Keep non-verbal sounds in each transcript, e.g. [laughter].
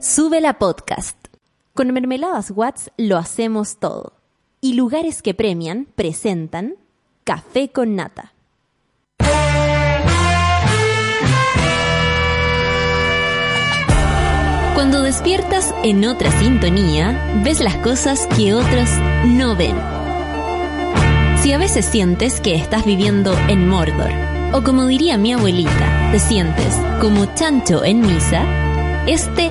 Sube la podcast. Con Mermeladas Watts lo hacemos todo. Y lugares que premian presentan Café con Nata. Cuando despiertas en otra sintonía, ves las cosas que otros no ven. Si a veces sientes que estás viviendo en Mordor, o como diría mi abuelita, te sientes como chancho en misa, este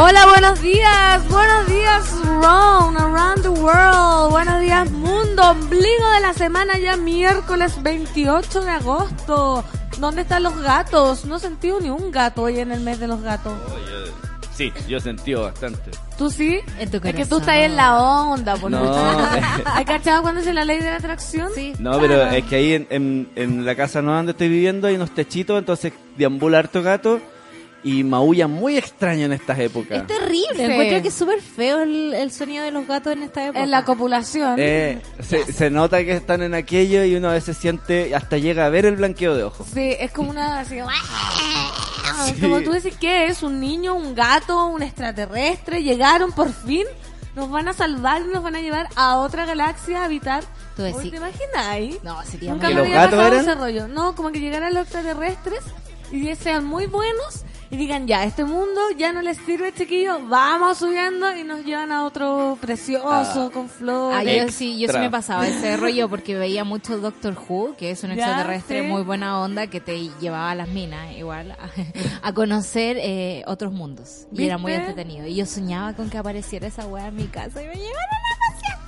Hola, buenos días, buenos días, round, around the world, buenos días, mundo, ombligo de la semana, ya miércoles 28 de agosto. ¿Dónde están los gatos? No he sentido ni un gato hoy en el mes de los gatos. Sí, yo he sentido bastante. ¿Tú sí? En tu Es que tú estás en la onda, por No. [laughs] ¿Has cachado cuando es la ley de la atracción? Sí. No, pero es que ahí en, en, en la casa nueva donde estoy viviendo hay unos techitos, entonces deambula harto gato y maullan muy extraño en estas épocas. Es terrible. Sí. Encuentro que es súper feo el, el sonido de los gatos en esta época. En la copulación. Eh, se, se nota que están en aquello y uno a veces siente, hasta llega a ver el blanqueo de ojos. Sí, es como una así, como [laughs] tú decís que es un niño, un gato, un extraterrestre, llegaron por fin, nos van a salvar y nos van a llevar a otra galaxia a habitar. Tú decís- ¿Te imaginas? No, sería Nunca ¿Que me había pasado ese rollo. No, como que llegaran los extraterrestres y sean muy buenos y digan ya, este mundo ya no les sirve, chiquillos, vamos subiendo y nos llevan a otro precioso, Ah. con flores. Ah, yo sí, yo sí me pasaba ese rollo porque veía mucho Doctor Who, que es un extraterrestre sí. muy buena onda que te llevaba a las minas, igual, a, [laughs] a conocer eh, otros mundos. Y era muy entretenido. Y yo soñaba con que apareciera esa weá en mi casa y me llevara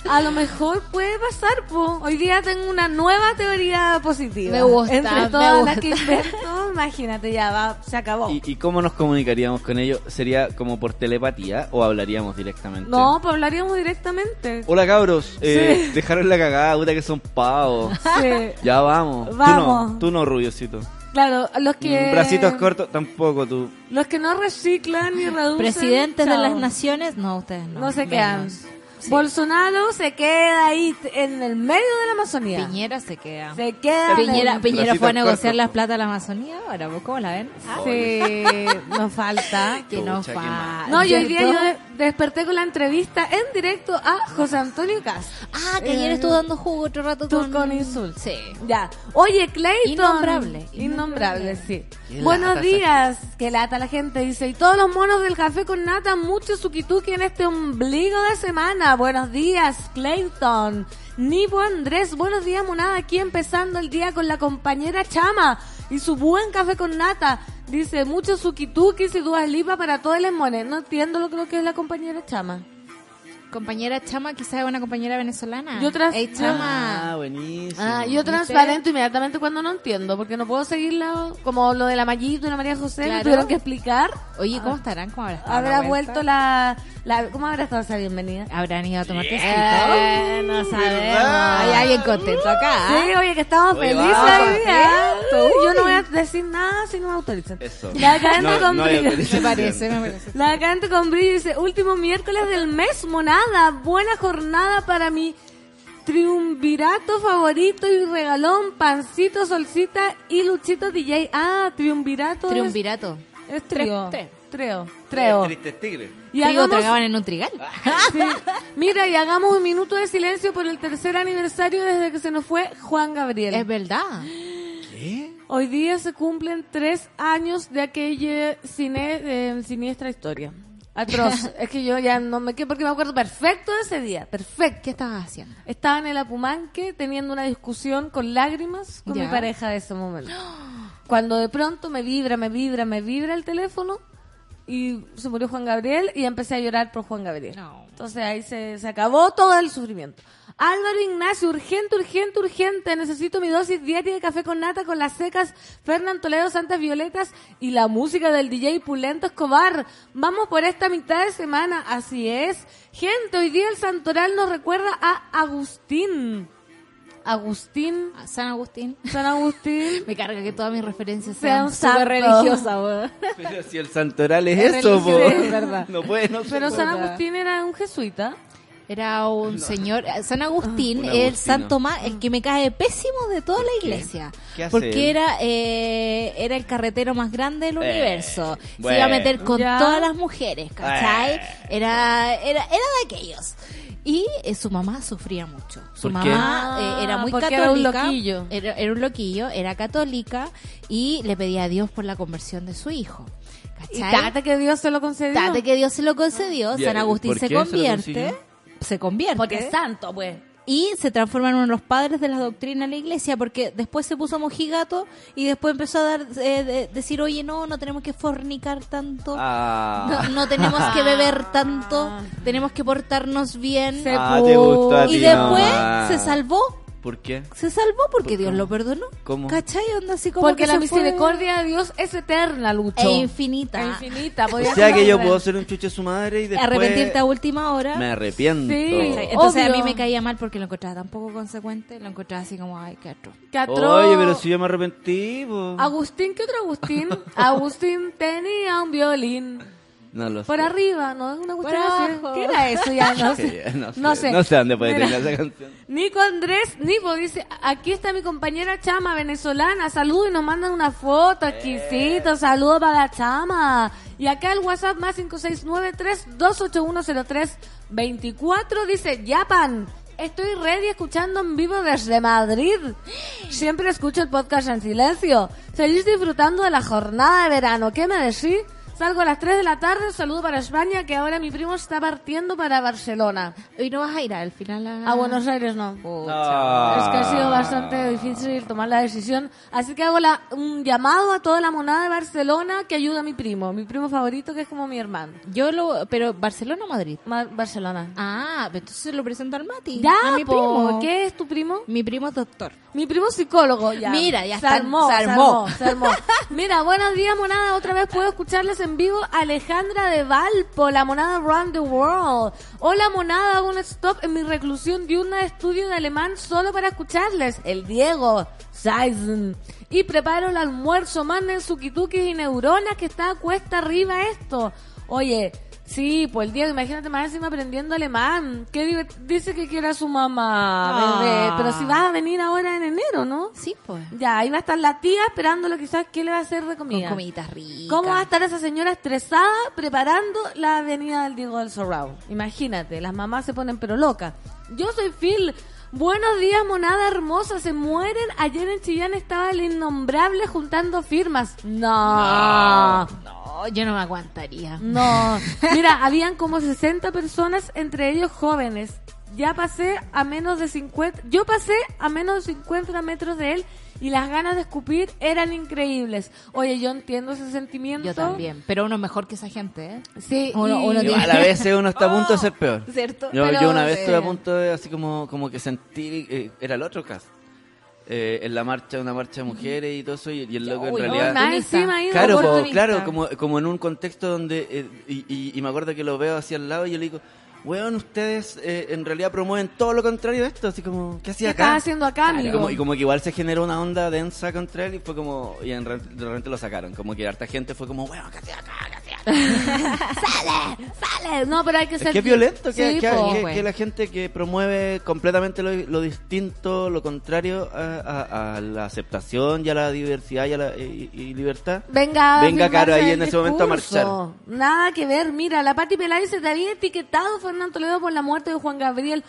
A lo mejor puede pasar, po. Hoy día tengo una nueva teoría positiva. Me gusta, Entre todas las gusta. que invento, [laughs] imagínate, ya va, se acabó. ¿Y, ¿Y cómo nos comunicaríamos con ellos? ¿Sería como por telepatía o hablaríamos directamente? No, pues hablaríamos directamente. Hola cabros, eh, Sí. dejaron la cagada, puta que son pavos. Sí. [laughs] Ya vamos. Vamos. Tú no, tú no, rubiosito. Claro, los que... Mm, Bracitos cortos, tampoco tú. Los que no reciclan ni reducen... Presidentes de las naciones, no, ustedes no. No se quedan. Sí. Bolsonaro se queda ahí en el medio de la Amazonía. Piñera se queda. Se queda... Piñera, el- Piñera fue a negociar las plata a la Amazonía, ahora, ¿vos ¿cómo la ven? Sí, nos falta. Que no Pucha, qué fa. No, y hoy día yo de- desperté con la entrevista en directo a José Antonio Castro. Ah, que ayer estuvo dando jugo otro rato con... con. Sí. Ya. Oye, Clayton. Innombrable. Innombrable, sí. Buenos lata esa días. Qué lata la gente dice. Y todos los monos del café con nata, mucho suquituki en este ombligo de semana. Buenos días, Clayton. Nipo Andrés, buenos días, monada. Aquí empezando el día con la compañera Chama y su buen café con nata. Dice, mucho suquituki y duas lipa para todos los mones. No entiendo lo que es la compañera Chama. Compañera Chama, quizás es una compañera venezolana. Yo tras- Ey, Ah, Chama. buenísimo. Ah, yo transparento inmediatamente cuando no entiendo, porque no puedo seguirla como lo de la Mayito y la María José, me Claro. tuvieron que explicar. Oye, ¿cómo estarán? ¿Cómo habrá estado Habrá la vuelto la, la... ¿Cómo habrá estado esa bienvenida? ¿Habrán ido a tomar tecito? Eh, no sabemos. Hay alguien contento acá. Sí, oye, que estamos Oye, felices vamos, hoy día. Yo no voy a decir nada si no me autorizan. Eso. La cadena No- con no. Me parece, me parece. La cante con brillo dice, último miércoles del mes, monada, buena jornada para mi triunvirato favorito y regalón, pancito, solcita y luchito DJ. Ah, triunvirato. es- Triunvirato. Es trío. Tres, Treo. Treo. Tristes tigres. Y Trigo hagamos- tragaban en un trigal. [laughs] Sí. Mira, y hagamos un minuto de silencio por el tercer aniversario desde que se nos fue Juan Gabriel. Es verdad. ¿Qué? Hoy día se cumplen tres años de aquella cine, eh, siniestra historia. Atroz. [laughs] es que yo ya no me quedo porque me acuerdo perfecto de ese día. Perfecto. ¿Qué estabas haciendo? Estaba en el Apumanque teniendo una discusión con lágrimas con Ya. mi pareja de ese momento. Cuando de pronto me vibra, me vibra, me vibra el teléfono y se murió Juan Gabriel y empecé a llorar por Juan Gabriel. No. Entonces ahí se, se acabó todo el sufrimiento. Álvaro Ignacio, urgente, urgente, urgente. Necesito mi dosis diaria de café con nata con las secas Fernán Toledo, Santas Violetas y la música del DJ Pulento Escobar. Vamos por esta mitad de semana, así es. Gente, hoy día el Santoral nos recuerda a Agustín. Agustín, San Agustín. San Agustín. [laughs] Me carga que todas mis referencias sean súper religiosas. [laughs] Pero si el santoral es, Es eso, po. religioso, es verdad. [laughs] No puede, no Pero. San Agustín era un jesuita. Era un señor, San Agustín, Un el santo más, el que me cae pésimo de toda la iglesia. ¿Qué hace porque él? era eh, era el carretero más grande del Eh, universo. Se iba a meter con Ya. todas las mujeres, ¿cachai? Eh. Era, era, era de aquellos. Y eh, su mamá sufría mucho. Su ¿Por qué? mamá eh, Ah, era muy porque era un católica. loquillo. Era, era un loquillo, era católica y le pedía a Dios por la conversión de su hijo. Y ¿Cachai? tate que Dios se lo concedió. Tate que Dios se lo concedió, Ya, San Agustín ¿por se qué convierte? Se convierte Porque es santo, pues. y se transforma en uno de los padres de la doctrina de la iglesia porque después se puso mojigato y después empezó a dar eh, de- decir, oye, no, no tenemos que fornicar tanto. Ah. No, no tenemos que beber [laughs] tanto, tenemos que portarnos bien. Se Ah, te gustó a y ti después nomás. se salvó, ¿Por qué? se salvó porque Dios lo perdonó. ¿Cómo? ¿Cachai? Onda así como Porque que la se fue- misericordia de Dios es eterna, Lucho. e infinita. Es infinita. O sea ser que yo puedo ser un chucho de su madre y después... Arrepentirte a última hora. Me arrepiento. Sí. Entonces Obvio. a mí me caía mal porque lo encontraba tan poco consecuente, lo encontraba así como, ay, qué atroz. Qué atroz. Oye, pero si yo me arrepentí, po. Agustín, ¿qué otro Agustín? [laughs] Agustín tenía un violín. No lo Por sé. arriba, ¿no? Una cuestión Por así. abajo. ¿Qué era eso? Ya no [laughs] Sí, sé. no, sé. No sé. No sé dónde puede Mira. tener esa canción. Nico Andrés Nipo dice, aquí está mi compañera Chama, venezolana, saludos y nos mandan una foto, exquisito, saludos para la Chama. Y acá el WhatsApp más 569-32810324 dice, Japan, estoy ready escuchando en vivo desde Madrid. Siempre escucho el podcast en silencio. Feliz disfrutando de la jornada de verano. ¿Qué me decís? Salgo a las 3 de la tarde, un saludo para España, que ahora mi primo está partiendo para Barcelona. ¿Y no vas a ir al final a, A Buenos Aires no. No. Es que ha sido bastante difícil tomar la decisión. Así que hago la- un llamado a toda la monada de Barcelona que ayuda a mi primo. Mi primo favorito que es como mi hermano. Yo lo, pero Barcelona o Madrid. Ma- Barcelona. Ah, entonces lo presento al Mati. Ya, a mi po. primo. ¿Qué es tu primo? Mi primo es doctor. Mi primo es psicólogo, ya. Mira, ya se está- armó, se se armó, se armó. [laughs] Mira, buenos días, monada. Otra vez puedo escucharles en vivo. Alejandra de Valpo, la monada Around the World. Hola, monada. Hago un stop en mi reclusión de un estudio de alemán solo para escucharles. El Diego Seisen. Y preparo el almuerzo. Manden su kituki y neuronas que está cuesta arriba esto. Oye, Sí, pues el día, imagínate más encima aprendiendo alemán. ¿Qué divert- dice que quiere a su mamá, bebé? Ah. Pero si vas a venir ahora en enero, ¿no? Sí, pues. Ya, ahí va a estar la tía esperándolo quizás qué le va a hacer de Con comida. comiditas ricas. ¿Cómo va a estar esa señora estresada preparando la avenida del Diego del Sorrao? Imagínate, las mamás se ponen pero locas. Yo soy Phil. Buenos días, monada hermosa. Se mueren. Ayer en Chillán estaba el innombrable juntando firmas. No. No, yo no me aguantaría. No. Mira, habían como 60 personas, entre ellos jóvenes. Ya pasé a menos de 50, yo pasé a menos de 50 metros de él y las ganas de escupir eran increíbles. Oye, yo entiendo ese sentimiento. Yo también. Pero uno es mejor que esa gente, ¿eh? Sí, Uno- y- uno tiene- Igual a veces uno está a punto de ser peor. ¿Cierto? Yo, Pero, yo una vez eh, estuve a punto de así como, como que sentir, eh, era el otro caso. Eh, en la marcha, una marcha de mujeres y todo eso, y, y el loco en Uy, Oh, realidad... Claro, claro, como, como en un contexto donde, eh, y, y- y me acuerdo que lo veo hacia el lado y yo le digo, weón, ustedes eh, en realidad promueven todo lo contrario de esto, así como, ¿qué ¿Qué hacía estás acá? haciendo acá, amigo? como- y como que igual se generó una onda densa contra él y fue como, y en, de repente lo sacaron, como que harta gente fue como, weón, ¿qué hacía acá? ¿Qué? [laughs] ¡Sale! ¡Sale! No, pero hay que ser... es violento que, Sí, que- po. que- que la gente que promueve completamente lo, lo distinto, lo contrario a, a- a la aceptación y a la diversidad y a la y- y libertad. Venga, Venga, Caro, ahí en ese momento a discurso. Nada que ver. Mira, la Pati Peláez se te había etiquetado Fernando Toledo por la muerte de Juan Gabriel.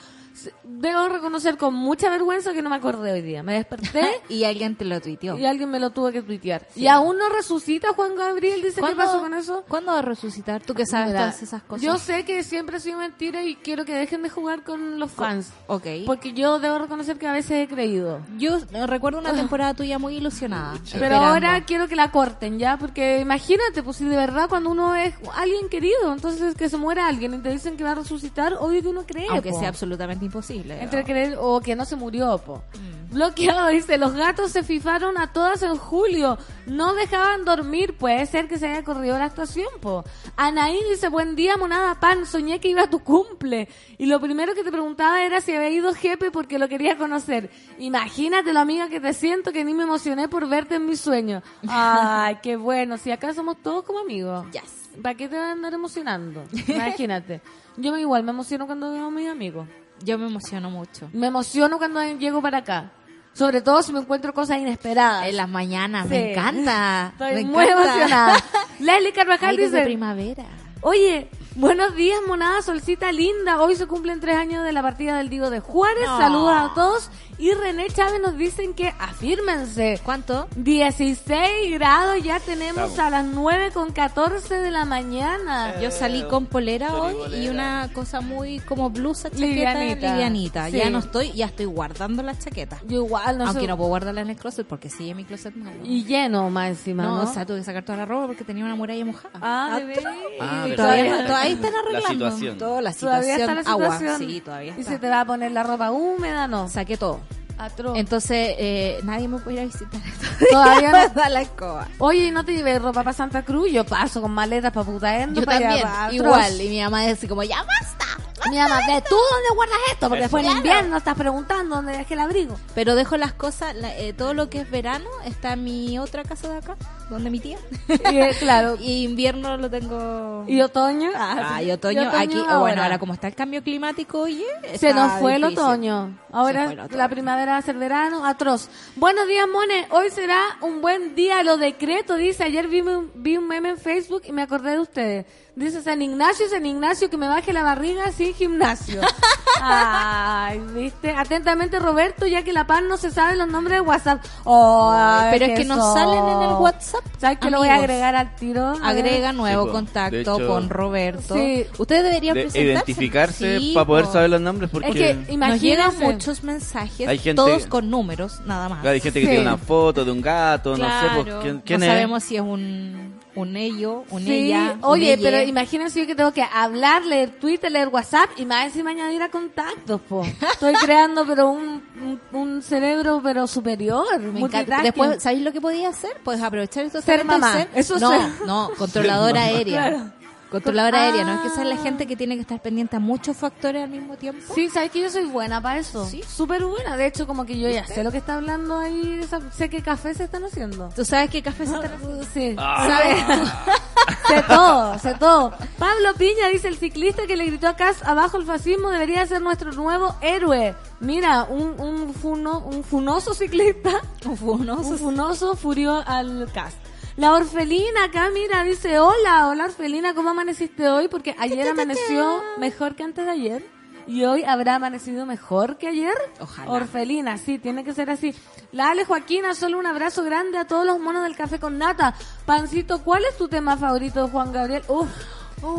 Debo reconocer con mucha vergüenza que no me acordé hoy día. Me desperté [laughs] y alguien te lo tuiteó. y alguien me lo tuvo que tuitear. Y aún no resucita Juan Gabriel. Dice, ¿qué ¿Cuándo- pasó con eso? ¿Cuándo va a resucitar? Tú que sabes Mira, todas esas cosas. Yo sé que siempre ha sido mentira y quiero que dejen de jugar con los fans. Ok. Porque yo debo reconocer que a veces he creído. Yo eh, recuerdo una [laughs] temporada tuya muy ilusionada. Pero esperando. ahora quiero que la corten ya, porque imagínate, pues si de verdad cuando uno es alguien querido, entonces que se muera alguien y te dicen que va a resucitar, obvio que uno cree. Aunque po. sea absolutamente imposible. Entre creer o que no se murió, po. Mm. Bloqueado, dice, los gatos se fifaron a todas en julio. No dejaban dormir, puede ser que se haya corrido la actuación, po. Anaí dice, buen día, monada pan, soñé que iba a tu cumple. Y lo primero que te preguntaba era si había ido Jepe porque lo quería conocer. Imagínate lo amiga que te siento que ni me emocioné por verte en mis sueños. Ay, qué bueno, si acá somos todos como amigos. Yes. ¿Para qué te vas a andar emocionando? [laughs] Imagínate. Yo me igual me emociono cuando veo a mis amigos. Yo me emociono mucho. Me emociono cuando llego para acá. Sobre todo si me encuentro cosas inesperadas. En las mañanas, Sí. me encanta. Estoy me muy encanta. emocionada. Leslie Carvajal Aires de dice, primavera. oye, buenos días, monada, solcita linda. Hoy se cumplen tres años de la partida del Diego de Juárez. No. Saludos a todos. Y René Chávez nos dicen que afírmense. ¿Cuánto? 16 grados ya tenemos Estamos. a las 9 con 14 de la mañana. Yo salí con polera hoy y una cosa muy como blusa, chaqueta Livianita. livianita. Sí. Ya no estoy, ya estoy guardando las chaquetas. Yo igual, no Aunque sé. no puedo guardarla en el closet porque sigue mi closet nuevo. Y lleno más encima, no, ¿no? o sea, tuve que sacar toda la ropa porque tenía una muralla mojada. Ah, bebé. Ah, Y verdad. todavía, todavía- todavía están La arreglando. situación. Toda la Todavía situación. está la Agua. situación. Sí, todavía Y se te va a poner la ropa húmeda, ¿no? Saqué todo. Atroz. Entonces, eh, nadie me puede ir a visitar. [laughs] Todavía no. da [laughs] la escoba. Oye, ¿y ¿no te llevé ropa para Santa Cruz? Yo paso con maletas para Putaendo. Yo para también, para igual. Y mi mamá dice como, ya basta. Mi mamá, ve tú dónde guardas esto, porque después en invierno estás preguntando dónde dejé el abrigo. Pero dejo las cosas, la- eh, todo lo que es verano está en mi otra casa de acá, donde mi tía. Y, eh, claro. [laughs] Y invierno lo tengo... ¿Y otoño? Ah, y otoño, Y otoño aquí, ahora. bueno, ahora como está el cambio climático, oye, Se nos fue el otoño. Ahora el otoño. la primavera va a ser verano, atroz. Buenos días, Mone. Hoy será un buen día. Lo decreto, dice. Ayer vi un, vi un meme en Facebook y me acordé de ustedes. Dice San Ignacio, San Ignacio, que me baje la barriga sin gimnasio. [laughs] Ay, viste. Atentamente, Roberto, ya que la paz no se sabe los nombres de WhatsApp. Ay, Pero es que no son. salen en el WhatsApp. ¿Sabes que lo voy a agregar al tiro? Agrega nuevo po. contacto hecho- con Roberto. Sí. Ustedes deberían De presentarse. identificarse Sí, para poder po. saber los nombres porque Es que Nos llegan muchos mensajes, Hay gente- todos con números, nada más. Claro, hay gente que Sí. tiene una foto de un gato, Claro, no sé, pues, ¿quién, quién no es? sabemos si es un, un ello, un Sí, ella. un oye, elle. pero imagínense yo que tengo que hablar, leer Twitter, leer WhatsApp y más encima añadir a contactos, po. Estoy [laughs] creando pero un, un, un cerebro pero superior, Me encanta. Después, ¿sabéis lo que podía hacer? Puedes aprovechar estos Ser mamá. ser- Eso no, ser- no, [laughs] controladora aérea. Claro. Controladora Ah. aérea, ¿no? Es que esa es la gente que tiene que estar pendiente a muchos factores al mismo tiempo. Sí, sabes que yo soy buena para eso. Sí. Súper buena. De hecho, como que yo ya sé lo que está hablando ahí. esa- sé qué café se están haciendo. ¿Tú sabes qué café se está haciendo? Sí. Ah. ¿Sabes? [laughs] sé todo, sé todo. Pablo Piña dice el ciclista que le gritó a Cas abajo el fascismo debería ser nuestro nuevo héroe. Mira, un, un, funo, un funoso ciclista Un funoso. Un funoso furió al cast. La orfelina acá, mira, dice, hola, hola orfelina, ¿cómo amaneciste hoy? Porque ayer amaneció mejor que antes de ayer. Y hoy habrá amanecido mejor que ayer. Ojalá. Orfelina, sí, tiene que ser así. La Ale Joaquina, solo un abrazo grande a todos los monos del café con nata. Pancito, ¿cuál es tu tema favorito de Juan Gabriel? Uf,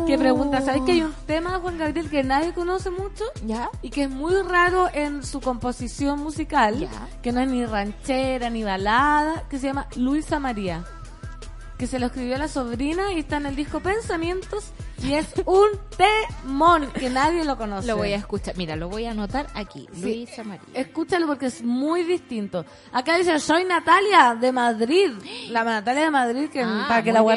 qué pregunta. ¿Sabes que hay un tema de Juan Gabriel que nadie conoce mucho? ¿Ya? y que es muy raro en su composición musical, Ya. que no es ni ranchera ni balada, que se llama Luisa María, que se lo escribió la sobrina y está en el disco Pensamientos y es un temón que nadie lo conoce. Lo voy a escuchar. Mira, lo voy a anotar aquí. Sí. Luisa María. Escúchalo porque es muy distinto. Acá dice, soy Natalia de Madrid. La Natalia de Madrid, que, Ah, para que la bien.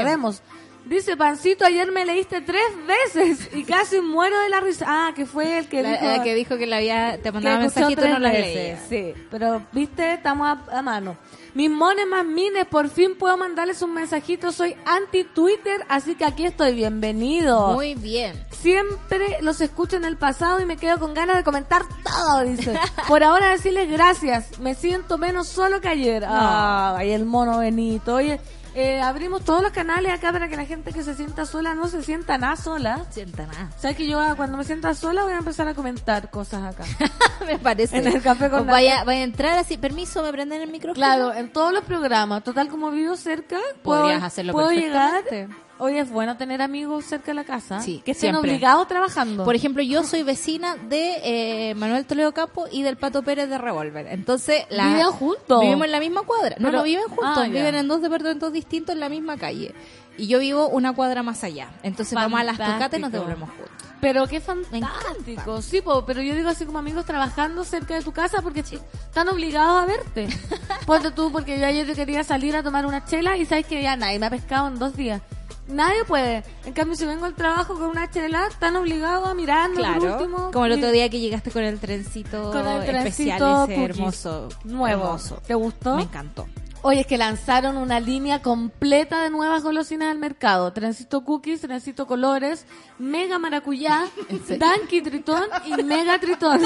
Dice, Pancito, ayer me leíste tres veces y casi muero de la risa. Ah, que fue el que La, dijo... la que dijo que le había, te mandaba escuchó mensajitos y no veces, leía. Sí, pero viste, estamos a, a mano. Mis mones más mines, por fin puedo mandarles un mensajito. Soy anti-Twitter, así que aquí estoy. Bienvenido. Muy bien. Siempre los escucho en el pasado y me quedo con ganas de comentar todo, dice. Por ahora decirles gracias. Me siento menos solo que ayer. [laughs] Ay, el mono Benito. Oye, eh, abrimos todos los canales acá para que la gente que se sienta sola no se sienta nada sola. Sienta nada. ¿Sabes que yo ah, cuando me sienta sola voy a empezar a comentar cosas acá? [laughs] me parece. En el café con O vaya, vaya a entrar así, permiso, me prenden el micrófono. Claro, en todos los programas. Total, como vivo cerca, puedo, Podrías hacerlo puedo llegar. Hoy es bueno tener amigos cerca de la casa. Sí, que estén siempre. obligados trabajando. Por ejemplo, yo soy vecina de eh, Manuel Toledo Campo y del Pato Pérez de Revolver. Entonces, la, ¿Viven juntos? Vivimos en la misma cuadra. No, Pero- no viven juntos, Ah, ya. viven en dos departamentos distintos en la misma calle. Y yo vivo una cuadra más allá. Entonces vamos a las Fantástico. tocatas y nos devolvemos juntos. Pero qué fantástico. Sí, po, pero yo digo así como amigos trabajando cerca de tu casa porque están obligados a verte. [laughs] Ponte tú, porque yo ayer yo quería salir a tomar una chela y sabes que ya nadie me ha pescado en dos días. Nadie puede. En cambio, si vengo al trabajo con una chela, están obligados a mirarme por Claro. último. Como el otro día que llegaste con el trencito, Con el trencito especial ese hermoso. Nuevo. hermoso. ¿Te gustó? Me encantó. Oye, es que lanzaron una línea completa de nuevas golosinas al mercado. Trencito Cookies, Trencito Colores, Mega Maracuyá, [laughs] Danky Tritón y Mega Tritón.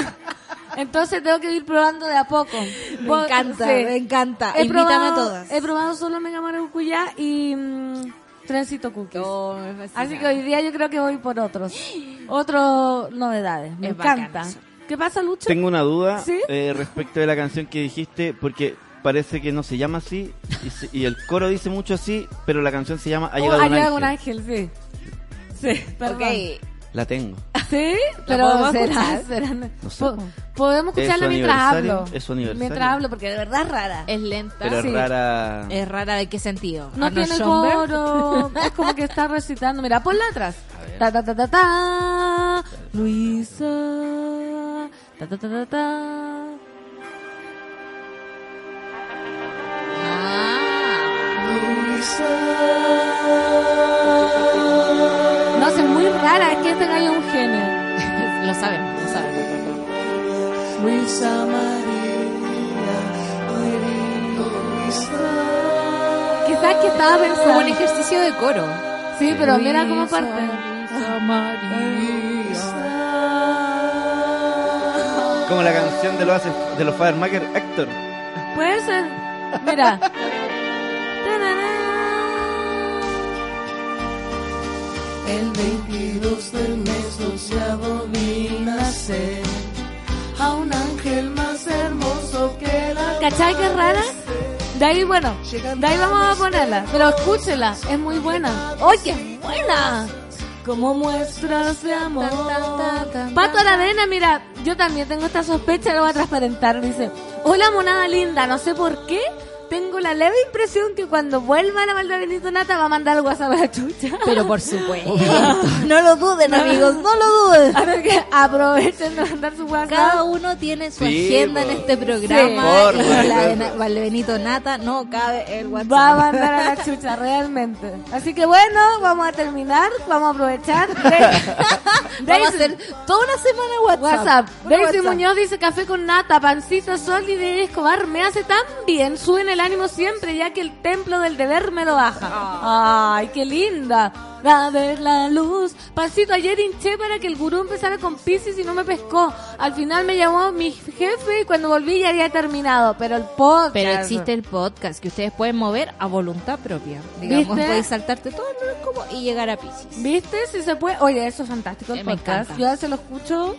Entonces tengo que ir probando de a poco. Me encanta, sí. me encanta. He Invítame probado, a todas. He probado solo Mega Maracuyá y mm, Trencito Cookies. Oh. Así que hoy día yo creo que voy por otros. Otros novedades. Me Es encanta. ¿Qué pasa, Lucho? Tengo una duda ¿Sí? eh, respecto de la canción que dijiste, porque parece que no se llama así, y, se- y el coro dice mucho así, pero la canción se llama Ha Oh, llegado ha un llegado ángel. un ángel, sí. Sí, perdón. Ok. La tengo. ¿Sí? Pero podemos será, será- No sé, podemos Es escucharla mientras hablo. es su aniversario. Mientras hablo, porque de verdad es rara. Es lenta. Pero es sí. rara. Es rara de qué sentido. No Arnold tiene Schoenberg. coro, es como que está recitando. Mira, ponla atrás. Ta ta ta ta ta, Luisa. Ta ta ta ta ta. No sé, muy rara, es que este gallo es un genio. [laughs] lo saben, lo saben. Luisa Quizás que estaba pensando. Como un ejercicio de coro. Sí, pero mira cómo parte. Como la canción de los, de los Firemakers, Héctor. Puede ser. Mira. [laughs] El 22 del mes doceavo vi nacer a un ángel más hermoso que la ¿Cachai que rara? De ahí, bueno, de ahí vamos a ponerla. Pero escúchela, es muy buena. ¡Ay, qué buena! Como muestras de amor. Pato Aravena, mira, yo también tengo esta sospecha, lo voy a transparentar. Dice, hola monada linda, no sé por qué. Tengo la leve impresión que cuando vuelva la Malda Benito Nata va a mandar el WhatsApp a la chucha. Pero por supuesto. [laughs] no lo duden, amigos, no lo duden. [laughs] Así que aprovechen de mandar su WhatsApp. Cada uno tiene su Sí, agenda po. en este programa. Sí. y Por la favor. de Valbenito Nata no cabe el WhatsApp. Va a mandar a la chucha, realmente. Así que bueno, vamos a terminar, vamos a aprovechar. [laughs] De- Vamos a hacer toda una semana WhatsApp. WhatsApp. Daisy. Muñoz dice café con nata, pancito sol y de Escobar me hace tan bien, suben el ánimo siempre ya que el templo del deber me lo baja. Ay, qué linda. A ver la luz. Pancito, ayer hinché para que el gurú empezara con Pisces y no me pescó. Al final me llamó mi jefe y cuando volví ya había terminado. Pero el podcast. Pero existe el podcast que ustedes pueden mover a voluntad propia. Digamos, ¿Viste? podéis saltarte todo el horóscopo y llegar a Pisces. ¿Viste? Si se puede. Oye, eso es fantástico el Eh, me podcast. encanta. Yo a veces lo escucho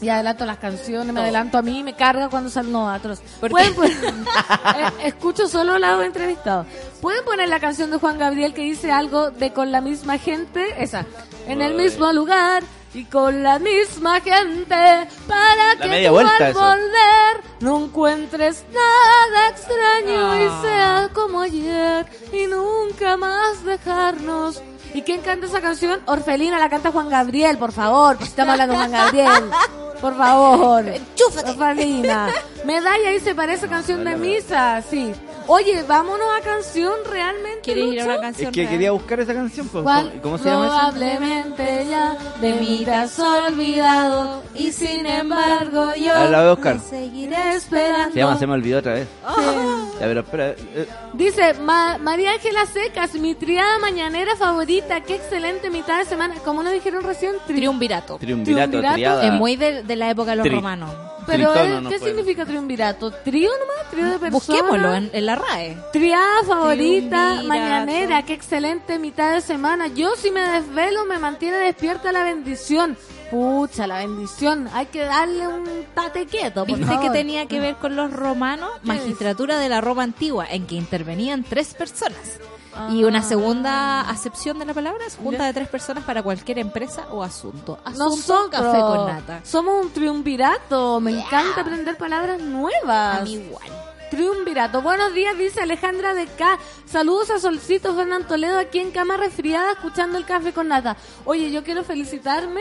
y adelanto las canciones, me adelanto a mí me carga cuando salen novatros. ¿Por Pueden [laughs] [laughs] Eh, escucho solo la entrevistado. Pueden poner la canción de Juan Gabriel que dice algo de con la misma gente, esa, en el mismo lugar y con la misma gente para La que tú al eso. volver no encuentres nada extraño Ah. y sea como ayer y nunca más dejarnos. ¿Y quién canta esa canción? Orfelina la canta Juan Gabriel, por favor. pues Estamos hablando de Juan Gabriel. Por favor. Enchúfate. Orfelina. Medalla dice parece canción de misa, sí. Oye, vámonos a canción realmente. ¿Quieres ir a Lucho? una canción? Es que real? quería buscar esa canción. pues, ¿Cuál? ¿Cómo, cómo se llama esa? Probablemente ya de mí te has olvidado y sin embargo yo Ah, la voy a buscar. seguiré esperando. Se llama Se me olvidó otra vez. Sí. Ya, pero espera. eh, Dice Ma- María Ángela Secas, mi triada mañanera favorita, qué excelente mitad de semana. Como nos dijeron recién, tri- Triunvirato. triunvirato, Triunvirato. triada. Es muy de, de la época de los Tri. romanos. Pero no ¿qué significa triunvirato? ¿Trío nomás? ¿Trío de personas? Busquémoslo en, en la RAE. Triada favorita, mañanera, qué excelente mitad de semana. Yo si me desvelo me mantiene despierta la bendición. Pucha, la bendición. Hay que darle un tate quieto, por ¿Viste que tenía que ver con los romanos? ¿Qué Magistratura de la Roma antigua, en que intervenían tres personas. Y una Ah. segunda acepción de la palabra es junta de tres personas para cualquier empresa o asunto. Asunto Nosotros café con nata. somos un triunvirato. Me encanta aprender palabras nuevas. A mí igual. triunvirato. Buenos días, dice Alejandra de K. Saludos a Solcito Fernán Toledo aquí en cama resfriada escuchando el café con nata. Oye, yo quiero felicitarme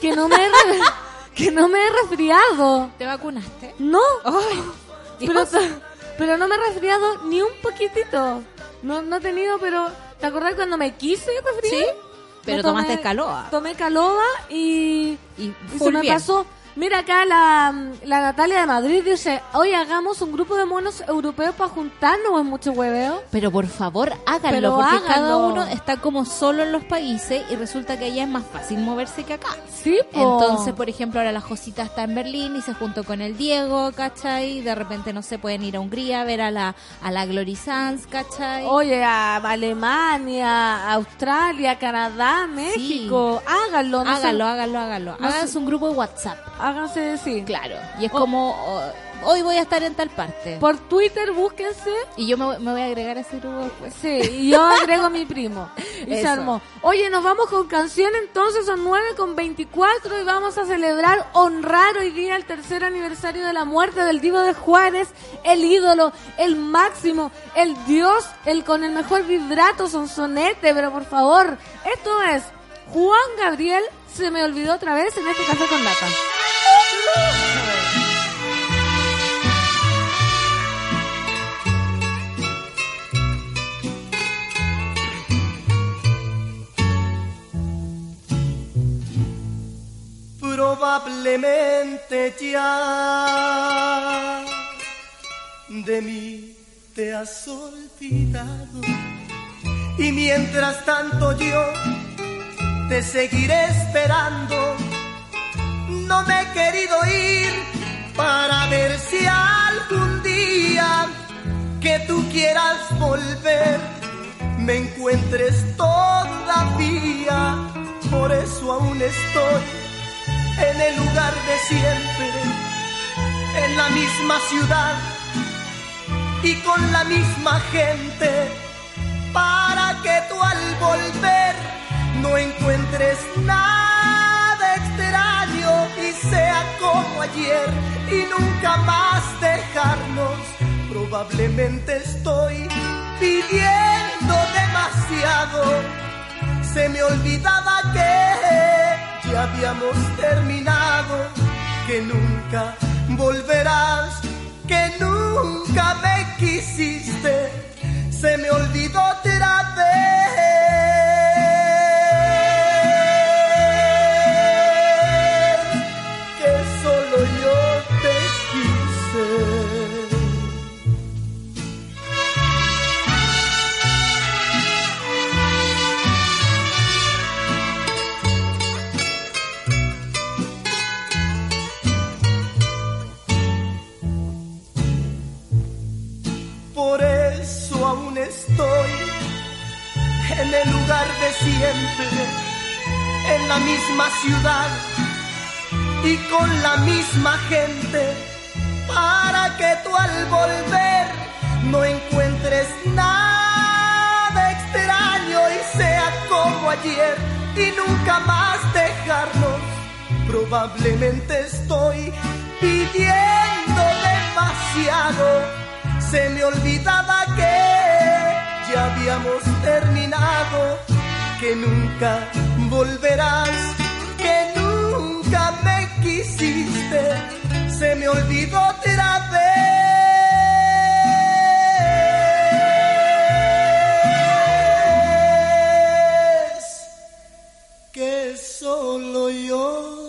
que no me he, [laughs] que no me he resfriado. ¿Te vacunaste? No, pero no me he resfriado ni un poquitito. No, no he tenido, pero ¿te acordás cuando me quise resfriar? Sí, pero tomaste Caloa. Tomé caloba y, Y y se me bien. pasó. Mira acá la, la Natalia de Madrid dice, hoy hagamos un grupo de monos europeos para juntarnos en mucho hueveo. Pero por favor, háganlo, Pero porque háganlo. cada uno está como solo en los países y resulta que allá es más fácil moverse que acá. Sí, po. Entonces, por ejemplo, ahora la Josita está en Berlín y se juntó con el Diego, ¿cachai? De repente, no se pueden ir a Hungría a ver a la, a la Glory Sanz, ¿cachai? Oye, a Alemania, Australia, Canadá, México, háganlo. no háganlo, háganlo, háganlo. no sé- un grupo de WhatsApp. Háganse decir. Claro. Y es Oh. como, oh, hoy voy a estar en tal parte. Por Twitter búsquense. Y yo me, voy- me voy a agregar a ese grupo después. Sí, y yo agrego a mi primo. [laughs] Y se Eso. armó. Oye, nos vamos con canción entonces, son 9 con 24 y vamos a celebrar, honrar hoy día el tercer aniversario de la muerte del Divo de Juárez, el ídolo, el máximo, el dios, el con el mejor vibrato, sonsonete, pero por favor, esto es Juan Gabriel, se me olvidó otra vez en este café con nata. Probablemente ya de mí te has olvidado. Y mientras tanto yo te seguiré esperando. No me he querido ir para ver si algún día que tú quieras volver me encuentres todavía. Por eso aún estoy en el lugar de siempre, en la misma ciudad y con la misma gente, para que tú al volver no encuentres nada y sea como ayer y nunca más dejarnos. Probablemente estoy pidiendo demasiado. Se me olvidaba que ya habíamos terminado, que nunca volverás, que nunca me quisiste, se me olvidó otra vez, en el lugar de siempre, en la misma ciudad y con la misma gente, para que tú al volver no encuentres nada extraño y sea como ayer y nunca más dejarnos. Probablemente estoy pidiendo demasiado se me olvidaba que ya habíamos terminado, que nunca volverás, que nunca me quisiste, se me olvidó otra vez, solo yo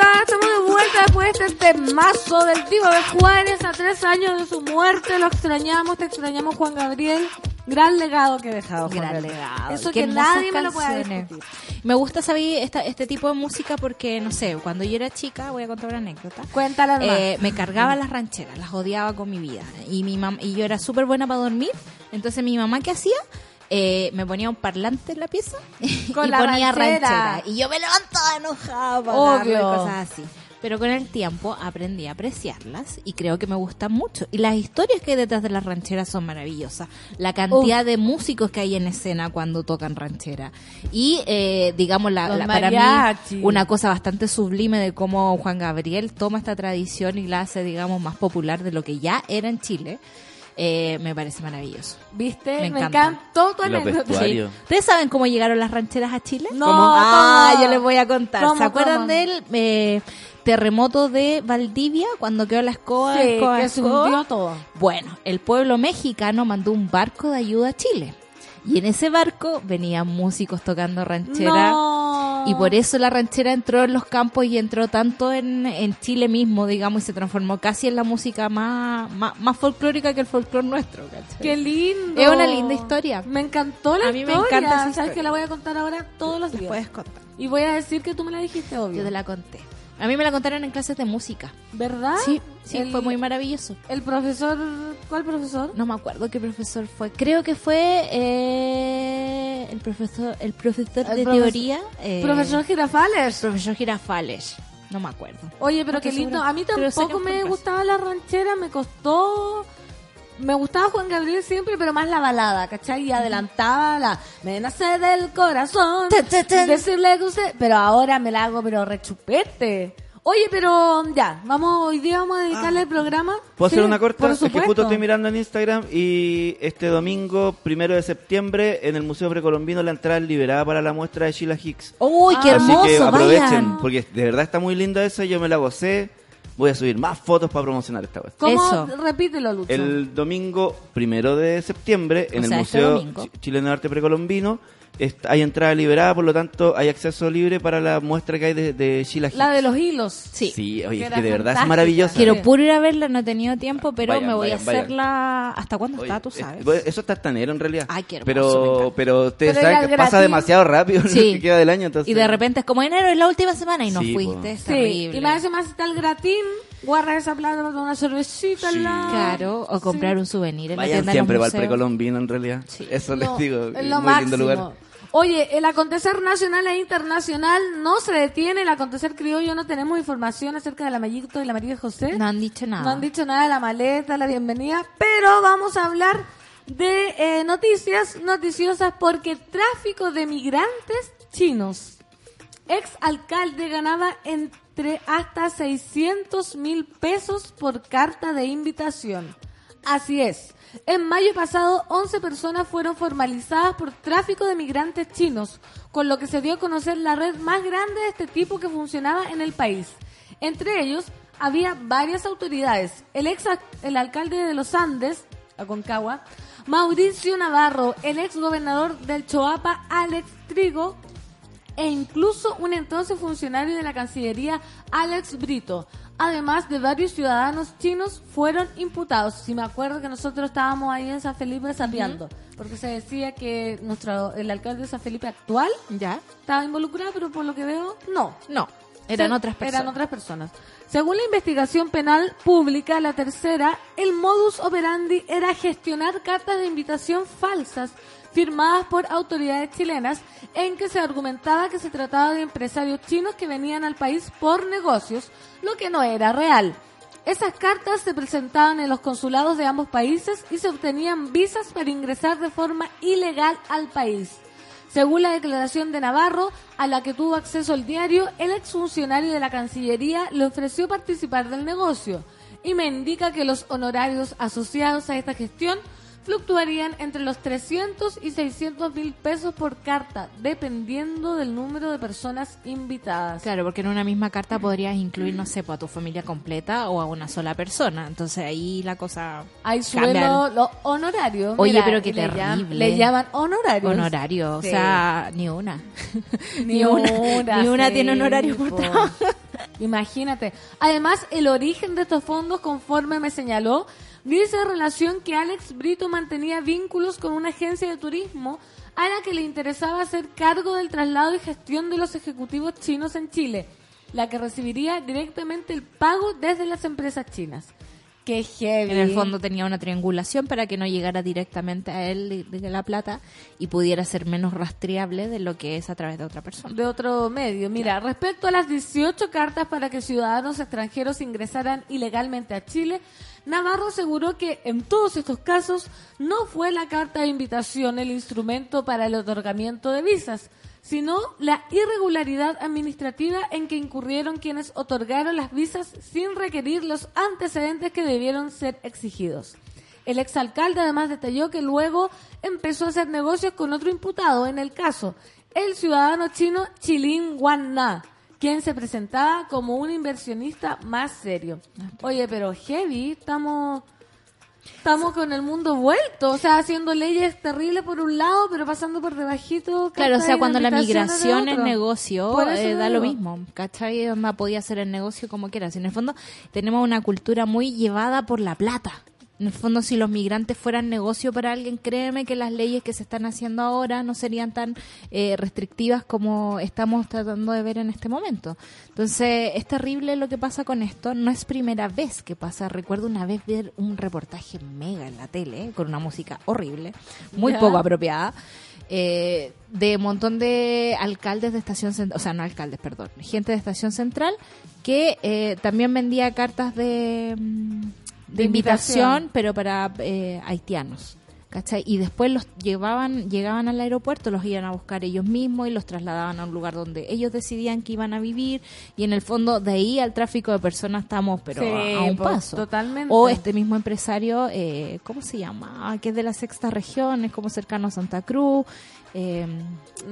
estamos de vuelta después de este temazo del Divo de Juárez a tres años de su muerte. Lo extrañamos, te extrañamos Juan Gabriel. Gran legado que ha dejado Juan Gran Gabriel. legado. Eso Qué que nadie me lo canciones. discutir. Me gusta saber esta, este tipo de música porque, no sé, cuando yo era chica, voy a contar una anécdota. Cuéntala. Eh, me cargaba las rancheras, las odiaba con mi vida. Y mi mam y yo era súper buena para dormir. Entonces mi mamá, ¿qué hacía? Eh, me ponía un parlante en la pieza [laughs] Con y la ponía ranchera. ranchera. Y yo me levantaba enojada Obvio. cosas así. Pero con el tiempo aprendí a apreciarlas y creo que me gustan mucho. Y las historias que hay detrás de las rancheras son maravillosas. La cantidad de músicos que hay en escena cuando tocan ranchera. Y, eh, digamos, la, la- para mí, una cosa bastante sublime de cómo Juan Gabriel toma esta tradición y la hace, digamos, más popular de lo que ya era en Chile. Eh, me parece maravilloso. ¿Viste? Me Me, encanta. encantó tu anécdota. ¿Ustedes saben cómo llegaron las rancheras a Chile? No, ¿Cómo? Ah, ¿cómo? yo les voy a contar. ¿Cómo, ¿Se acuerdan cómo? del eh, terremoto de Valdivia cuando quedó la escoba? Sí, escoba, que se hundió todo. Bueno, el pueblo mexicano mandó un barco de ayuda a Chile. Y en ese barco venían músicos tocando ranchera. No. Y por eso la ranchera entró en los campos y entró tanto en, en Chile mismo, digamos, y se transformó casi en la música más, más, más folclórica que el folclore nuestro. ¿cachai? Qué lindo. Es una linda historia. Me encantó la A mí me historia. encanta esa Sabes historia. que la voy a contar ahora todos los días. puedes contar. Y voy a decir que tú me la dijiste, obvio. Yo te la conté. A mí me la contaron en clases de música. ¿Verdad? Sí, sí, El- fue muy maravilloso. El profesor, ¿cuál profesor? No me acuerdo qué profesor fue. Creo que fue eh, el profesor, el profesor El de teoría. eh, Profesor Girafales. profesor Girafales. No me acuerdo. Oye, pero qué lindo. A mí tampoco me gustaba la ranchera, me costó. Me gustaba Juan Gabriel siempre, pero más la balada, ¿cachai? Y adelantaba la me nace del corazón. Decirle que usted. Pero ahora me la hago, pero rechupete. Oye, pero ya, vamos, hoy día vamos a dedicarle el programa. ¿Puedo Sí, hacer una corta? Por Es que supuesto. justo estoy mirando en Instagram y este domingo, primero de septiembre, en el Museo Precolombino la entrada es liberada para la muestra de Sheila Hicks. ¡Uy, qué Ah, Así hermoso! que aprovechen, vayan. porque de verdad está muy linda esa, yo me la gocé. Voy a subir más fotos para promocionar esta web. ¿Cómo? Eso. Repítelo, Lucho. El domingo primero de septiembre, en O el sea, este Museo Chileno de Arte Precolombino, hay entrada liberada, por lo tanto hay acceso libre para la muestra que hay de, de Sheila Hicks. La de los hilos. Sí. Sí, oye, Que es que de verdad es maravillosa. Quiero puro ir a verla, no he tenido tiempo, pero Vayan, me voy vayan, a vayan. hacerla. ¿Hasta cuándo Oye, está? Tú sabes. eso está hasta enero en realidad. Ay, qué hermoso, Pero, pero ustedes Pero saben que pasa gratis. demasiado rápido lo Sí. que queda del año. Entonces... Y de repente es como enero, es la última semana y no Sí, fuiste. po. Es Sí, terrible. y más está el gratín, guardas esa plata para una cervecita Sí. lado. Claro, o comprar Sí. un souvenir en la Vayan tienda de siempre para el precolombino en realidad. Sí. Eso les digo. es es lo muy máximo. lindo lugar. Oye, el acontecer nacional e internacional no se detiene. El acontecer criollo no tenemos información acerca de la Mayito y la María José. No han dicho nada. No han dicho nada de la maleta, la bienvenida, pero vamos a hablar de eh, noticias noticiosas porque tráfico de migrantes chinos. Ex alcalde ganaba entre hasta 600 mil pesos por carta de invitación. Así es. En mayo pasado, 11 personas fueron formalizadas por tráfico de migrantes chinos, con lo que se dio a conocer la red más grande de este tipo que funcionaba en el país. Entre ellos, había varias autoridades. El ex el alcalde de los Andes, Aconcagua, Mauricio Navarro, el ex gobernador del Choapa, Alex Trigo, e incluso un entonces funcionario de la Cancillería, Alex Brito. Además de varios ciudadanos chinos fueron imputados. Si me acuerdo que nosotros estábamos ahí en San Felipe sapeando, porque se decía que nuestro el alcalde de San Felipe actual ¿Ya? estaba involucrado, pero por lo que veo, no. No, eran Se- otras personas. Eran otras personas. Según la investigación penal pública, la tercera, el modus operandi era gestionar cartas de invitación falsas firmadas por autoridades chilenas en que se argumentaba que se trataba de empresarios chinos que venían al país por negocios, lo que no era real. Esas cartas se presentaban en los consulados de ambos países y se obtenían visas para ingresar de forma ilegal al país. Según la declaración de Navarro, a la que tuvo acceso el diario, el exfuncionario de la Cancillería le ofreció participar del negocio y me indica que los honorarios asociados a esta gestión fluctuarían entre los 300 y 600 mil pesos por carta, dependiendo del número de personas invitadas. Claro, porque en una misma carta podrías incluir, no sé, pues, a tu familia completa o a una sola persona. Entonces ahí la cosa Hay cambia. suelo los honorarios. Oye, pero qué y le llaman- terrible. Le llaman honorarios. Honorario, o sea, ni una. [laughs] Ni una, [laughs] ni una sí, tiene honorario por po. trabajo. Imagínate. Además, el origen de estos fondos, conforme me señaló, dice relación que Alex Brito mantenía vínculos con una agencia de turismo a la que le interesaba hacer cargo del traslado y gestión de los ejecutivos chinos en Chile, la que recibiría directamente el pago desde las empresas chinas. Qué heavy. En el fondo tenía una triangulación para que no llegara directamente a él de, de la plata y pudiera ser menos rastreable de lo que es a través de otra persona. de otro medio. Mira, respecto a las 18 cartas para que ciudadanos extranjeros ingresaran ilegalmente a Chile, Navarro aseguró que en todos estos casos no fue la carta de invitación el instrumento para el otorgamiento de visas, sino la irregularidad administrativa en que incurrieron quienes otorgaron las visas sin requerir los antecedentes que debieron ser exigidos. El exalcalde además detalló que luego empezó a hacer negocios con otro imputado en el caso, el ciudadano chino Chilin Wan Na, quien se presentaba como un inversionista más serio. Oye, pero heavy, estamos estamos con el mundo vuelto, o sea, haciendo leyes terribles por un lado, pero pasando por debajito. Claro, o sea, cuando la migración es negocio, eh, da lo mismo, ¿cachai? Podía hacer el negocio como quieras. En el fondo, tenemos una cultura muy llevada por la plata. En el fondo, si los migrantes fueran negocio para alguien, créeme que las leyes que se están haciendo ahora no serían tan eh, restrictivas como estamos tratando de ver en este momento. Entonces, es terrible lo que pasa con esto. No es primera vez que pasa. Recuerdo una vez ver un reportaje mega en la tele, con una música horrible, muy poco apropiada eh, de un montón de alcaldes de estación central, o sea, no alcaldes, perdón, gente de estación central que eh, también vendía cartas de, mm, de, invitación, pero para eh, haitianos. ¿Cachai? Y después los llevaban, llegaban al aeropuerto, los iban a buscar ellos mismos y los trasladaban a un lugar donde ellos decidían que iban a vivir y en el fondo de ahí al tráfico de personas estamos pero Sí, a, a un pues, paso. totalmente. O este mismo empresario, eh, ¿cómo se llama? Ah, Que es de la sexta región, es como cercano a Santa Cruz. eh,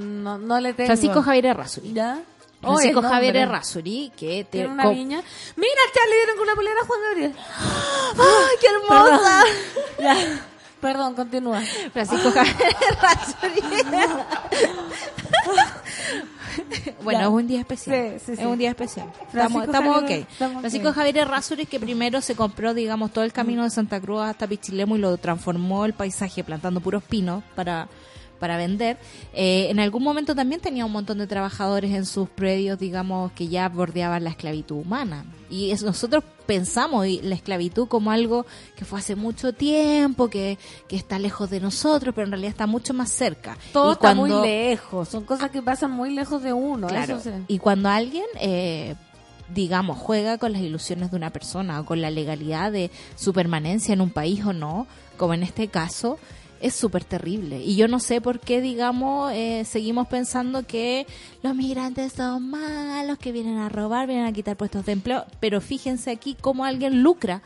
No, no le tengo. Francisco Javier Errázuri. ¿Ya? Francisco Oye, Javier nombre. Errázuri, que te- Tiene una viña. Mira, Charlie, dieron con una polera a Juan Gabriel. [gasps] ¡Ay, qué hermosa! Ya. Perdón, continúa. Francisco [laughs] Javier Errázuri. [laughs] bueno, Ya. es un día especial. Sí, sí, sí. Es un día especial. Francisco Estamos, estamos Javier- ok. estamos Francisco. Javier Errázuri que primero se compró, digamos, todo el camino de Santa Cruz hasta Pichilemu y lo transformó el paisaje plantando puros pinos para para vender. Eh, en algún momento también tenía un montón de trabajadores en sus predios, digamos, que ya bordeaban la esclavitud humana. Y es- nosotros pensamos la esclavitud como algo que fue hace mucho tiempo, que, que está lejos de nosotros, pero en realidad está mucho más cerca. Todo y está muy lejos. Son cosas que pasan muy lejos de uno. Claro. Eso. Y cuando alguien, eh, digamos, juega con las ilusiones de una persona o con la legalidad de su permanencia en un país o no, como en este caso, es súper terrible. Y yo no sé por qué, digamos, eh, seguimos pensando que los migrantes son malos, que vienen a robar, vienen a quitar puestos de empleo. Pero fíjense aquí cómo alguien lucra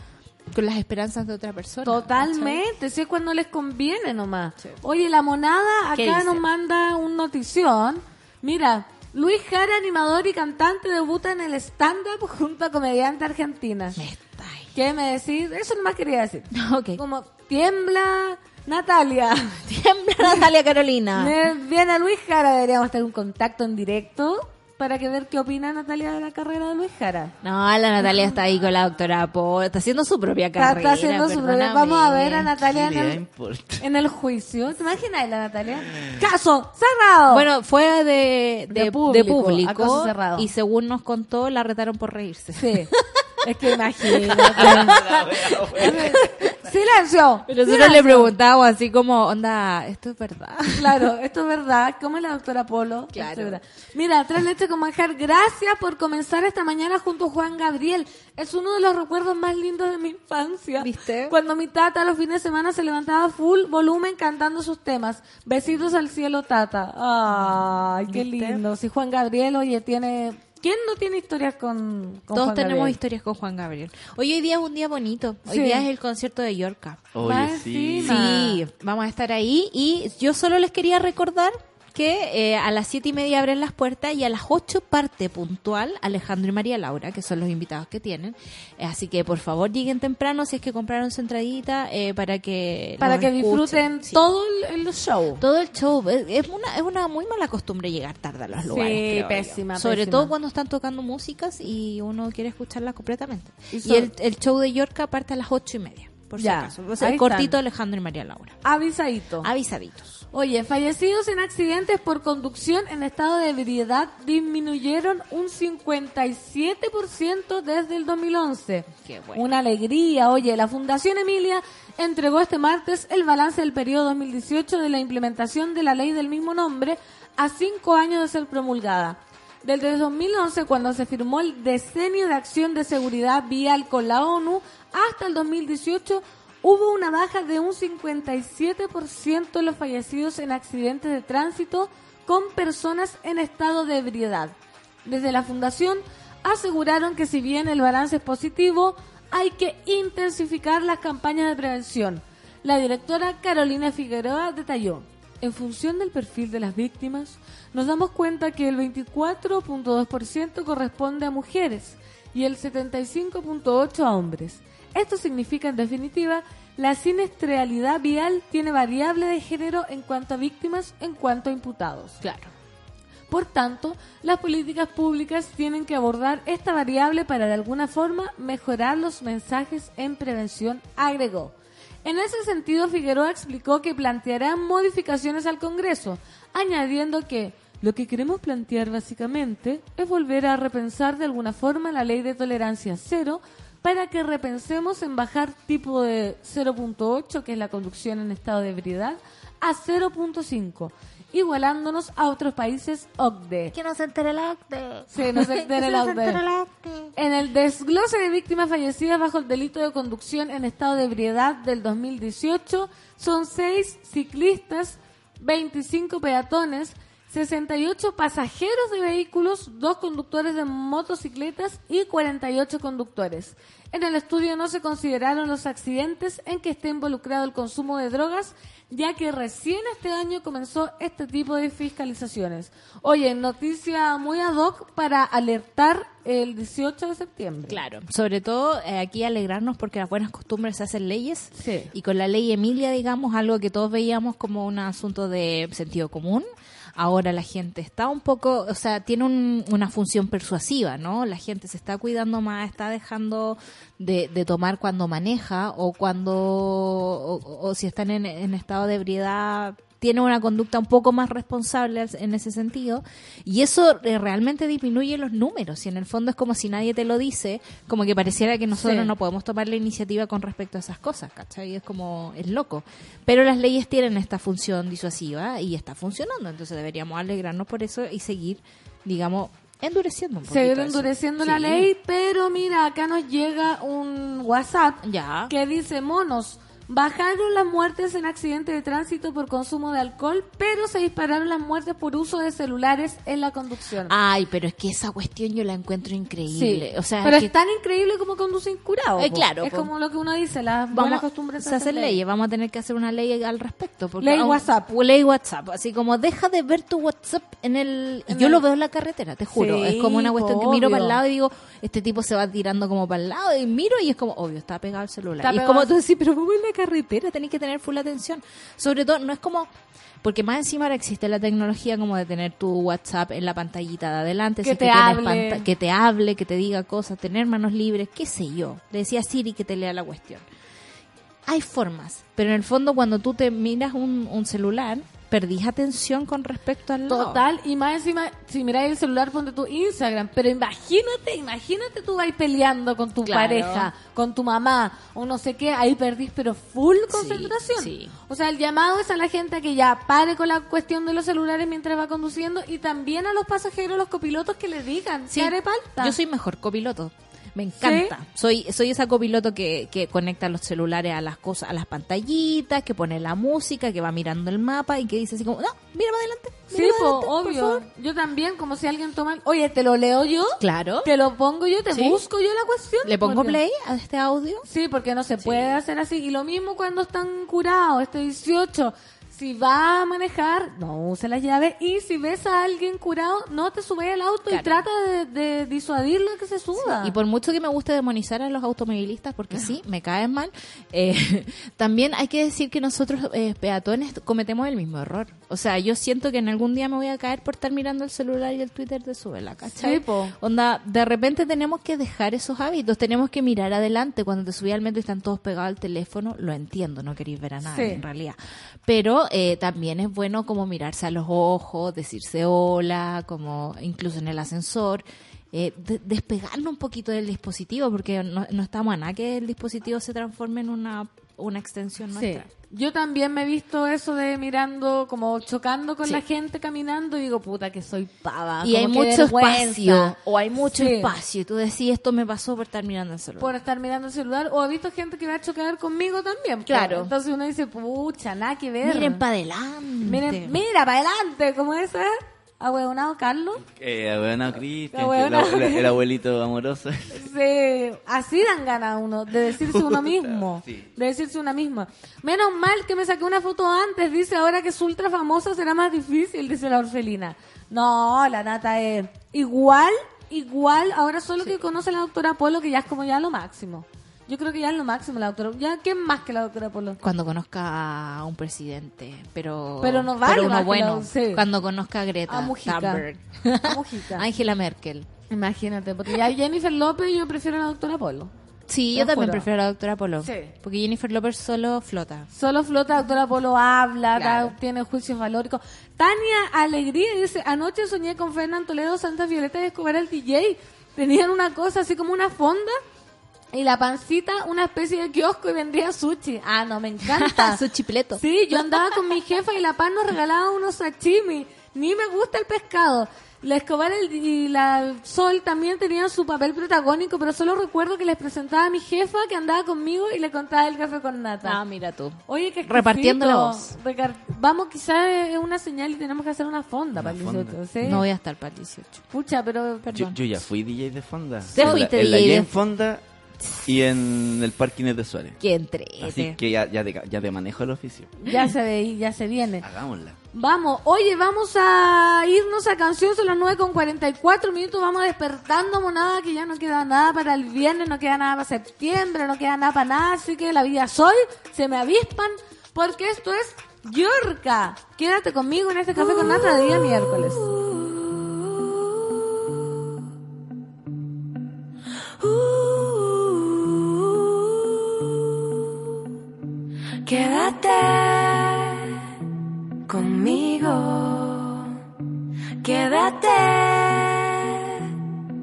con las esperanzas de otra persona. Totalmente, si es cuando les conviene nomás. Oye, la monada ¿Qué acá nos manda un notición. Mira, Luis Jara, animador y cantante, debuta en el stand-up junto a comediante argentina. ¿Qué me decís? Eso nomás quería decir. [laughs] Como tiembla Natalia. [laughs] Tiembla Natalia Carolina. Me- Viene Luis Jara, deberíamos tener un contacto en directo para que ver qué opina Natalia de la carrera de Luis Jara. No, la Natalia está ahí con la doctora Po, está haciendo su propia carrera. está haciendo su propia- Vamos a ver a Natalia ¿Qué en el, importa? en el juicio. ¿Te imaginas la Natalia? [laughs] Caso cerrado. Bueno, fue de, de, De de público, público, a caso cerrado. y según nos contó, la retaron por reírse. Sí. [laughs] Es que imagínate. Silencio. Pero nosotros le preguntábamos así como, onda, ¿esto es verdad? Claro, esto es verdad. ¿Cómo es la doctora Polo? Claro. Es. Mira, tres leche con manjar. Gracias por comenzar esta mañana junto a Juan Gabriel. Es uno de los recuerdos más lindos de mi infancia. ¿Viste? Cuando mi tata los fines de semana se levantaba full volumen cantando sus temas. Besitos al cielo, tata. Ay, qué ¿Viste? lindo. Si Juan Gabriel, oye, tiene... ¿Quién no tiene historias con, con Todos Juan tenemos Gabriel? historias con Juan Gabriel. Hoy, hoy día es un día bonito. Hoy Sí. día es el concierto de Yorka. Oye. Sí, vamos a estar ahí. Y yo solo les quería recordar que eh, a las siete y media abren las puertas y a las ocho parte puntual Alejandro y María Laura, que son los invitados que tienen. Eh, así que por favor lleguen temprano si es que compraron su entradita eh, para que Para que escuchen. disfruten Sí. todo el, el show. todo el show. Es, una, es una muy mala costumbre llegar tarde a los Sí, lugares. creo yo. pésima, Sobre pésima. todo cuando están tocando músicas y uno quiere escucharlas completamente. Y Y, el, el show de Yorka parte a las ocho y media. Por Ya, si acaso. O sea, cortito están. Alejandro y María Laura. Avisadito. Avisaditos. Oye, fallecidos en accidentes por conducción en estado de ebriedad disminuyeron un 57% desde el 2011. Qué bueno. Una alegría. Oye, la Fundación Emilia entregó este martes el balance del periodo 2018 de la implementación de la ley del mismo nombre a cinco años de ser promulgada. Desde el 2011, cuando se firmó el Decenio de Acción de Seguridad Vial con la ONU, hasta el 2018 hubo una baja de un 57% en los fallecidos en accidentes de tránsito con personas en estado de ebriedad. Desde la Fundación aseguraron que si bien el balance es positivo, hay que intensificar las campañas de prevención. La directora Carolina Figueroa detalló. En función del perfil de las víctimas, nos damos cuenta que el 24.2% corresponde a mujeres y el 75.8% a hombres. Esto significa, en definitiva, la siniestralidad vial tiene variable de género en cuanto a víctimas, en cuanto a imputados. Claro. Por tanto, las políticas públicas tienen que abordar esta variable para de alguna forma mejorar los mensajes en prevención, agregó. En ese sentido, Figueroa explicó que plantearán modificaciones al Congreso, añadiendo que lo que queremos plantear básicamente es volver a repensar de alguna forma la ley de tolerancia cero para que repensemos en bajar tipo de 0.8, que es la conducción en estado de ebriedad, a 0.5, igualándonos a otros países OCDE. Que no se entere el acte. Sí, no se entere [laughs] el OCDE. En el desglose de víctimas fallecidas bajo el delito de conducción en estado de ebriedad del 2018 son 6 ciclistas, 25 peatones, 68 pasajeros de vehículos, 2 conductores de motocicletas y 48 conductores. En el estudio no se consideraron los accidentes en que esté involucrado el consumo de drogas, ya que recién este año comenzó este tipo de fiscalizaciones. Oye, noticia muy ad hoc para alertar el 18 de septiembre. Claro, sobre todo eh, aquí alegrarnos porque las buenas costumbres se hacen leyes Sí. y con la ley Emilia, digamos, algo que todos veíamos como un asunto de sentido común, ahora la gente está un poco, o sea, tiene un- una función persuasiva, ¿no? La gente se está cuidando más, está dejando de, de tomar cuando maneja o cuando, o, o si están en, en estado de ebriedad tiene una conducta un poco más responsable en ese sentido y eso eh, realmente disminuye los números y en el fondo es como si nadie te lo dice como que pareciera que nosotros Sí. no podemos tomar la iniciativa con respecto a esas cosas ¿cachai? es como es loco pero las leyes tienen esta función disuasiva y está funcionando entonces deberíamos alegrarnos por eso y seguir digamos endureciendo un poquito Seguir eso. endureciendo la Sí. ley, pero mira, acá nos llega un WhatsApp ya que dice, monos, bajaron las muertes en accidentes de tránsito por consumo de alcohol, pero se dispararon las muertes por uso de celulares en la conducción. ay pero es que esa cuestión yo la encuentro increíble o sea pero que es tan increíble como conducir curado. Eh, claro, Es po. como lo que uno dice, las buenas vamos costumbres se hacen leyes, vamos a tener que hacer una ley al respecto. Porque Ley aún- WhatsApp. Ley WhatsApp, así como deja de ver tu WhatsApp en el... En yo el- lo veo en la carretera, te juro. Sí, es como una cuestión que miro para el lado y digo, este tipo se va tirando como para el lado y miro y es como, obvio, está pegado al celular. Está y es como tú decís, pero vamos en la carretera, tenés que tener full atención. Sobre todo, no es como... Porque más encima ahora existe la tecnología como de tener tu WhatsApp en la pantallita de adelante, Que si te hable. que te hable, que te diga cosas, tener manos libres, qué sé yo. Le decía a Siri que te lea la cuestión. Hay formas, pero en el fondo cuando tú te miras un, un celular, perdís atención con respecto al lado. Total, y más encima, si miráis el celular, ponte tu Instagram. Pero imagínate, imagínate tú vais peleando con tu Claro. pareja, con tu mamá, o no sé qué, ahí perdís, pero full concentración. sí. O sea, el llamado es a la gente que ya pare con la cuestión de los celulares mientras va conduciendo y también a los pasajeros, los copilotos que le digan, Sí, ¿qué haré falta? Yo soy mejor copiloto. Me encanta. Soy soy esa copiloto que, que conecta los celulares a las cosas, a las pantallitas, que pone la música, que va mirando el mapa y que dice así como, no, mira para adelante. Sí, mira para po, adelante, por obvio. favor". Yo también, como si alguien toma... Oye, ¿te lo leo yo? Claro. ¿Te lo pongo yo? ¿Te Sí. busco yo la cuestión? Le pongo Porque- play a este audio. Sí, porque no se puede hacer así. Y lo mismo cuando están curados, este 18. Si va a manejar, no use las llaves. Y si ves a alguien curado, no te subes al auto y trata de, de disuadirlo de que se suba. Y por mucho que me guste demonizar a los automovilistas, porque sí, [laughs] me caen mal, eh, [laughs] también hay que decir que nosotros, eh, peatones, cometemos el mismo error. O sea, yo siento que en algún día me voy a caer por estar mirando el celular y el Twitter de Subela, ¿cachai? Sí, po. Onda, de repente tenemos que dejar esos hábitos, tenemos que mirar adelante. Cuando te subí al metro y están todos pegados al teléfono, lo entiendo, no queréis ver a nadie Sí. en realidad. Pero eh, también es bueno como mirarse a los ojos, decirse hola, como incluso en el ascensor. Eh, de- despegarnos un poquito del dispositivo porque no, no estamos a nada que el dispositivo se transforme en una, una extensión Sí. nuestra. Yo también me he visto eso de mirando, como chocando con Sí. la gente caminando y digo, puta, que soy pava. y hay como que mucho vergüenza espacio o hay mucho Sí. espacio y tú decís esto me pasó por estar mirando el celular Por estar mirando el celular. O he visto gente que va a chocar conmigo también. po. Claro. Entonces uno dice, pucha, nada que ver. miren para adelante Miren, mira, para adelante, como ese. Ahueonado Carlos. Eh, bueno, Cristian, el abuelito amoroso. [laughs] Sí, así dan ganas uno de decirse uno [laughs] mismo. Sí. De decirse una misma. Menos mal que me saqué una foto antes. Dice ahora que es ultra famosa será más difícil, dice la orfelina. No, la nata es igual, igual. Ahora solo que conoce a la doctora Polo, que ya es como ya lo máximo. Yo creo que ya es lo máximo la doctora. Ya, ¿quién más que la doctora Polo? cuando conozca a un presidente pero Pero no vale uno más que bueno la- sí. cuando conozca a Greta A Mujica. Thunberg A Mujica. [laughs] Angela Merkel Imagínate, porque ya Jennifer López yo prefiero a la doctora Polo. sí yo también juro. prefiero a la doctora Polo Sí. porque Jennifer López solo flota Solo flota, doctora Polo habla, Claro. tiene juicios valóricos. Tania Alegría dice, anoche soñé con Fernán Toledo, Santa Violeta y Escobar el DJ. Tenían una cosa así como una fonda y la pancita una especie de kiosco y vendía sushi. Ah, no, me encanta. [laughs] su chipleto Sí, yo andaba con mi jefa y la pan nos regalaba unos sashimi. Ni me gusta el pescado. La Escobar el- y la Sol también tenían su papel protagónico, pero solo recuerdo que les presentaba a mi jefa que andaba conmigo y le contaba el café con nata. ah mira tú Oye, que Repartiendo la voz. Vamos, quizás es una señal y tenemos que hacer una fonda para el fonda. 18, ¿sí? no voy a estar para el 18 Pucha, pero... Yo, perdón yo ya fui DJ de fonda. Te En la- fuiste en la, DJ de- en Fonda y en el Parque Inés de Suárez. que entrete Así que ya, ya, de, ya de manejo el oficio. Ya se ve, ya se viene. Hagámosla. Vamos, oye, vamos a irnos a canción, son las 9 con 44 minutos, vamos despertando monada, que ya no queda nada para el viernes, no queda nada para septiembre, no queda nada para nada, así que la vida soy, se me avispan, porque esto es Yorka. Quédate conmigo en este café con nata de día miércoles. Quédate conmigo. Quédate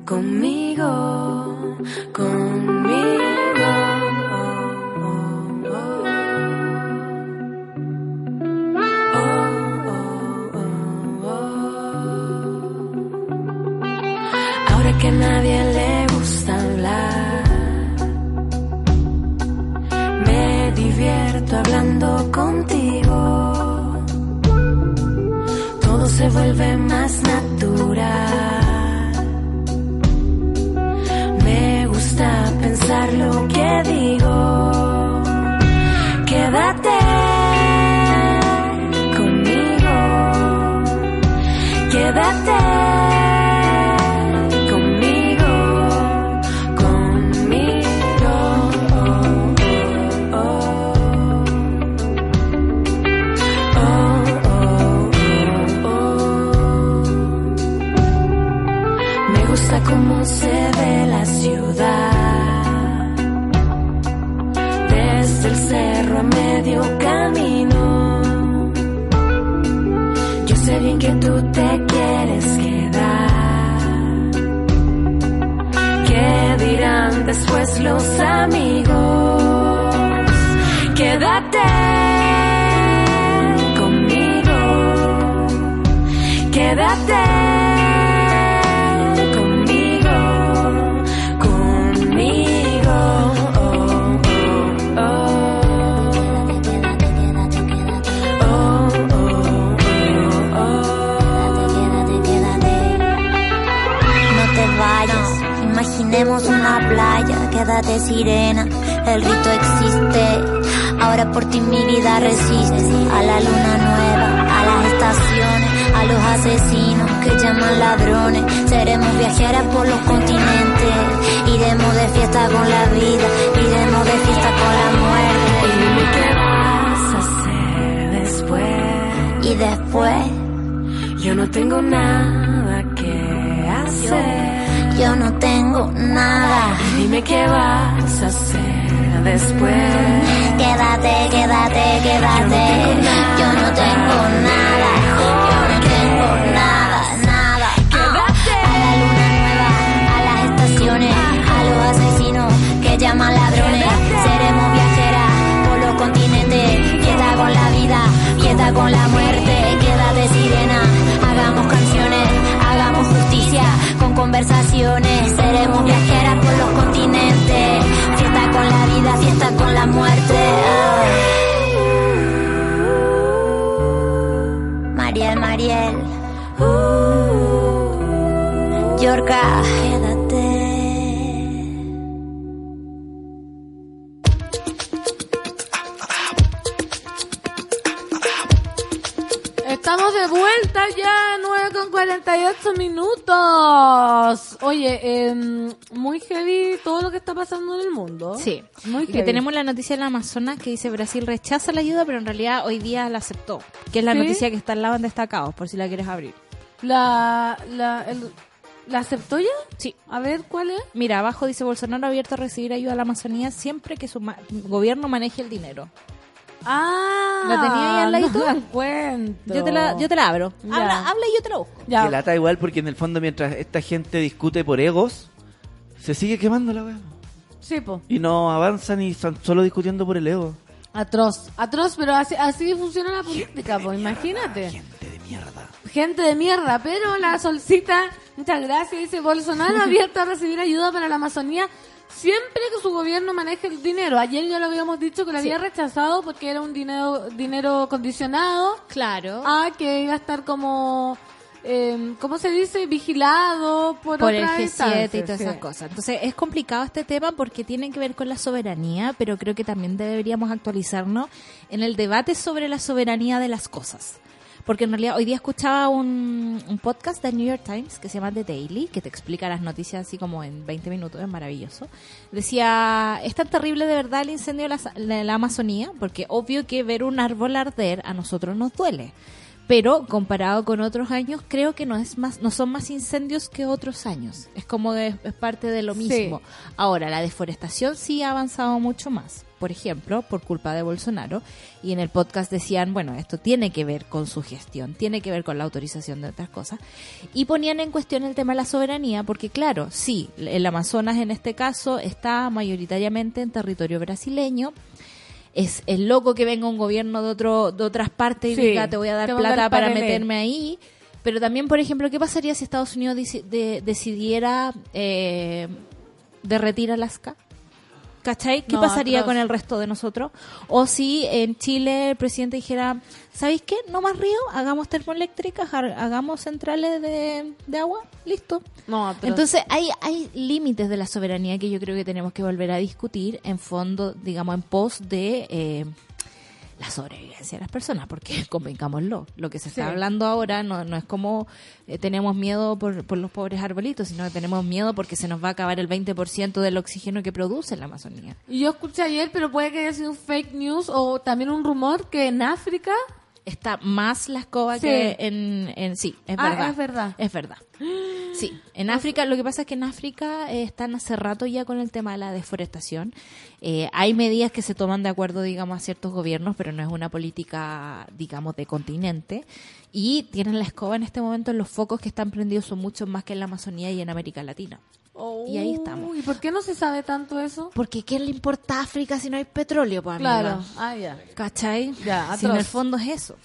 conmigo. Conmigo. Oh, oh, oh, oh. Ahora que nadie vuelve más natural. Quédate sirena, el rito existe, Ahora por ti mi vida resiste a la luna nueva, a las estaciones, a los asesinos que llaman ladrones. Seremos viajeras por los continentes, iremos de fiesta con la vida, iremos de fiesta con la muerte. Y dime qué vas a hacer después. Y después Yo no tengo nada. Yo no tengo nada. Dime qué vas a hacer después. Quédate, quédate, quédate. Yo no tengo nada. Yo no tengo nada, nada. A la luna nueva, a las estaciones, a los asesinos que llaman ladrones. Seremos viajeras por los continentes. Fiesta con la vida, fiesta con la muerte. Conversaciones. Seremos viajeras por los continentes. Fiesta con la vida, fiesta con la muerte. Mariel, Mariel. Yorka, 48 minutos. Oye, em, muy heavy todo lo que está pasando en el mundo. Sí, muy Y que heavy. tenemos la noticia del Amazonas que dice Brasil rechaza la ayuda, pero en realidad hoy día la aceptó. Que es la ¿Sí? noticia que está al lado en destacados, por si la quieres abrir. La, la, el- ¿La aceptó ya? Sí. A ver, ¿cuál es? Mira, abajo dice Bolsonaro abierto a recibir ayuda a la Amazonía siempre que su ma- gobierno maneje el dinero. Ah, ¿La tenía ahí al? No la encuentro. Yo te la, yo te la abro. Ya. Habla, habla y yo te la busco. Ya. Que lata igual porque en el fondo mientras esta gente discute por egos, se sigue quemando la weá. Sí, po. Y no avanzan y están solo discutiendo por el ego. Atroz, atroz, pero así, así funciona la política, pues imagínate. Gente de mierda. Gente de mierda, pero la solcita, muchas gracias, dice Bolsonaro [laughs] abierto a recibir ayuda para la Amazonía siempre que su gobierno maneje el dinero. Ayer ya lo habíamos dicho que lo Sí. había rechazado porque era un dinero dinero condicionado Claro. a que iba a estar como, eh, ¿cómo se dice? Vigilado por, por el otras G7 y todas sí. esas cosas. Entonces es complicado este tema porque tiene que ver con la soberanía, pero creo que también deberíamos actualizarnos en el debate sobre la soberanía de las cosas. Porque en realidad hoy día escuchaba un, podcast del New York Times que se llama The Daily, que te explica las noticias así como en 20 minutos, es maravilloso. Decía, es tan terrible de verdad el incendio de la, de la Amazonía, porque obvio que ver un árbol arder a nosotros nos duele pero comparado con otros años creo que no es más no son más incendios que otros años. Es como es, es parte de lo Sí. mismo. Ahora la deforestación sí ha avanzado mucho más por ejemplo por culpa de Bolsonaro. Y en el podcast decían bueno esto tiene que ver con su gestión tiene que ver con la autorización de otras cosas. Y ponían en cuestión el tema de la soberanía porque claro sí el Amazonas en este caso está mayoritariamente en territorio brasileño es el loco que venga un gobierno de otro de otras partes y Sí, diga te voy a dar a plata para papelé". meterme ahí pero también por ejemplo qué pasaría si Estados Unidos deci- de- decidiera eh, derretir Alaska ¿Cachai? ¿Qué pasaría con el resto de nosotros? O si en Chile el presidente dijera, ¿sabéis qué? No más río, hagamos termoeléctricas, ha- hagamos centrales de, de agua, listo. No. Entonces hay, hay límites de la soberanía que yo creo que tenemos que volver a discutir en fondo, digamos, en pos de eh, la sobrevivencia de las personas, porque [laughs] convengámoslo, lo que se está Sí. hablando ahora no, no es como eh, tenemos miedo por, por los pobres arbolitos, sino que tenemos miedo porque se nos va a acabar el 20% del oxígeno que produce la Amazonía. Y yo escuché ayer, pero puede que haya sido un fake news o también un rumor que en África Está más la escoba Sí. que en, en... Sí, es Ah, verdad. es verdad. Es verdad. Sí, en África, lo que pasa es que en África eh, están hace rato ya con el tema de la deforestación. Eh, hay medidas que se toman de acuerdo, digamos, a ciertos gobiernos, pero no es una política, digamos, de continente. Y tienen la escoba en este momento en los focos que están prendidos son muchos más que en la Amazonía y en América Latina. Y ahí estamos. ¿Y por qué no se sabe tanto eso? Porque ¿qué le importa a África si no hay petróleo, pues? Claro. Ah, ya. ¿Cachai? Ya, si en el fondo es eso.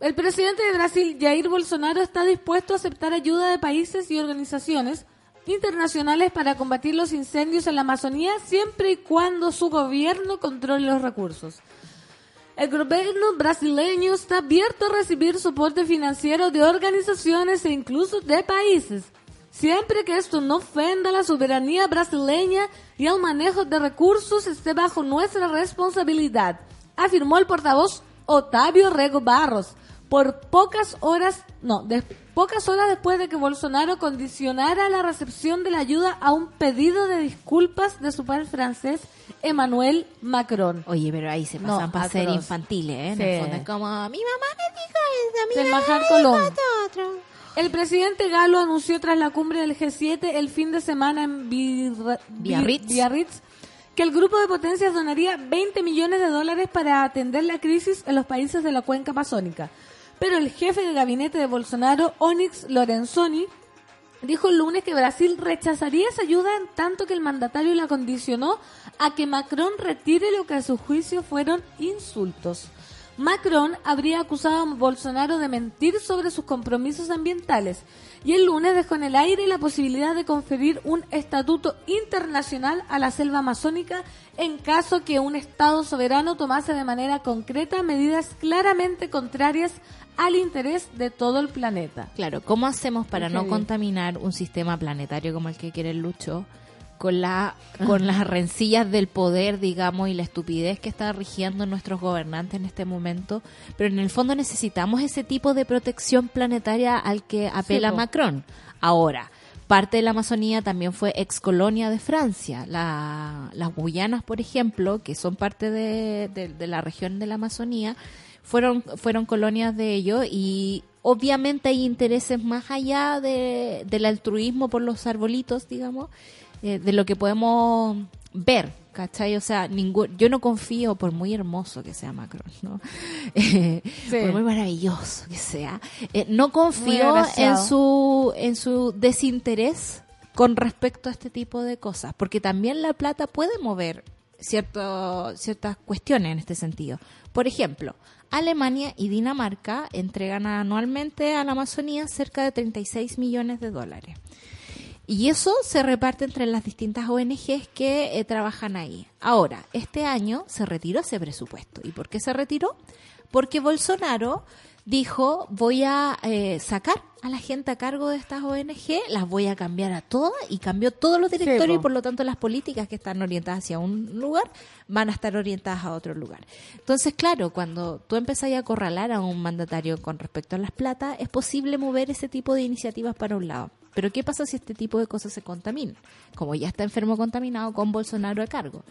El presidente de Brasil, Jair Bolsonaro, está dispuesto a aceptar ayuda de países y organizaciones internacionales para combatir los incendios en la Amazonía siempre y cuando su gobierno controle los recursos. El gobierno brasileño está abierto a recibir soporte financiero de organizaciones e incluso de países, siempre que esto no ofenda la soberanía brasileña y el manejo de recursos esté bajo nuestra responsabilidad. afirmó el portavoz Otavio Rego Barros por pocas horas, no, de, pocas horas después de que Bolsonaro condicionara la recepción de la ayuda a un pedido de disculpas de su padre francés Emmanuel Macron. Oye, pero ahí se No, pasan para ser infantiles, ¿eh? En Sí. el fondo es como, mi mamá me dijo eso, mi mamá me dijo otro". El presidente Galo anunció tras la cumbre del G7 el fin de semana en Birra- Biarritz. Biarritz que el grupo de potencias donaría 20 millones de dólares para atender la crisis en los países de la cuenca amazónica. Pero el jefe de gabinete de Bolsonaro, Onyx Lorenzoni, dijo el lunes que Brasil rechazaría esa ayuda en tanto que el mandatario la condicionó a que Macron retire lo que a su juicio fueron insultos. Macron habría acusado a Bolsonaro de mentir sobre sus compromisos ambientales y el lunes dejó en el aire la posibilidad de conferir un estatuto internacional a la selva amazónica en caso que un Estado soberano tomase de manera concreta medidas claramente contrarias al interés de todo el planeta. Claro, ¿cómo hacemos para no contaminar un sistema planetario como el que quiere el Lucho con la con las rencillas del poder, digamos, y la estupidez que está rigiendo nuestros gobernantes en este momento? Pero en el fondo necesitamos ese tipo de protección planetaria al que apela. Macron. Ahora, parte de la Amazonía también fue ex colonia de Francia. La- las Guyanas, por ejemplo, que son parte de, de- de la región de la Amazonía, fueron, fueron colonias de ellos y obviamente hay intereses más allá de, del altruismo por los arbolitos, digamos, eh, de lo que podemos ver. ¿Cachai? O sea, ningún, yo no confío, por muy hermoso que sea Macron, ¿no? [laughs] Eh, Sí. Por muy maravilloso que sea, eh, no confío en su, en su desinterés con respecto a este tipo de cosas, porque también la plata puede mover cierto, ciertas cuestiones en este sentido. Por ejemplo, Alemania y Dinamarca entregan anualmente a la Amazonía cerca de 36 millones de dólares. Y eso se reparte entre las distintas ONGs que eh, trabajan ahí. Ahora, este año se retiró ese presupuesto. ¿Y por qué se retiró? Porque Bolsonaro dijo, voy a eh, sacar a la gente a cargo de estas ONG, las voy a cambiar a todas y cambió todos los directorios y por lo tanto las políticas que están orientadas hacia un lugar van a estar orientadas a otro lugar. Entonces, claro, cuando tú empezás a acorralar a un mandatario con respecto a las plata, es posible mover ese tipo de iniciativas para un lado. Pero ¿qué pasa si este tipo de cosas se contaminan? Como ya está enfermo contaminado con Bolsonaro a cargo.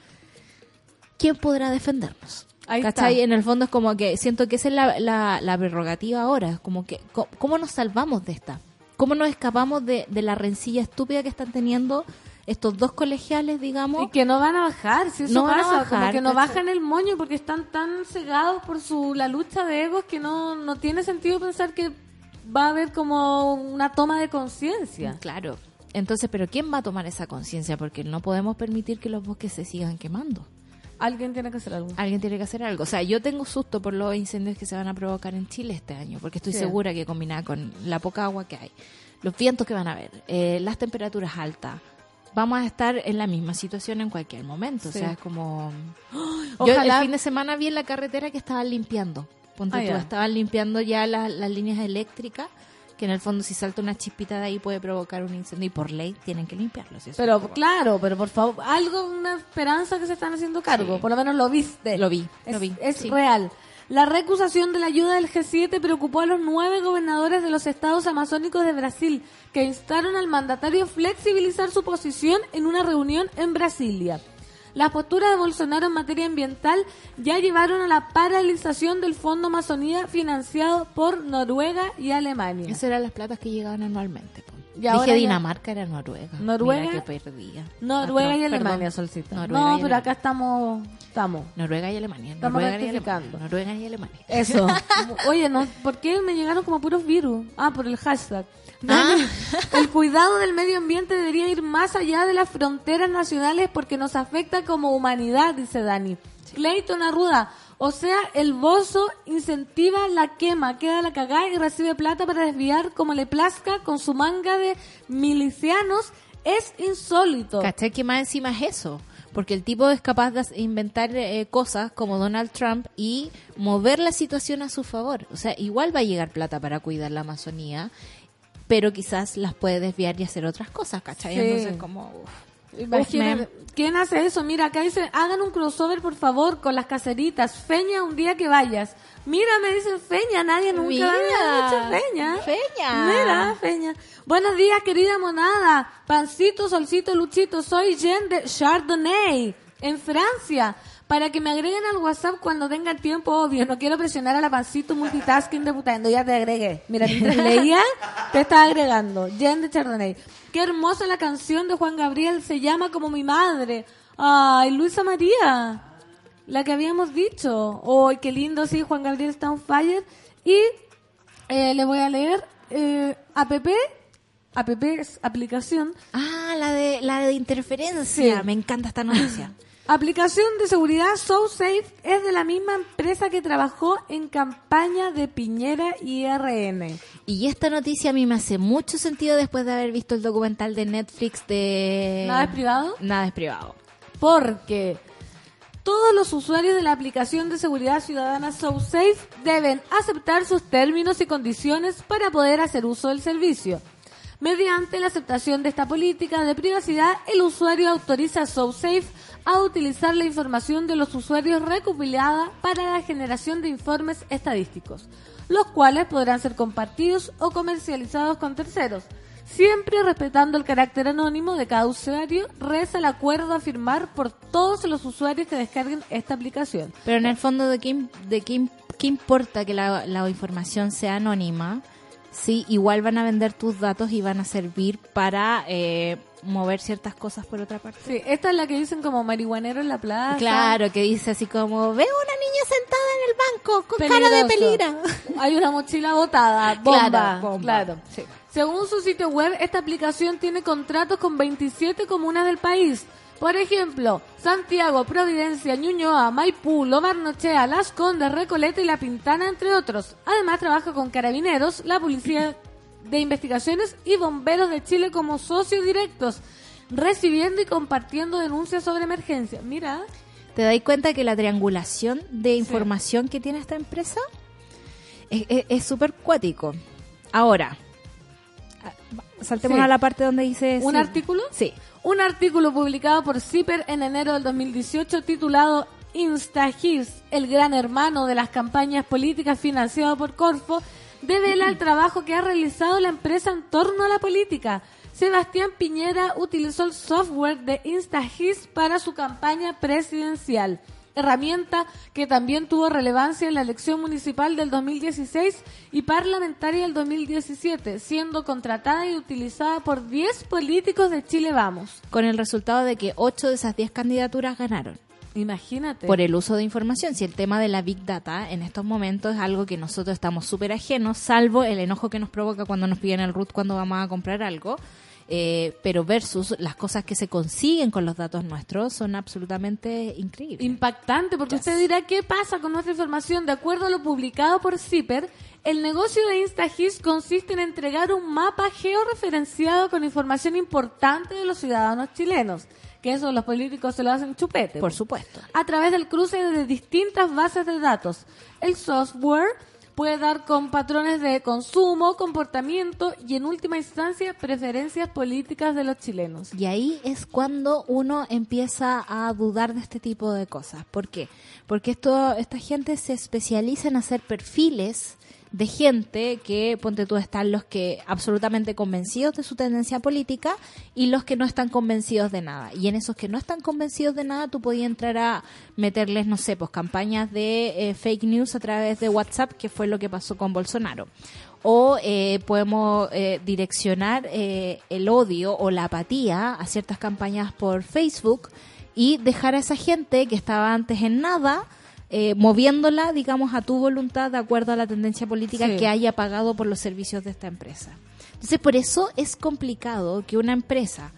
¿Quién podrá defendernos? Ahí ¿Cachai? está. En el fondo es como que siento que esa es la, la, la prerrogativa ahora. Como que, ¿cómo nos salvamos de esta? ¿Cómo nos escapamos de, de la rencilla estúpida que están teniendo estos dos colegiales, digamos? Y que no van a bajar, si eso No van a pasa, como bajar, que no bajan el moño porque están tan cegados por su la lucha de egos que no, no tiene sentido pensar que va a haber como una toma de conciencia. Claro. Entonces, ¿pero quién va a tomar esa conciencia? Porque no podemos permitir que los bosques se sigan quemando. Alguien tiene que hacer algo. Alguien tiene que hacer algo. O sea, yo tengo susto por los incendios que se van a provocar en Chile este año, porque estoy Sí. segura que combinada con la poca agua que hay, los vientos que van a haber, eh, las temperaturas altas, vamos a estar en la misma situación en cualquier momento. Sí. O sea, es como... [gasps] Yo Ojalá- el fin de semana vi en la carretera que estaban limpiando. Ponte Ah, tú, estaban limpiando ya las, las líneas eléctricas, que en el fondo si salta una chispita de ahí puede provocar un incendio y por ley tienen que limpiarlo. si Pero claro, pero por favor, algo, una esperanza que se están haciendo cargo. Sí. Por lo menos lo viste. Lo vi, Es, lo vi, es sí. real. La recusación de la ayuda del G7 preocupó a los nueve gobernadores de los estados amazónicos de Brasil, que instaron al mandatario a flexibilizar su posición en una reunión en Brasilia. Las posturas de Bolsonaro en materia ambiental ya llevaron a la paralización del Fondo Amazonía financiado por Noruega y Alemania. Esas eran las platas que llegaban anualmente. ahora Dije ya- Dinamarca, era Noruega. Noruega- Mira que perdía. Noruega Ah, y Alemania, perdón. Solcita. Noruega no, pero Alemania. acá estamos, estamos. Noruega y Alemania. Estamos Noruega y. Alemania. Noruega y Alemania. Eso. [laughs] Oye, no, ¿por qué me llegaron como puros virus? Ah, por el hashtag. Ah. El cuidado del medio ambiente debería ir más allá de las fronteras nacionales porque nos afecta como humanidad, dice Dani. Clayton Arruda, o sea, el bozo incentiva la quema, queda la cagada y recibe plata para desviar como le plazca con su manga de milicianos. Es insólito. ¿Cachai? Que más encima es eso. Porque el tipo es capaz de inventar eh, cosas como Donald Trump y mover la situación a su favor. O sea, igual va a llegar plata para cuidar la Amazonía, pero quizás las puede desviar y hacer otras cosas, ¿cachai? Sí. Entonces, como... uf. Imagínate. ¿Quién hace eso? Mira, acá dice, hagan un crossover por favor con las caseritas. Feña un día que vayas. Mira, me dicen Feña, nadie nunca Mira. había Feña. Feña. Mira, Feña. Buenos días, querida monada. Pancito, solcito, luchito. Soy Jen de Chardonnay, en Francia. Para que me agreguen al WhatsApp cuando tengan tiempo, obvio. No quiero presionar a la pancito multitasking de putando. Ya te agregué. Mira, mientras [laughs] leía, te estaba agregando. Jen de Chardonnay. Qué hermosa la canción de Juan Gabriel. Se llama como mi madre. Ay, Luisa María. La que habíamos dicho. ¡Ay, qué lindo! Sí, Juan Gabriel está on fire. Y eh, le voy a leer eh, app. App es aplicación. Ah, la de, la de interferencia. Sí. Me encanta esta noticia. [laughs] Aplicación de seguridad SoSafe es de la misma empresa que trabajó en campaña de Piñera y RN. Y esta noticia a mí me hace mucho sentido después de haber visto el documental de Netflix de... ¿Nada es privado? Nada es privado. Porque todos los usuarios de la aplicación de seguridad ciudadana SoSafe deben aceptar sus términos y condiciones para poder hacer uso del servicio. Mediante la aceptación de esta política de privacidad, el usuario autoriza a SoSafe a utilizar la información de los usuarios recopilada para la generación de informes estadísticos, los cuales podrán ser compartidos o comercializados con terceros. Siempre respetando el carácter anónimo de cada usuario, reza el acuerdo a firmar por todos los usuarios que descarguen esta aplicación. Pero en el fondo, ¿de qué, de qué, qué importa que la, la información sea anónima? Sí, igual van a vender tus datos y van a servir para eh, mover ciertas cosas por otra parte. Sí, esta es la que dicen como marihuanero en la plaza. Claro, que dice así como, veo una niña sentada en el banco con cara de Peligroso. peligro. Hay una mochila botada, [laughs] bomba. Claro, bomba. Claro. Según su sitio web, esta aplicación tiene contratos con 27 comunas del país. Por ejemplo, Santiago, Providencia, Ñuñoa, Maipú, Lomar Nochea, Las Condes, Recoleta y La Pintana, entre otros. Además, trabaja con carabineros, la Policía de Investigaciones y Bomberos de Chile como socios directos, recibiendo y compartiendo denuncias sobre emergencia. Mira, ¿Te dais cuenta que la triangulación de información que tiene esta empresa es- súper cuático? Ahora, a- saltemos Sí. a la parte donde dice... ¿Un sí. artículo? Sí. Un artículo publicado por CIPER en enero del 2018 titulado InstaGIS, el gran hermano de las campañas políticas financiado por Corfo, devela el trabajo que ha realizado la empresa en torno a la política. Sebastián Piñera utilizó el software de InstaGIS para su campaña presidencial, herramienta que también tuvo relevancia en la elección municipal del 2016 y parlamentaria del 2017, siendo contratada y utilizada por 10 políticos de Chile Vamos. Con el resultado de que 8 de esas 10 candidaturas ganaron. Imagínate. por el uso de información. Si el tema de la Big Data en estos momentos es algo que nosotros estamos súper ajenos, salvo el enojo que nos provoca cuando nos piden el root cuando vamos a comprar algo. Eh, pero versus las cosas que se consiguen con los datos nuestros son absolutamente increíbles. Impactante, porque usted dirá, ¿qué pasa con nuestra información? De acuerdo a lo publicado por CIPER, el negocio de InstaGIS consiste en entregar un mapa georreferenciado con información importante de los ciudadanos chilenos, que eso los políticos se lo hacen chupete. Por supuesto. a través del cruce de distintas bases de datos. El software puede dar con patrones de consumo, comportamiento y en última instancia preferencias políticas de los chilenos. Y ahí es cuando uno empieza a dudar de este tipo de cosas. ¿Por qué? Porque esto, esta gente se especializa en hacer perfiles de gente que, ponte tú, están los que absolutamente convencidos de su tendencia política y los que no están convencidos de nada. Y en esos que no están convencidos de nada, tú podías entrar a meterles, no sé, pues campañas de eh, fake news a través de WhatsApp, que fue lo que pasó con Bolsonaro o eh, podemos eh, direccionar eh, el odio o la apatía a ciertas campañas por Facebook y dejar a esa gente que estaba antes en nada eh, moviéndola, digamos, a tu voluntad de acuerdo a la tendencia política Sí. que haya pagado por los servicios de esta empresa. Entonces, por eso es complicado que una empresa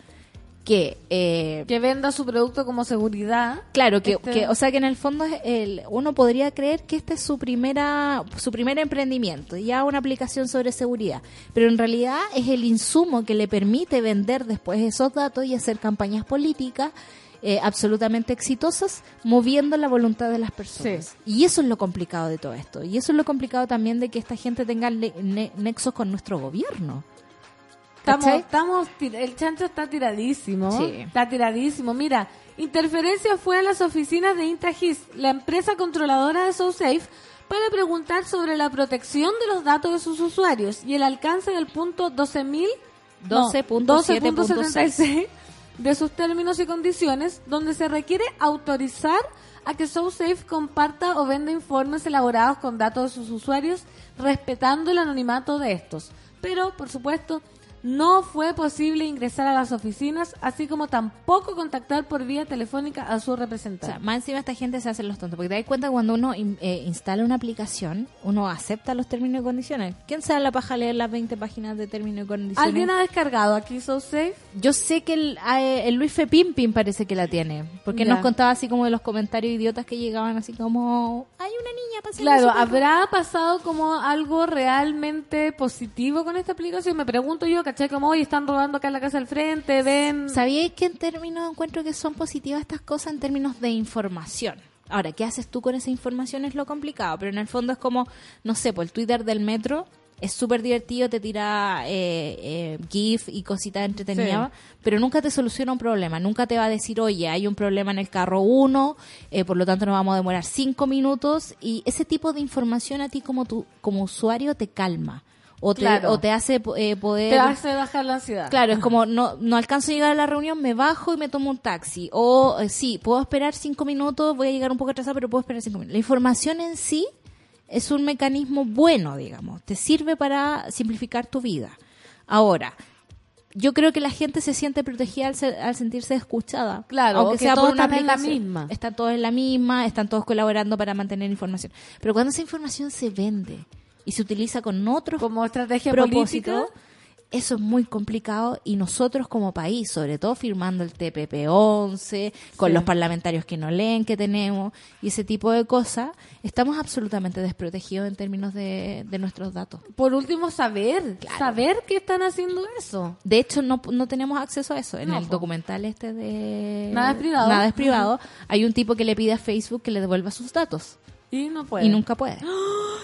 que eh, Que venda su producto como seguridad. Claro, que, Este- que- o sea que en el fondo el, uno podría creer que este es su primera, su primer emprendimiento, ya una aplicación sobre seguridad, pero en realidad es el insumo que le permite vender después esos datos y hacer campañas políticas eh, absolutamente exitosas, moviendo la voluntad de las personas. Y eso es lo complicado de todo esto. Y eso es lo complicado también de que esta gente tenga ne- nexos con nuestro gobierno. Estamos, estamos, el chancho está tiradísimo. Sí. Está tiradísimo. Mira, Interferencia fue a las oficinas de Intagis, la empresa controladora de SoSafe, para preguntar sobre la protección de los datos de sus usuarios y el alcance del punto 12.000 no, 12.7.6 12.76 de sus términos y condiciones, donde se requiere autorizar a que SoSafe comparta o venda informes elaborados con datos de sus usuarios, respetando el anonimato de estos. Pero, por supuesto, no fue posible ingresar a las oficinas, así como tampoco contactar por vía telefónica a su O representante. sea, más encima esta gente se hace los tontos. Porque te das cuenta que cuando uno in- eh, instala una aplicación, uno acepta los términos y condiciones. ¿Quién sabe la paja leer las 20 páginas de términos y condiciones? ¿Alguien ha descargado aquí SoSafe? Yo sé que el, eh, el Luis Fepimpin parece que la tiene. Porque nos contaba así como de los comentarios idiotas que llegaban así como... Hay una niña pasando Claro, su perro". ¿habrá pasado como algo realmente positivo con esta aplicación? Me pregunto yo, ¿cachai? Como hoy están robando acá en la casa al frente, ven... ¿Sabíais que en términos encuentro que son positivas estas cosas en términos de información? Ahora, ¿qué haces tú con esa información? Es lo complicado, pero en el fondo es como, no sé, pues el Twitter del metro es súper divertido, te tira eh, eh, GIF y cositas entretenidas, pero nunca te soluciona un problema, nunca te va a decir, oye, hay un problema en el carro 1, eh, por lo tanto nos vamos a demorar 5 minutos, y ese tipo de información a ti como, tu, como usuario te calma. O te, Claro. o te hace eh, poder Te hace bajar la ansiedad. Claro, es como no, no alcanzo a llegar a la reunión, me bajo y me tomo un taxi. O eh, sí, puedo esperar cinco minutos, voy a llegar un poco atrasado, pero puedo esperar cinco minutos. La información en sí es un mecanismo bueno, digamos. Te sirve para simplificar tu vida. Ahora, yo creo que la gente se siente protegida al, se- al sentirse escuchada. Claro, aunque sea todos por una en la misma. Están todos en la misma, están todos colaborando para mantener información. Pero cuando esa información se vende y se utiliza con otros Como estrategia propósito, política. eso es muy complicado y nosotros como país, sobre todo firmando el TPP-11, con Sí. los parlamentarios que no leen que tenemos y ese tipo de cosas, estamos absolutamente desprotegidos en términos de, de nuestros datos. Por último, saber. Saber que están haciendo eso. De hecho, no, no tenemos acceso a eso. En No, el po. documental este de... Nada es privado. Nada es privado. Hay un tipo que le pide a Facebook que le devuelva sus datos. Y no puede. Y nunca puede.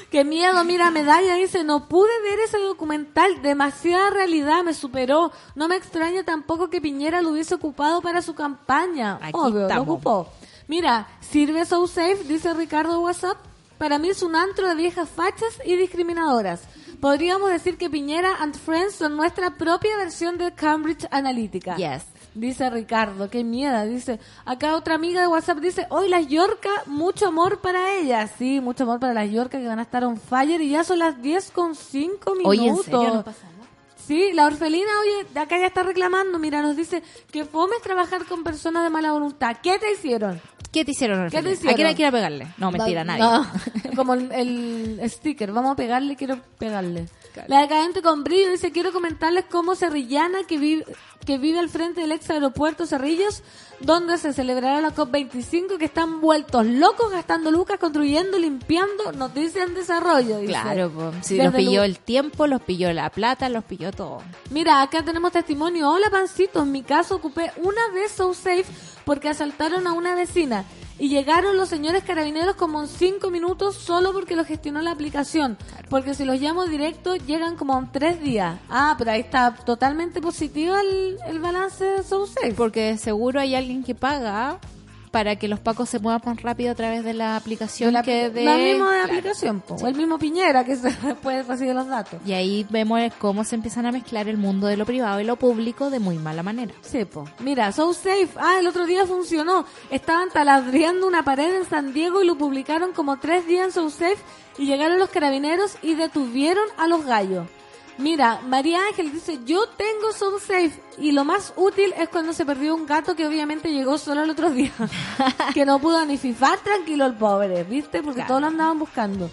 Qué miedo, mira, Medalla dice, no pude ver ese documental, demasiada realidad, me superó. No me extraña tampoco que Piñera lo hubiese ocupado para su campaña. Aquí Obvio, estamos. lo ocupó. Mira, sirve So Safe, dice Ricardo WhatsApp. Para mí es un antro de viejas fachas y discriminadoras. Podríamos decir que Piñera and Friends son nuestra propia versión de Cambridge Analytica. Yes. Dice Ricardo, qué miedo. Dice, acá otra amiga de WhatsApp dice, hoy las Yorca, mucho amor para ellas. Sí, mucho amor para las Yorca que van a estar on fire y ya son las 10 con 5 minutos. Oye, ¿en serio no pasa nada? Sí, la orfelina, oye, de acá ya está reclamando. Mira, nos dice que fome es trabajar con personas de mala voluntad. ¿Qué te hicieron? ¿Qué te hicieron? ¿Qué te Orfelina? hicieron? ¿A quién ir a pegarle? No, mentira, No, nadie. no. [laughs] Como el, el sticker, vamos a pegarle, quiero pegarle. La decadente con brillo dice, quiero comentarles cómo Cerrillana, que vive, que vive al frente del ex aeropuerto Cerrillos, donde se celebrará la COP25, que están vueltos locos gastando lucas, construyendo, limpiando, noticias en desarrollo. dice. Claro, si los pilló el tiempo, los pilló la plata, los pilló todo. Mira, acá tenemos testimonio. Hola, pancito. En mi caso ocupé una vez SoSafe porque asaltaron a una vecina. Y llegaron los señores carabineros como en cinco minutos solo porque lo gestionó la aplicación. Porque si los llamo directo llegan como en tres días. Ah, pero ahí está totalmente positivo el, el balance de SoSafe. Porque seguro hay alguien que paga para que los pacos se muevan más rápido a través de la aplicación la, que de... la misma de Claro. aplicación, po. o el mismo Piñera que se [laughs] puede recibir los datos. Y ahí vemos cómo se empiezan a mezclar el mundo de lo privado y lo público de muy mala manera. Sí, po. Mira, So Safe. Ah, el otro día funcionó. Estaban taladriando una pared en San Diego y lo publicaron como tres días en So Safe y llegaron los carabineros y detuvieron a los gallos. Mira, María Ángel dice, yo tengo So Safe y lo más útil es cuando se perdió un gato que obviamente llegó solo el otro día. [laughs] que no pudo ni fifar tranquilo el pobre, ¿viste? Porque Claro. todos lo andaban buscando.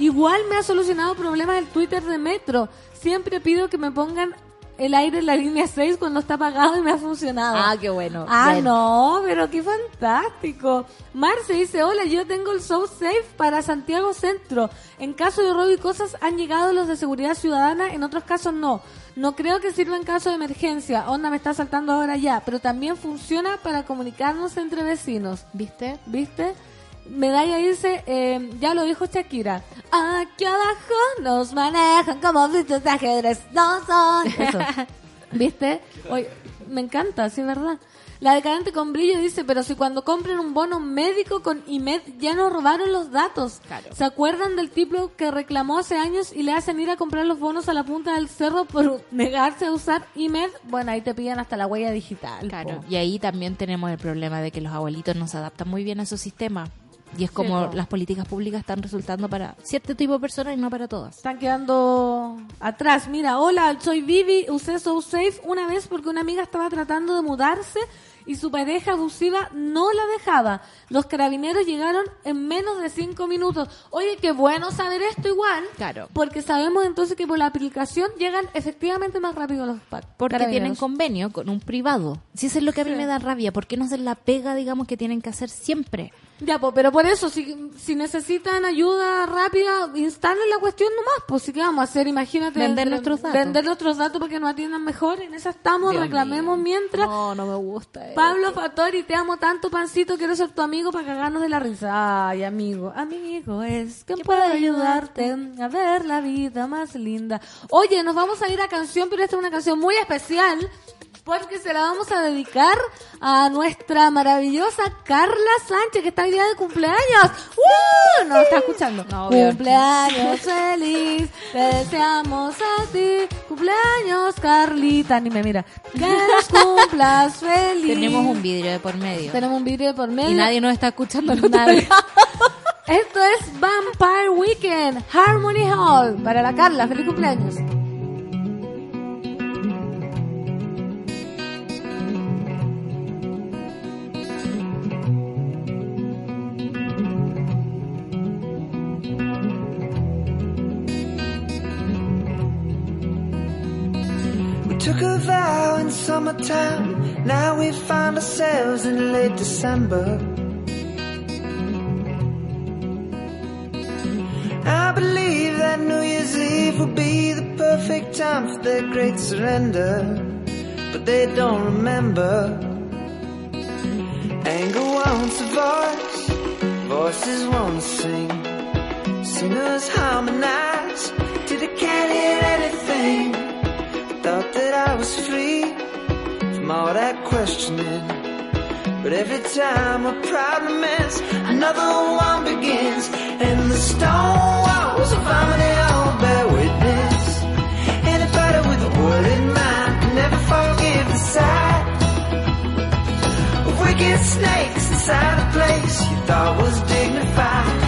Igual me ha solucionado problemas el Twitter de Metro. Siempre pido que me pongan el aire en la línea 6 cuando está apagado y me ha funcionado. qué bueno. Ah, Bien. no, pero qué fantástico. Marce dice, hola, yo tengo el So Safe para Santiago Centro. En caso de robo y cosas han llegado los de seguridad ciudadana, en otros casos no. No creo que sirva en caso de emergencia. Onda me está saltando ahora ya, pero también funciona para comunicarnos entre vecinos. ¿Viste? ¿Viste? Medalla dice, eh, ya lo dijo Shakira. Aquí abajo nos manejan como bichos de ajedrez. No son. [laughs] Eso. ¿Viste? Oye, me encanta, sí es verdad. La decadente con brillo dice, pero si cuando compren un bono médico con IMED ya nos robaron los datos. Claro. ¿Se acuerdan del tipo que reclamó hace años y le hacen ir a comprar los bonos a la punta del cerro por negarse a usar IMED? Bueno, ahí te pillan hasta la huella digital. Claro, po. y ahí también tenemos el problema de que los abuelitos no se adaptan muy bien a esos sistemas. Y es como las políticas públicas están resultando para cierto tipo de personas y no para todas. Están quedando atrás. Mira, hola, soy Vivi, usé So Safe una vez porque una amiga estaba tratando de mudarse y su pareja abusiva no la dejaba. Los carabineros llegaron en menos de cinco minutos. Oye, qué bueno saber esto igual. Claro. Porque sabemos entonces que por la aplicación llegan efectivamente más rápido los Porque tienen convenio con un privado. Si eso es lo que a mí Sí. me da rabia, ¿por qué no hacen la pega, digamos, que tienen que hacer siempre? Ya, pues, pero por eso, si, si necesitan ayuda rápida, instalen la cuestión nomás, pues, ¿sí que vamos a hacer? Imagínate. Vender entre- nuestros datos. Vender nuestros datos para que nos atiendan mejor. En esa estamos, Dios reclamemos mío. mientras. No, no me gusta. eso. Pablo Fatori, te amo tanto, pancito, quiero ser tu amigo para cagarnos de la risa. Ay, amigo, amigo es que puede ayudarte a ver la vida más linda. Oye, nos vamos a ir a canción, pero esta es una canción muy especial. Porque se la vamos a dedicar a nuestra maravillosa Carla Sánchez, que está hoy día de cumpleaños. ¡Uh! No, está escuchando. No, cumpleaños feliz, te deseamos a ti. Cumpleaños, Carlita. Ni me mira. Que nos cumplas [laughs] feliz. Tenemos un vidrio de por medio. Tenemos un vídeo de por medio. Y nadie nos está escuchando. Nadie. Esto es Vampire Weekend, Harmony Hall. Para la Carla, feliz cumpleaños. Summertime. Now we find ourselves in late December. I believe that New Year's Eve will be the perfect time for their great surrender. But they don't remember. Anger wants a voice, voices won't sing. Singers harmonize they can't hear anything. Thought that I was free all that questioning. But every time a problem ends, another one begins. And the stone walls of harmony all bear witness. Anybody with a word in mind can never forgive the sight of wicked snakes inside a place you thought was dignified.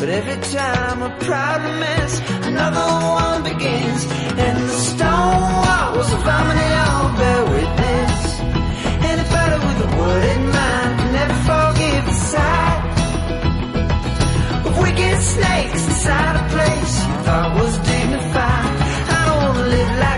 But every time a problem ends, another one begins. And the stone wall walls of harmony all bear witness. Anybody with a word in mind never forgive the sight of wicked snakes inside a place you thought was dignified. I don't wanna live like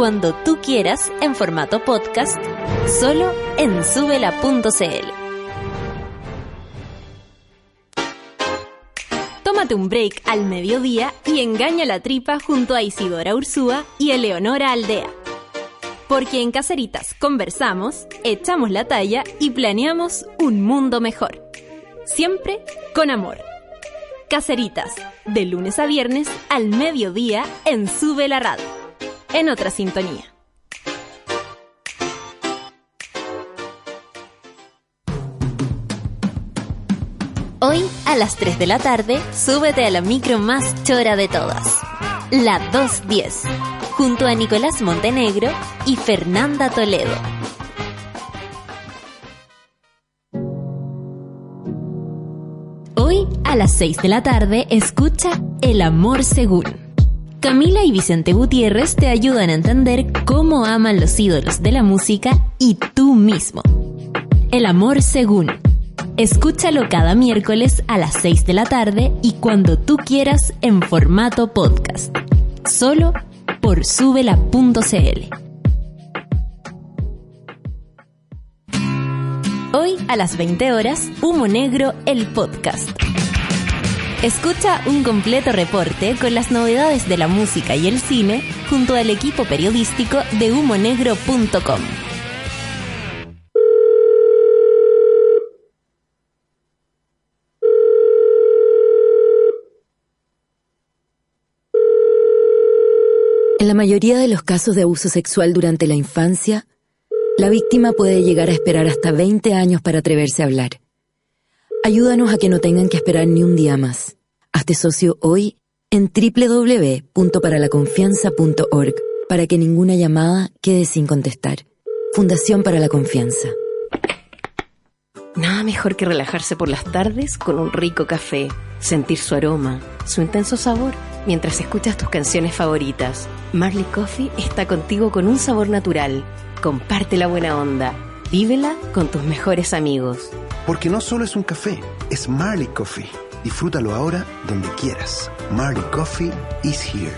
cuando tú quieras en formato podcast, solo en subela.cl. Tómate un break al mediodía y engaña la tripa junto a Isidora Ursúa y Eleonora Aldea. Porque en Caceritas conversamos, echamos la talla y planeamos un mundo mejor. Siempre con amor. Caceritas, de lunes a viernes al mediodía en Sube la Radio. En otra sintonía. Hoy, a las 3 de la tarde, súbete a la micro más chora de todas. La 210, junto a Nicolás Montenegro y Fernanda Toledo. Hoy, a las 6 de la tarde, escucha El Amor Según. Camila y Vicente Gutiérrez te ayudan a entender cómo aman los ídolos de la música y tú mismo. El Amor Según. Escúchalo cada miércoles a las 6 de la tarde y cuando tú quieras en formato podcast. Solo por subela.cl. Hoy a las 20 horas, Humo Negro, el podcast. Escucha un completo reporte con las novedades de la música y el cine junto al equipo periodístico de humonegro.com. En la mayoría de los casos de abuso sexual durante la infancia, la víctima puede llegar a esperar hasta 20 años para atreverse a hablar. Ayúdanos a que no tengan que esperar ni un día más. Hazte socio hoy en www.paralaconfianza.org para que ninguna llamada quede sin contestar. Fundación para la Confianza. Nada mejor que relajarse por las tardes con un rico café, sentir su aroma, su intenso sabor, mientras escuchas tus canciones favoritas. Marley Coffee está contigo con un sabor natural. Comparte la buena onda. Vívela con tus mejores amigos. Porque no solo es un café, es Marley Coffee. Disfrútalo ahora donde quieras. Marley Coffee is here.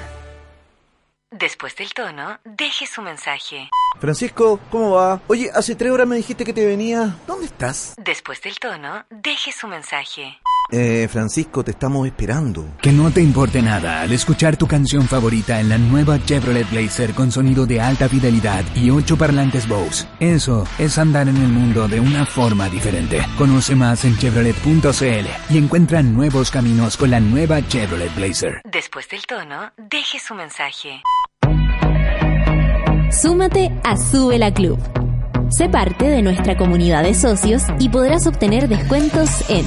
Después del tono, deje su mensaje. Francisco, ¿cómo va? Oye, hace tres horas me dijiste que te venía. ¿Dónde estás? Después del tono, deje su mensaje. Eh, Francisco, te estamos esperando. Que no te importe nada al escuchar tu canción favorita en la nueva Chevrolet Blazer con sonido de alta fidelidad y 8 parlantes Bose. Eso es andar en el mundo de una forma diferente. Conoce más en chevrolet.cl y encuentra nuevos caminos con la nueva Chevrolet Blazer. Después del tono, deje su mensaje. Súmate a Sube la Club. Sé parte de nuestra comunidad de socios y podrás obtener descuentos en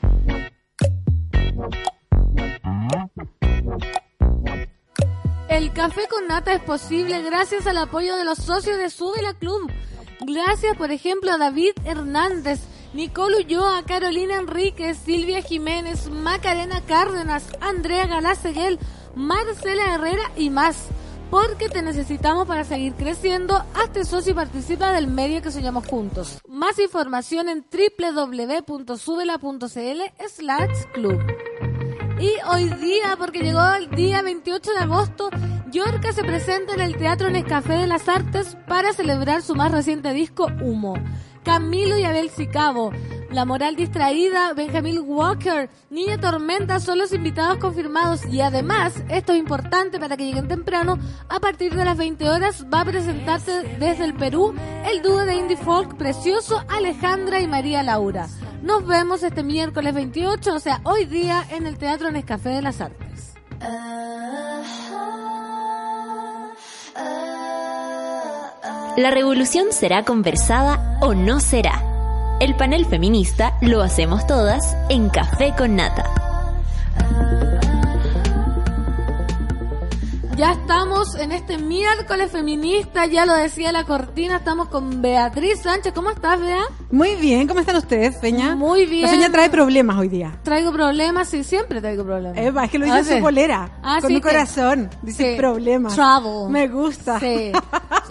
El café con nata es posible gracias al apoyo de los socios de Sube la Club. Gracias, por ejemplo, a David Hernández, Nicole Ulloa, Carolina Enríquez, Silvia Jiménez, Macarena Cárdenas, Andrea Galaceguel, Marcela Herrera y más. Porque te necesitamos para seguir creciendo. Hazte socio y participa del medio que soñamos juntos. Más información en www.subela.cl slash club. Y hoy día, porque llegó el día 28 de agosto, Yorka se presenta en el Teatro Nescafé de las Artes para celebrar su más reciente disco, Humo. Camilo y Abel Sicabo, La Moral Distraída, Benjamin Walker, Niña Tormenta son los invitados confirmados y además, esto es importante para que lleguen temprano, a partir de las 20 horas va a presentarse desde el Perú el dúo de indie folk precioso Alejandra y María Laura. Nos vemos este miércoles 28, o sea, hoy día en el Teatro Nescafé de las Artes. La revolución será conversada o no será. El panel feminista lo hacemos todas en Café con Nata. Ya estamos en este miércoles feminista, ya lo decía la cortina, estamos con Beatriz Sánchez. ¿Cómo estás, Bea? Muy bien, ¿cómo están ustedes, Peña? Muy bien. La Peña trae problemas hoy día. Traigo problemas, sí, siempre traigo problemas. Eva, es que lo dice Ah, su sí. polera, Ah, con sí, un corazón. Dice Sí. problemas. Trouble. Me gusta. Sí. [laughs]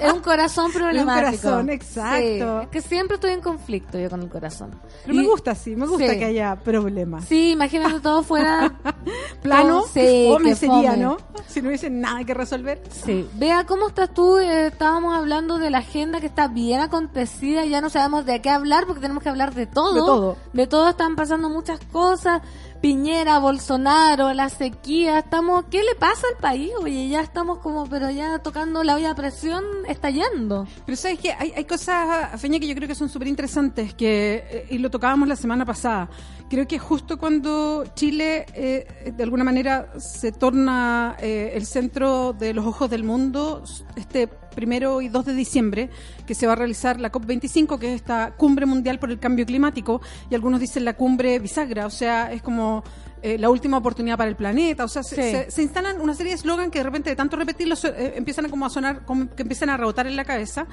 Es un corazón problemático. corazón, exacto. Es que siempre estoy en conflicto yo con el corazón. Pero me gusta, sí, me gusta que haya problemas. Sí, imagínate todo fuera [laughs] Plano, sí, fome sería, fome. ¿no? Si no hubiese nada que resolver. Sí. Vea, ¿cómo estás tú? Eh, estábamos hablando de la agenda que está bien acontecida, ya no sabemos de qué hablar porque tenemos que hablar de todo. De todo. De todo están pasando muchas cosas. Piñera, Bolsonaro, la sequía, estamos, ¿qué le pasa al país? Oye, ya estamos como, pero ya tocando la olla a presión, estallando. Pero sabes que hay, hay cosas, Feña, que yo creo que son súper interesantes, que, eh, y lo tocábamos la semana pasada. Creo que justo cuando Chile, eh, de alguna manera, se torna eh, el centro de los ojos del mundo, este primero y 2 de diciembre, que se va a realizar la COP25, que es esta cumbre mundial por el cambio climático, y algunos dicen la cumbre bisagra, o sea, es como eh, la última oportunidad para el planeta, o sea, se, Sí. se- se instalan una serie de eslogan que de repente de tanto repetirlos eh, empiezan a como a sonar, como que empiezan a rebotar en la cabeza,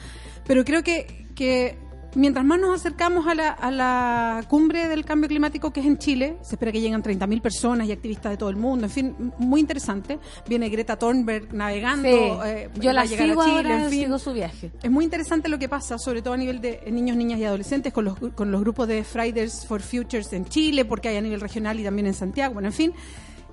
pero creo que, que mientras más nos acercamos a la, a la cumbre del cambio climático que es en Chile, se espera que lleguen 30.000 personas y activistas de todo el mundo, en fin, muy interesante. Viene Greta Thunberg navegando, Sí. eh, Yo la llegar sigo a Chile, ahora, en fin. sigo su viaje. Es muy interesante lo que pasa, sobre todo a nivel de niños, niñas y adolescentes, con los, con los grupos de Fridays for Futures en Chile, porque hay a nivel regional y también en Santiago. Bueno, en fin,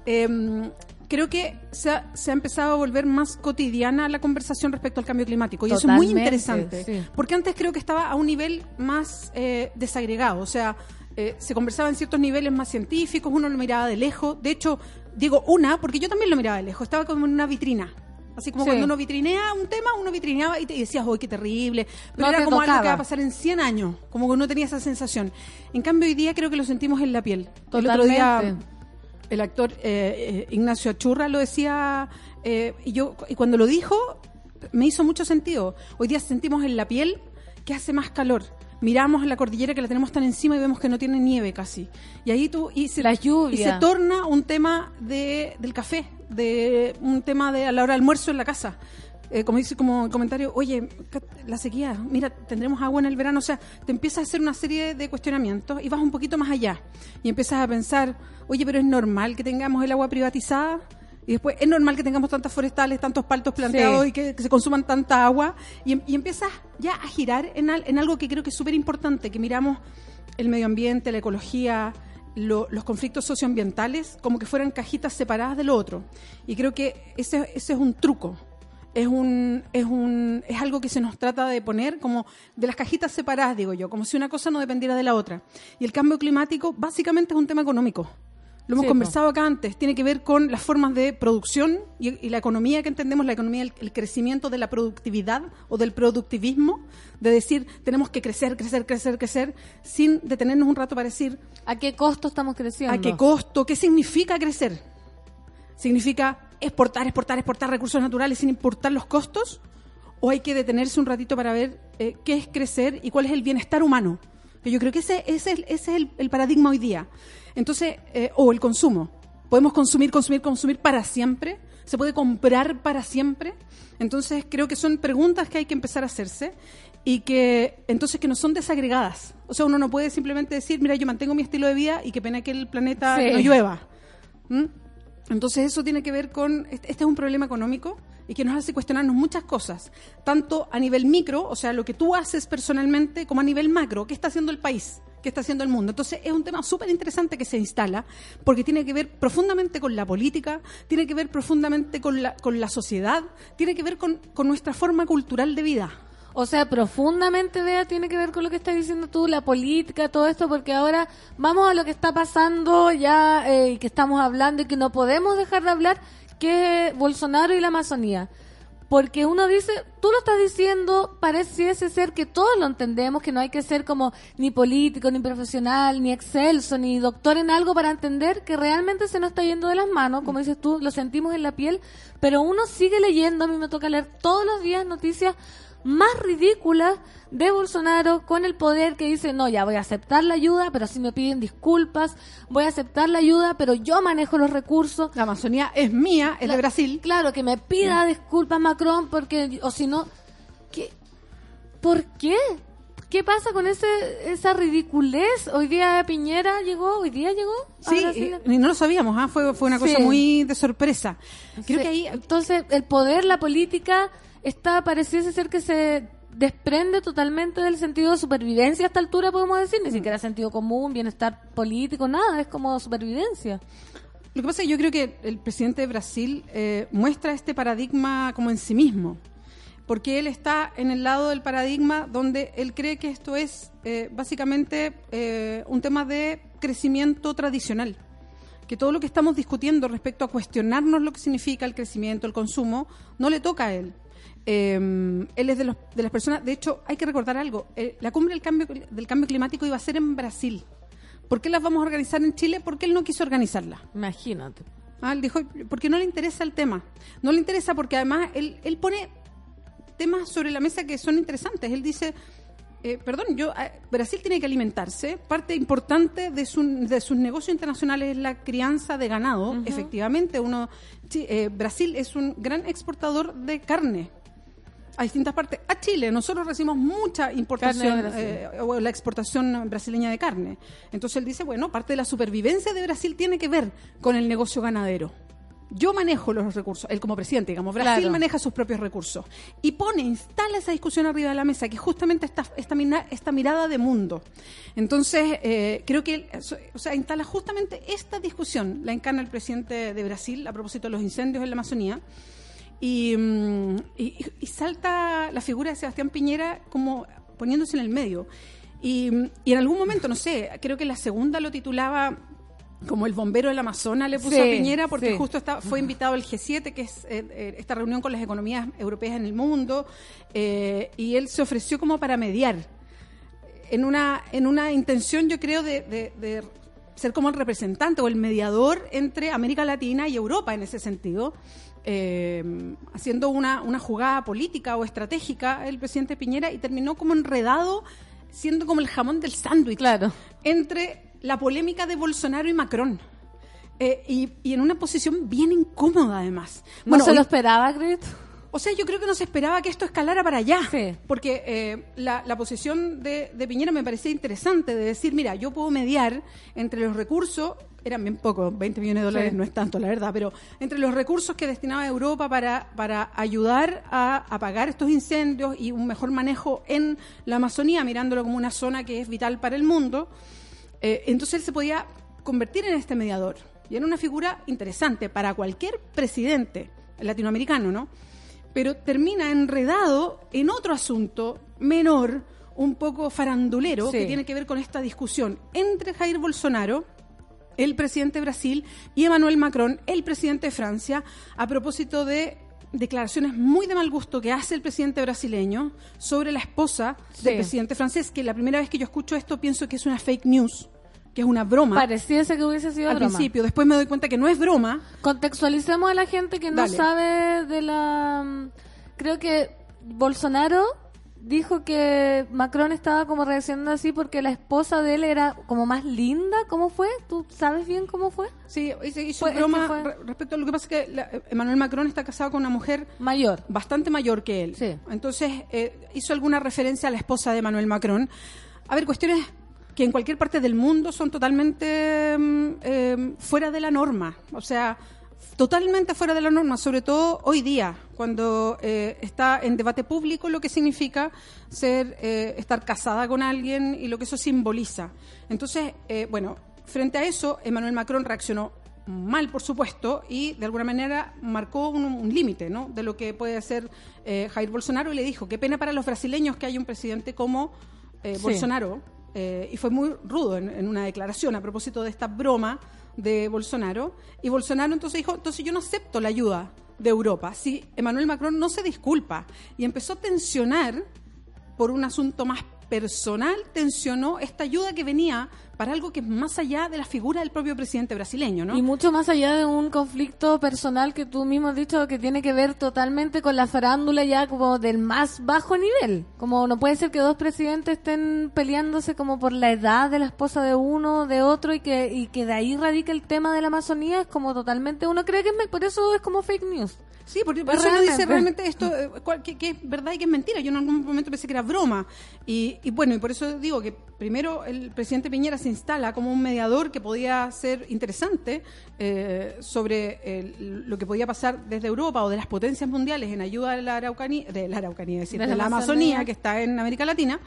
eh, creo que se ha, se ha empezado a volver más cotidiana la conversación respecto al cambio climático. Y eso es muy Totalmente, interesante, sí. porque antes creo que estaba a un nivel más eh, desagregado, o sea, eh, se conversaba en ciertos niveles más científicos, uno lo miraba de lejos. De hecho, digo una, porque yo también lo miraba de lejos, estaba como en una vitrina. Así como Sí. cuando uno vitrinea un tema, uno vitrineaba y te y decías, ¡oh, qué terrible! Pero No era como algo que va a pasar en 100 años, como que uno tenía esa sensación. En cambio, hoy día creo que lo sentimos en la piel. El otro día, Totalmente. El actor eh, eh, Ignacio Achurra lo decía, eh, y yo y cuando lo dijo, me hizo mucho sentido. Hoy día sentimos en la piel que hace más calor. Miramos la cordillera que la tenemos tan encima y vemos que no tiene nieve casi. Y ahí tú y se, La lluvia. y se torna un tema de, del café, de un tema de a la hora del almuerzo en la casa. Eh, como dice como comentario, oye, la sequía, mira, tendremos agua en el verano, o sea, te empiezas a hacer una serie de cuestionamientos y vas un poquito más allá y empiezas a pensar, oye, pero es normal que tengamos el agua privatizada y después es normal que tengamos tantas forestales, tantos paltos planteados Sí. y que, que se consuman tanta agua y, em- y empiezas ya a girar en, al- en algo que creo que es súper importante, que miramos el medio ambiente, la ecología, lo- los conflictos socioambientales como que fueran cajitas separadas de lo otro. Y creo que ese, ese es un truco. Es, un, es, un, es algo que se nos trata de poner como de las cajitas separadas, digo yo, como si una cosa no dependiera de la otra. Y el cambio climático básicamente es un tema económico. Lo hemos Sí, conversado acá antes, tiene que ver con las formas de producción y, y la economía que entendemos, la economía, el, el crecimiento de la productividad o del productivismo, de decir, tenemos que crecer, crecer, crecer, crecer, sin detenernos un rato para decir, ¿A qué costo estamos creciendo? ¿a qué costo? ¿Qué significa crecer? ¿Significa exportar, exportar, exportar recursos naturales sin importar los costos? ¿O hay que detenerse un ratito para ver eh, qué es crecer y cuál es el bienestar humano? Que yo creo que ese, ese, es- ese es el, el paradigma hoy día. Entonces, eh, o el consumo. ¿Podemos consumir, consumir, consumir para siempre? ¿Se puede comprar para siempre? Entonces, creo que son preguntas que hay que empezar a hacerse y que entonces que no son desagregadas. O sea, uno no puede simplemente decir, mira, yo mantengo mi estilo de vida y que pena que el planeta Sí. no llueva. ¿Mm? Entonces eso tiene que ver con, este este es un problema económico y que nos hace cuestionarnos muchas cosas, tanto a nivel micro, o sea, lo que tú haces personalmente, como a nivel macro, qué está haciendo el país, qué está haciendo el mundo. Entonces es un tema súper interesante que se instala porque tiene que ver profundamente con la política, tiene que ver profundamente con la, con la sociedad, tiene que ver con, con nuestra forma cultural de vida. O sea, profundamente, Bea, tiene que ver con lo que estás diciendo tú, la política, todo esto, porque ahora vamos a lo que está pasando ya, eh, y que estamos hablando y que no podemos dejar de hablar, que es Bolsonaro y la Amazonía. Porque uno dice, tú lo estás diciendo, pareciese ser que todos lo entendemos, que no hay que ser como ni político, ni profesional, ni excelso, ni doctor en algo para entender que realmente se nos está yendo de las manos, como dices tú, lo sentimos en la piel, pero uno sigue leyendo, a mí me toca leer todos los días noticias más ridículas de Bolsonaro con el poder que dice, no, ya voy a aceptar la ayuda, pero si me piden disculpas, voy a aceptar la ayuda, pero yo manejo los recursos. La Amazonía es mía, es de Brasil. Claro, que me pida disculpas Macron, porque, o si no, ¿qué? ¿por qué? ¿Qué pasa con ese, esa ridiculez? Hoy día Piñera llegó, hoy día llegó. Sí, Brasil. y, y no lo sabíamos, ¿ah? fue, fue una cosa Sí. muy de sorpresa. Creo Sí, que ahí Entonces, el poder, la política, está, pareciese ser que se desprende totalmente del sentido de supervivencia a esta altura, podemos decir, ni siquiera sentido común, bienestar político, nada, es como supervivencia. Lo que pasa es que yo creo que el presidente de Brasil eh, muestra este paradigma como en sí mismo, porque él está en el lado del paradigma donde él cree que esto es eh, básicamente eh, un tema de crecimiento tradicional, que todo lo que estamos discutiendo respecto a cuestionarnos lo que significa el crecimiento, el consumo, no le toca a él. Eh, él es de, los- de las personas, de hecho, hay que recordar algo, eh, la cumbre del cambio, del cambio climático iba a ser en Brasil. ¿Por qué las vamos a organizar en Chile? Porque él no quiso organizarla. Imagínate. Ah, él dijo, porque no le interesa el tema. No le interesa porque además él, él pone temas sobre la mesa que son interesantes. Él dice, eh, perdón, yo eh, Brasil tiene que alimentarse. Parte importante de, su- de sus negocios internacionales es la crianza de ganado. Efectivamente, uno eh, Brasil es un gran exportador de carne a distintas partes. A Chile, nosotros recibimos mucha importación, eh, o la exportación brasileña de carne. Entonces él dice, bueno, parte de la supervivencia de Brasil tiene que ver con el negocio ganadero. Yo manejo los recursos, él como presidente, digamos, Brasil Claro. maneja sus propios recursos y pone, instala esa discusión arriba de la mesa, que justamente esta, esta, esta mirada de mundo. Entonces, eh, creo que, él, o sea, instala justamente esta discusión, la encarna el presidente de Brasil a propósito de los incendios en la Amazonía, y, mm, y- y salta la figura de Sebastián Piñera como poniéndose en el medio. Y, y en algún momento, no sé, creo que la segunda lo titulaba como el bombero del Amazonas le puso Sí, a Piñera porque sí. justo está, fue invitado al G7, que es eh, eh, esta reunión con las economías europeas en el mundo, eh, y él se ofreció como para mediar en una, en una intención, yo creo, de, de- de ser como el representante o el mediador entre América Latina y Europa en ese sentido, eh, haciendo una, una jugada política o estratégica el presidente Piñera y terminó como enredado, siendo como el jamón del sándwich entre la polémica de Bolsonaro y Macron. Eh, y, y en una posición bien incómoda, además. ¿No se lo esperaba, Grit? O sea, yo creo que no se esperaba que esto escalara para allá. Sí. Porque eh, la, la posición de, de Piñera me parecía interesante, de decir, mira, yo puedo mediar entre los recursos, eran bien pocos, 20 millones de dólares Sí. no es tanto, la verdad, pero entre los recursos que destinaba Europa para, para ayudar a apagar estos incendios y un mejor manejo en la Amazonía, mirándolo como una zona que es vital para el mundo, eh, entonces él se podía convertir en este mediador. Y era una figura interesante para cualquier presidente latinoamericano, ¿no? Pero termina enredado en otro asunto menor, un poco farandulero, Sí. que tiene que ver con esta discusión entre Jair Bolsonaro, el presidente de Brasil, y Emmanuel Macron, el presidente de Francia, a propósito de declaraciones muy de mal gusto que hace el presidente brasileño sobre la esposa Sí. del presidente francés, que la primera vez que yo escucho esto pienso que es una fake news, que es una broma. Pareciese que hubiese sido al broma. principio, después me doy cuenta que no es broma. Contextualicemos a la gente que no Dale. sabe de la... mm, Creo que Bolsonaro dijo que Macron estaba como reaccionando así porque la esposa de él era como más linda. ¿Cómo fue? ¿Tú sabes bien cómo fue? Sí, hizo, broma fue- respecto a lo que pasa es que la- Emmanuel Macron está casado con una mujer mayor, bastante mayor que él. Sí. Entonces eh, hizo alguna referencia a la esposa de Emmanuel Macron. A ver, cuestiones que en cualquier parte del mundo son totalmente mm, eh, fuera de la norma. O sea, totalmente fuera de la norma, sobre todo hoy día, cuando eh, está en debate público lo que significa ser eh, estar casada con alguien y lo que eso simboliza. Entonces, eh, bueno, frente a eso, Emmanuel Macron reaccionó mal, por supuesto, y de alguna manera marcó un, un límite ¿no? de lo que puede hacer Jair Bolsonaro y le dijo, qué pena para los brasileños que hay un presidente como Sí. Bolsonaro, y fue muy rudo en, en una declaración a propósito de esta broma de Bolsonaro, y Bolsonaro entonces dijo, entonces yo no acepto la ayuda de Europa, si Emmanuel Macron no se disculpa, y empezó a tensionar por un asunto más personal, tensionó esta ayuda que venía para algo que es más allá de la figura del propio presidente brasileño, ¿no? Y mucho más allá de un conflicto personal que tú mismo has dicho que tiene que ver totalmente con la farándula ya como del más bajo nivel. Como no puede ser que dos presidentes estén peleándose como por la edad de la esposa de uno, de otro y que, y que de ahí radica el tema de la Amazonía. Es como totalmente, uno cree que es, por eso es como fake news. Sí, porque por eso uno dice realmente. esto, eh, que, que es verdad y que es mentira. Yo en algún momento pensé que era broma. Y, y bueno, y por eso digo que primero el presidente Piñera se instala como un mediador que podía ser interesante eh, sobre el- lo que podía pasar desde Europa o de las potencias mundiales en ayuda de la Araucanía, de la Araucanía, es decir, De de, la la Amazonía. Amazonía, que está en América Latina.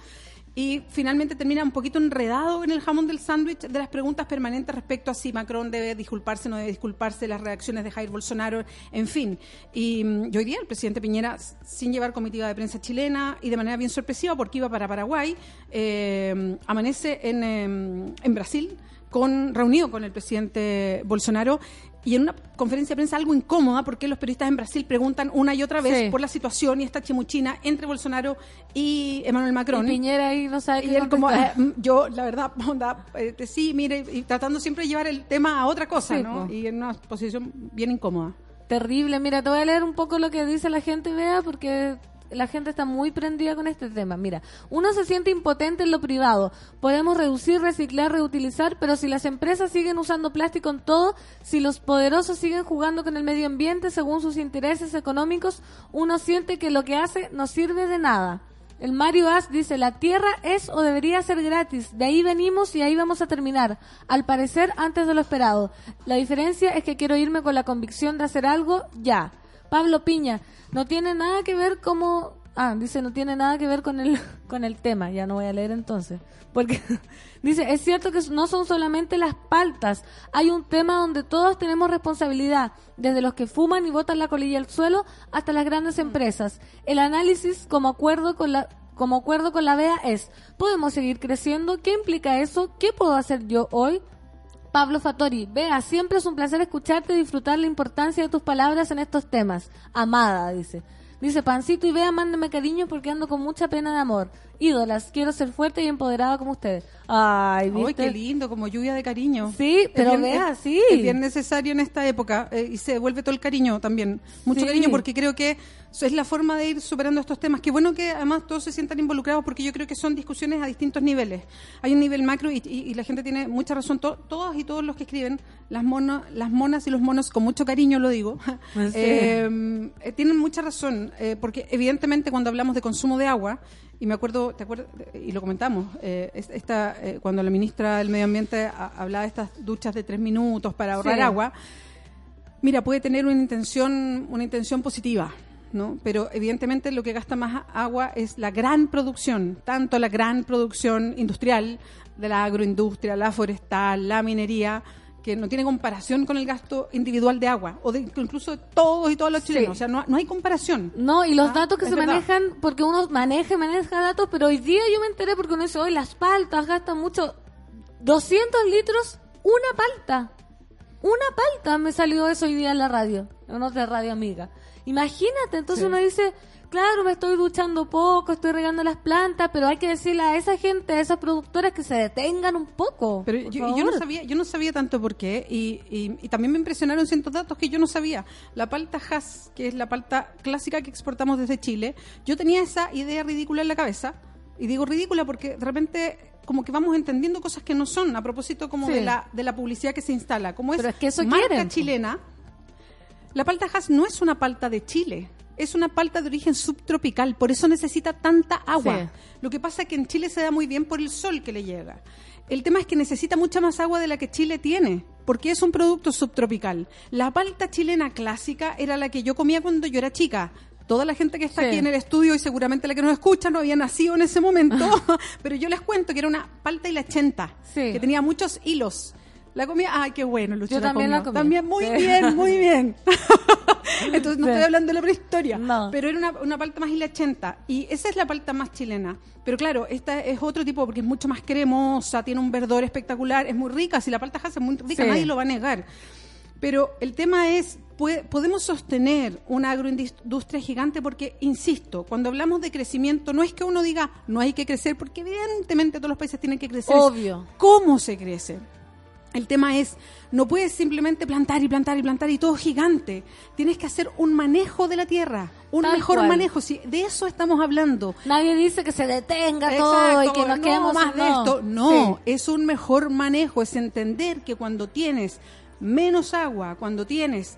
Y finalmente termina un poquito enredado en el jamón del sándwich de las preguntas permanentes respecto a si Macron debe disculparse, no debe disculparse, las reacciones de Jair Bolsonaro, en fin. Y, mm, hoy día el presidente Piñera, sin llevar comitiva de prensa chilena y de manera bien sorpresiva, porque iba para Paraguay, eh, amanece en, eh, en Brasil con reunido con el presidente Bolsonaro y en una conferencia de prensa algo incómoda porque los periodistas en Brasil preguntan una y otra vez Sí. por la situación y esta chimuchina entre Bolsonaro y Emmanuel Macron. Y Piñera ahí no sabe Y él como, eh, mm, yo, la verdad, [laughs] onda, eh, sí, mire, y tratando siempre de llevar el tema a otra cosa, Sí, ¿no? Y en una posición bien incómoda. Terrible. Mira, te voy a leer un poco lo que dice la gente, vea, porque la gente está muy prendida con este tema. Mira, uno se siente impotente en lo privado. Podemos reducir, reciclar, reutilizar, pero si las empresas siguen usando plástico en todo, si los poderosos siguen jugando con el medio ambiente según sus intereses económicos, uno siente que lo que hace no sirve de nada. El Mario As dice, la tierra es o debería ser gratis, de ahí venimos y ahí vamos a terminar, al parecer antes de lo esperado. La diferencia es que quiero irme con la convicción de hacer algo ya. Pablo Piña, no tiene nada que ver como... Ah, dice, no tiene nada que ver con el, [laughs] con el tema, ya no voy a leer entonces. Porque [laughs] dice, es cierto que no son solamente las paltas, hay un tema donde todos tenemos responsabilidad, desde los que fuman y botan la colilla al suelo hasta las grandes empresas. El análisis como acuerdo con la como acuerdo con la BEA es, ¿podemos seguir creciendo? ¿Qué implica eso? ¿Qué puedo hacer yo hoy? Pablo Fattori, vea, siempre es un placer escucharte y disfrutar la importancia de tus palabras en estos temas. Amada, dice. Dice, Pancito y vea, mándeme cariño porque ando con mucha pena de amor. Ídolas, quiero ser fuerte y empoderada como ustedes. Ay, Ay, ¿viste? qué lindo, como lluvia de cariño. Sí, pero bien- vea, sí. Es bien necesario en esta época eh, y se devuelve todo el cariño también. Mucho Sí. cariño porque creo que es la forma de ir superando estos temas. Qué bueno que además todos se sientan involucrados porque yo creo que son discusiones a distintos niveles. Hay un nivel macro y, y- y la gente tiene mucha razón. To- todos y todos los que escriben, las, mono- las monas y los monos, con mucho cariño lo digo, [laughs] Sí. eh, eh, tienen mucha razón. eh, porque evidentemente cuando hablamos de consumo de agua, y me acuerdo, ¿te acuerdas? Y lo comentamos, eh, es- esta, cuando la ministra del Medio Ambiente a- hablaba de estas duchas de tres minutos para ahorrar Sí. agua, Mira, puede tener una intención, una intención positiva, ¿no? Pero evidentemente lo que gasta más agua es la gran producción, tanto la gran producción industrial de la agroindustria, la forestal, la minería, que no tiene comparación con el gasto individual de agua, o de incluso de todos y todos los Sí. chilenos. O sea, no, no hay comparación. No, y los Ah, datos que se verdad. manejan, porque uno maneja y maneja datos, pero hoy día yo me enteré porque uno dice, hoy las paltas gastan mucho, 200 litros, una palta. Una palta me salió eso hoy día en la radio, en otra radio amiga. Imagínate, entonces Sí. uno dice, claro, me estoy duchando poco, estoy regando las plantas, pero hay que decirle a esa gente, a esas productoras que se detengan un poco. Pero yo, yo no sabía, yo no sabía tanto por qué y, y- y también me impresionaron ciertos datos que yo no sabía. La palta Hass, que es la palta clásica que exportamos desde Chile, yo tenía esa idea ridícula en la cabeza y digo ridícula porque de repente como que vamos entendiendo cosas que no son a propósito como Sí. de la de la publicidad que se instala. Como es, Pero es que eso marca quieren, chilena, la palta Hass no es una palta de Chile. Es una palta de origen subtropical, por eso necesita tanta agua. Sí. Lo que pasa es que en Chile se da muy bien por el sol que le llega. El tema es que necesita mucha más agua de la que Chile tiene, porque es un producto subtropical. La palta chilena clásica era la que yo comía cuando yo era chica. Toda la gente que está Sí. aquí en el estudio y seguramente la que nos escucha no había nacido en ese momento, [laughs] pero yo les cuento que era una palta y la chenta, Sí. que tenía muchos hilos. La comía, ay, qué bueno, Lucho. Yo también la comí. También, muy Sí. bien, muy [laughs] bien. [laughs] Entonces no Sí. estoy hablando de la prehistoria, No. pero era una, una palta más hilachenta y esa es la palta más chilena. Pero claro, esta es otro tipo porque es mucho más cremosa, tiene un verdor espectacular, es muy rica. Si la palta Hass es muy rica, Sí. nadie lo va a negar. Pero el tema es, podemos sostener una agroindustria gigante porque, insisto, cuando hablamos de crecimiento, no es que uno diga no hay que crecer, porque evidentemente todos los países tienen que crecer. Obvio. ¿Cómo se crece? El tema es, no puedes simplemente plantar y plantar y plantar y todo gigante. Tienes que hacer un manejo de la tierra, un Tal mejor cual. manejo. Si de eso estamos hablando. Nadie dice que se detenga todo y que nos no quedemos más de esto. No, Sí. es un mejor manejo, es entender que cuando tienes menos agua, cuando tienes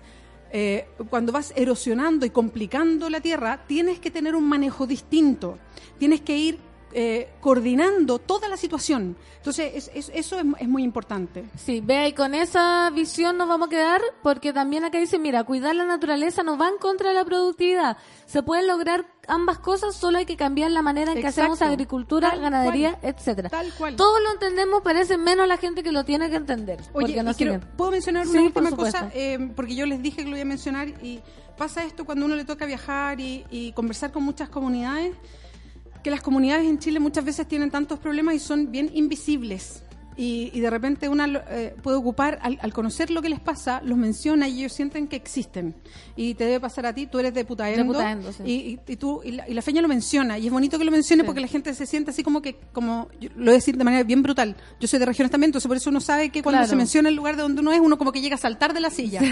eh, cuando vas erosionando y complicando la tierra, tienes que tener un manejo distinto. Tienes que ir eh, coordinando toda la situación. Entonces, es- es- eso es, es muy importante. Sí, vea, y con esa visión nos vamos a quedar, porque también acá dice, mira, cuidar la naturaleza no va en contra de la productividad. Se pueden lograr ambas cosas, solo hay que cambiar la manera en que Exacto. hacemos agricultura, Tal ganadería, cual. etcétera. Tal cual. Todos lo entendemos, parece menos la gente que lo tiene que entender. Oye, porque no quiero-. ¿puedo mencionar Sí, una por última cosa? Eh, porque yo les dije que lo iba a mencionar y pasa esto cuando uno le toca viajar y, y conversar con muchas comunidades, que las comunidades en Chile muchas veces tienen tantos problemas y son bien invisibles. Y, y de repente una eh, puede ocupar, al, al conocer lo que les pasa, los menciona y ellos sienten que existen. Y te debe pasar a ti, tú eres de Putaendo, De Putaendo, sí. y, y- y tú, y la, y la feña lo menciona, y es bonito que lo mencione Sí. porque la gente se siente así como que, como, yo lo voy a decir de manera bien brutal, yo soy de regiones también, entonces por eso uno sabe que cuando Claro. se menciona el lugar de donde uno es, uno como que llega a saltar de la silla.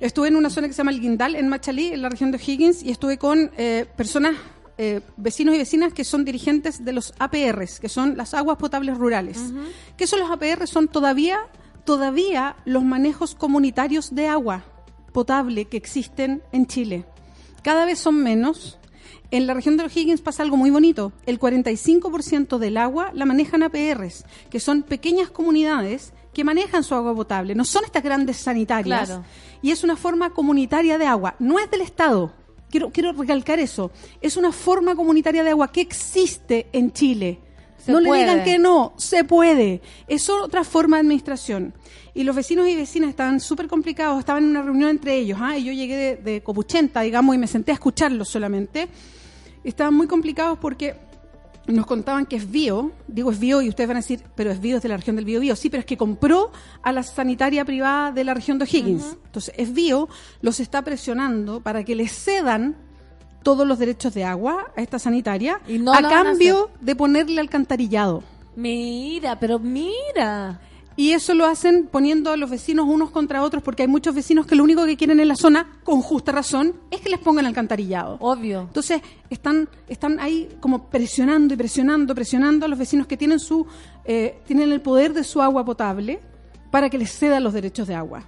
Estuve en una zona que se llama El Guindal, en Machalí, en la región de Higgins, y estuve con eh, personas, eh, vecinos y vecinas que son dirigentes de los APRs, que son las aguas potables rurales. ¿Qué son los APR? Son todavía, todavía los manejos comunitarios de agua potable que existen en Chile. Cada vez son menos. En la región de los Higgins pasa algo muy bonito. El 45% del agua la manejan APRs, que son pequeñas comunidades que manejan su agua potable. No son estas grandes sanitarias. Claro. Y es una forma comunitaria de agua. No es del Estado. Quiero, quiero recalcar eso. Es una forma comunitaria de agua que existe en Chile. Se no puede. le digan que no, se puede. Es otra forma de administración. Y los vecinos y vecinas estaban súper complicados, estaban en una reunión entre ellos. ¿ah? Y yo llegué de, de Copuchenta, digamos, y me senté a escucharlos solamente. Estaban muy complicados porque nos contaban que es bio, digo es bio y ustedes van a decir, pero es bio es de la región del bio bio, sí, pero es que compró a la sanitaria privada de la región de O'Higgins. Entonces es bio, los está presionando para que les cedan todos los derechos de agua a esta sanitaria Y no a cambio de ponerle alcantarillado. Mira, pero mira. Y eso lo hacen poniendo a los vecinos unos contra otros, porque hay muchos vecinos que lo único que quieren en la zona, con justa razón, es que les pongan alcantarillado. Obvio. Entonces, están, están ahí como presionando y presionando, presionando a los vecinos que tienen, su, eh, tienen el poder de su agua potable para que les cedan los derechos de agua.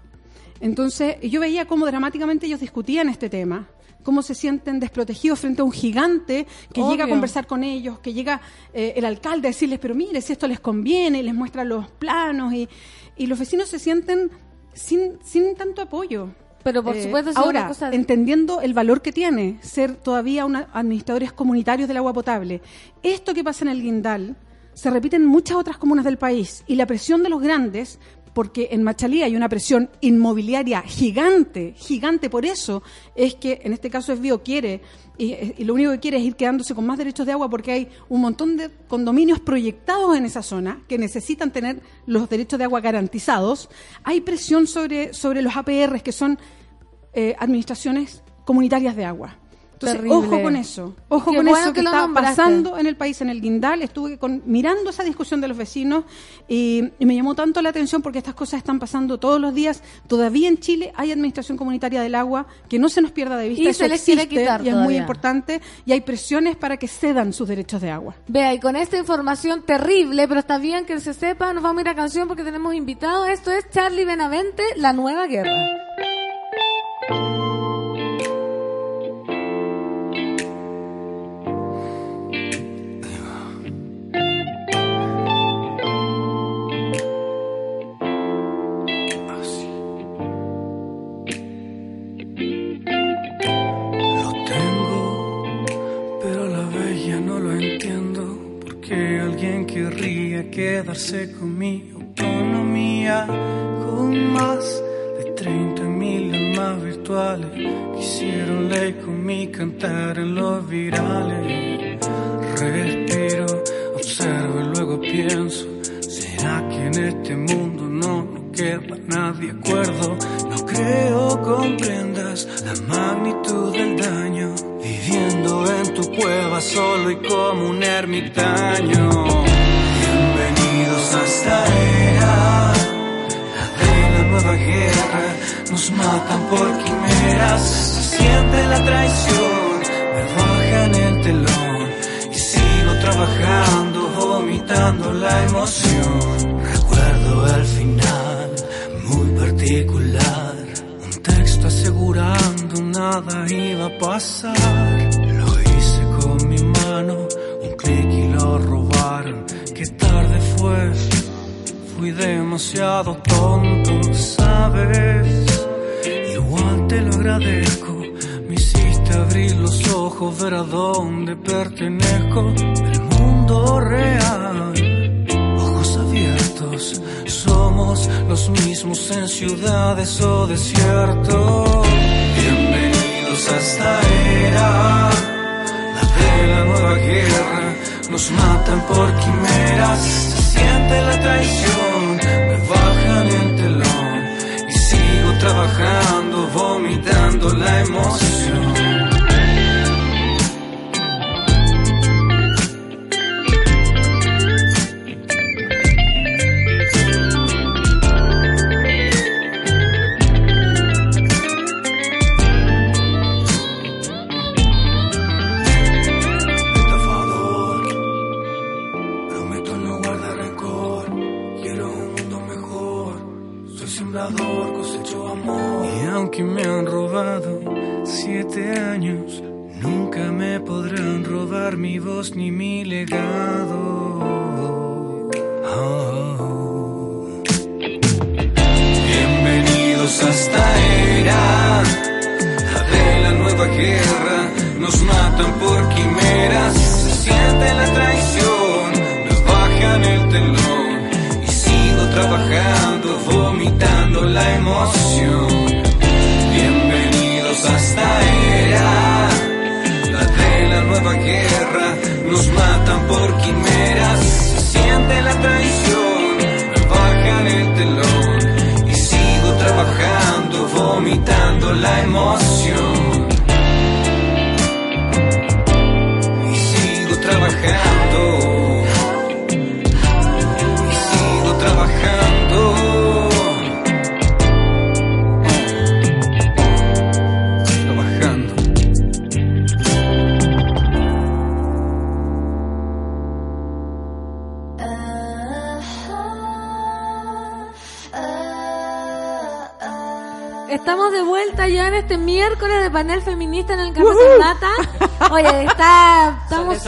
Entonces, yo veía cómo dramáticamente ellos discutían este tema, cómo se sienten desprotegidos frente a un gigante que Obvio. llega a conversar con ellos, que llega eh, el alcalde a decirles, pero mire, si esto les conviene, les muestra los planos, y, y los vecinos se sienten sin, sin tanto apoyo. Pero por Eh, supuesto, ahora, una cosa de- entendiendo el valor que tiene ser todavía una, administradores comunitarios del agua potable, esto que pasa en el Guindal se repite en muchas otras comunas del país y la presión de los grandes, porque en Machalí hay una presión inmobiliaria gigante, gigante, por eso es que en este caso Esbio quiere, y, y lo único que quiere es ir quedándose con más derechos de agua porque hay un montón de condominios proyectados en esa zona que necesitan tener los derechos de agua garantizados. Hay presión sobre, sobre los APRs que son eh, administraciones comunitarias de agua. Entonces, Terrible. ojo con eso, ojo Qué con bueno eso que está nombraste. pasando en el país, en el Guindal. Estuve con- mirando esa discusión de los vecinos y, y me llamó tanto la atención porque estas cosas están pasando todos los días. Todavía en Chile hay administración comunitaria del agua, que no se nos pierda de vista. Y eso se les quiere existe quitar y es muy importante. Y hay presiones para que cedan sus derechos de agua. Vea, y con esta información terrible, pero está bien que se sepa, nos vamos a ir a canción porque tenemos invitado. Esto es Charlie Benavente, La Nueva Guerra. Querría quedarse con mi autonomía. Con más de 30 mil almas virtuales que hicieron ley con mi cantar en los virales. Respiro, observo y luego pienso. ¿Será que en este mundo no, no queda nadie acuerdo? No creo comprendas la magnitud del daño. Viviendo en tu cueva solo y como un ermitaño. Esta era, de la nueva guerra. Nos matan por quimeras, se siente la traición. Me bajan el telón y sigo trabajando, vomitando la emoción. Recuerdo el final, muy particular. Un texto asegurando nada iba a pasar. Fui demasiado tonto, ¿sabes? Igual te lo agradezco. Me hiciste abrir los ojos, ver a dónde pertenezco. El mundo real, ojos abiertos. Somos los mismos en ciudades o desiertos. Bienvenidos a esta era, la de la nueva guerra. Nos matan por quimeras, se siente la traición. Trabajando, vomitando la emoción.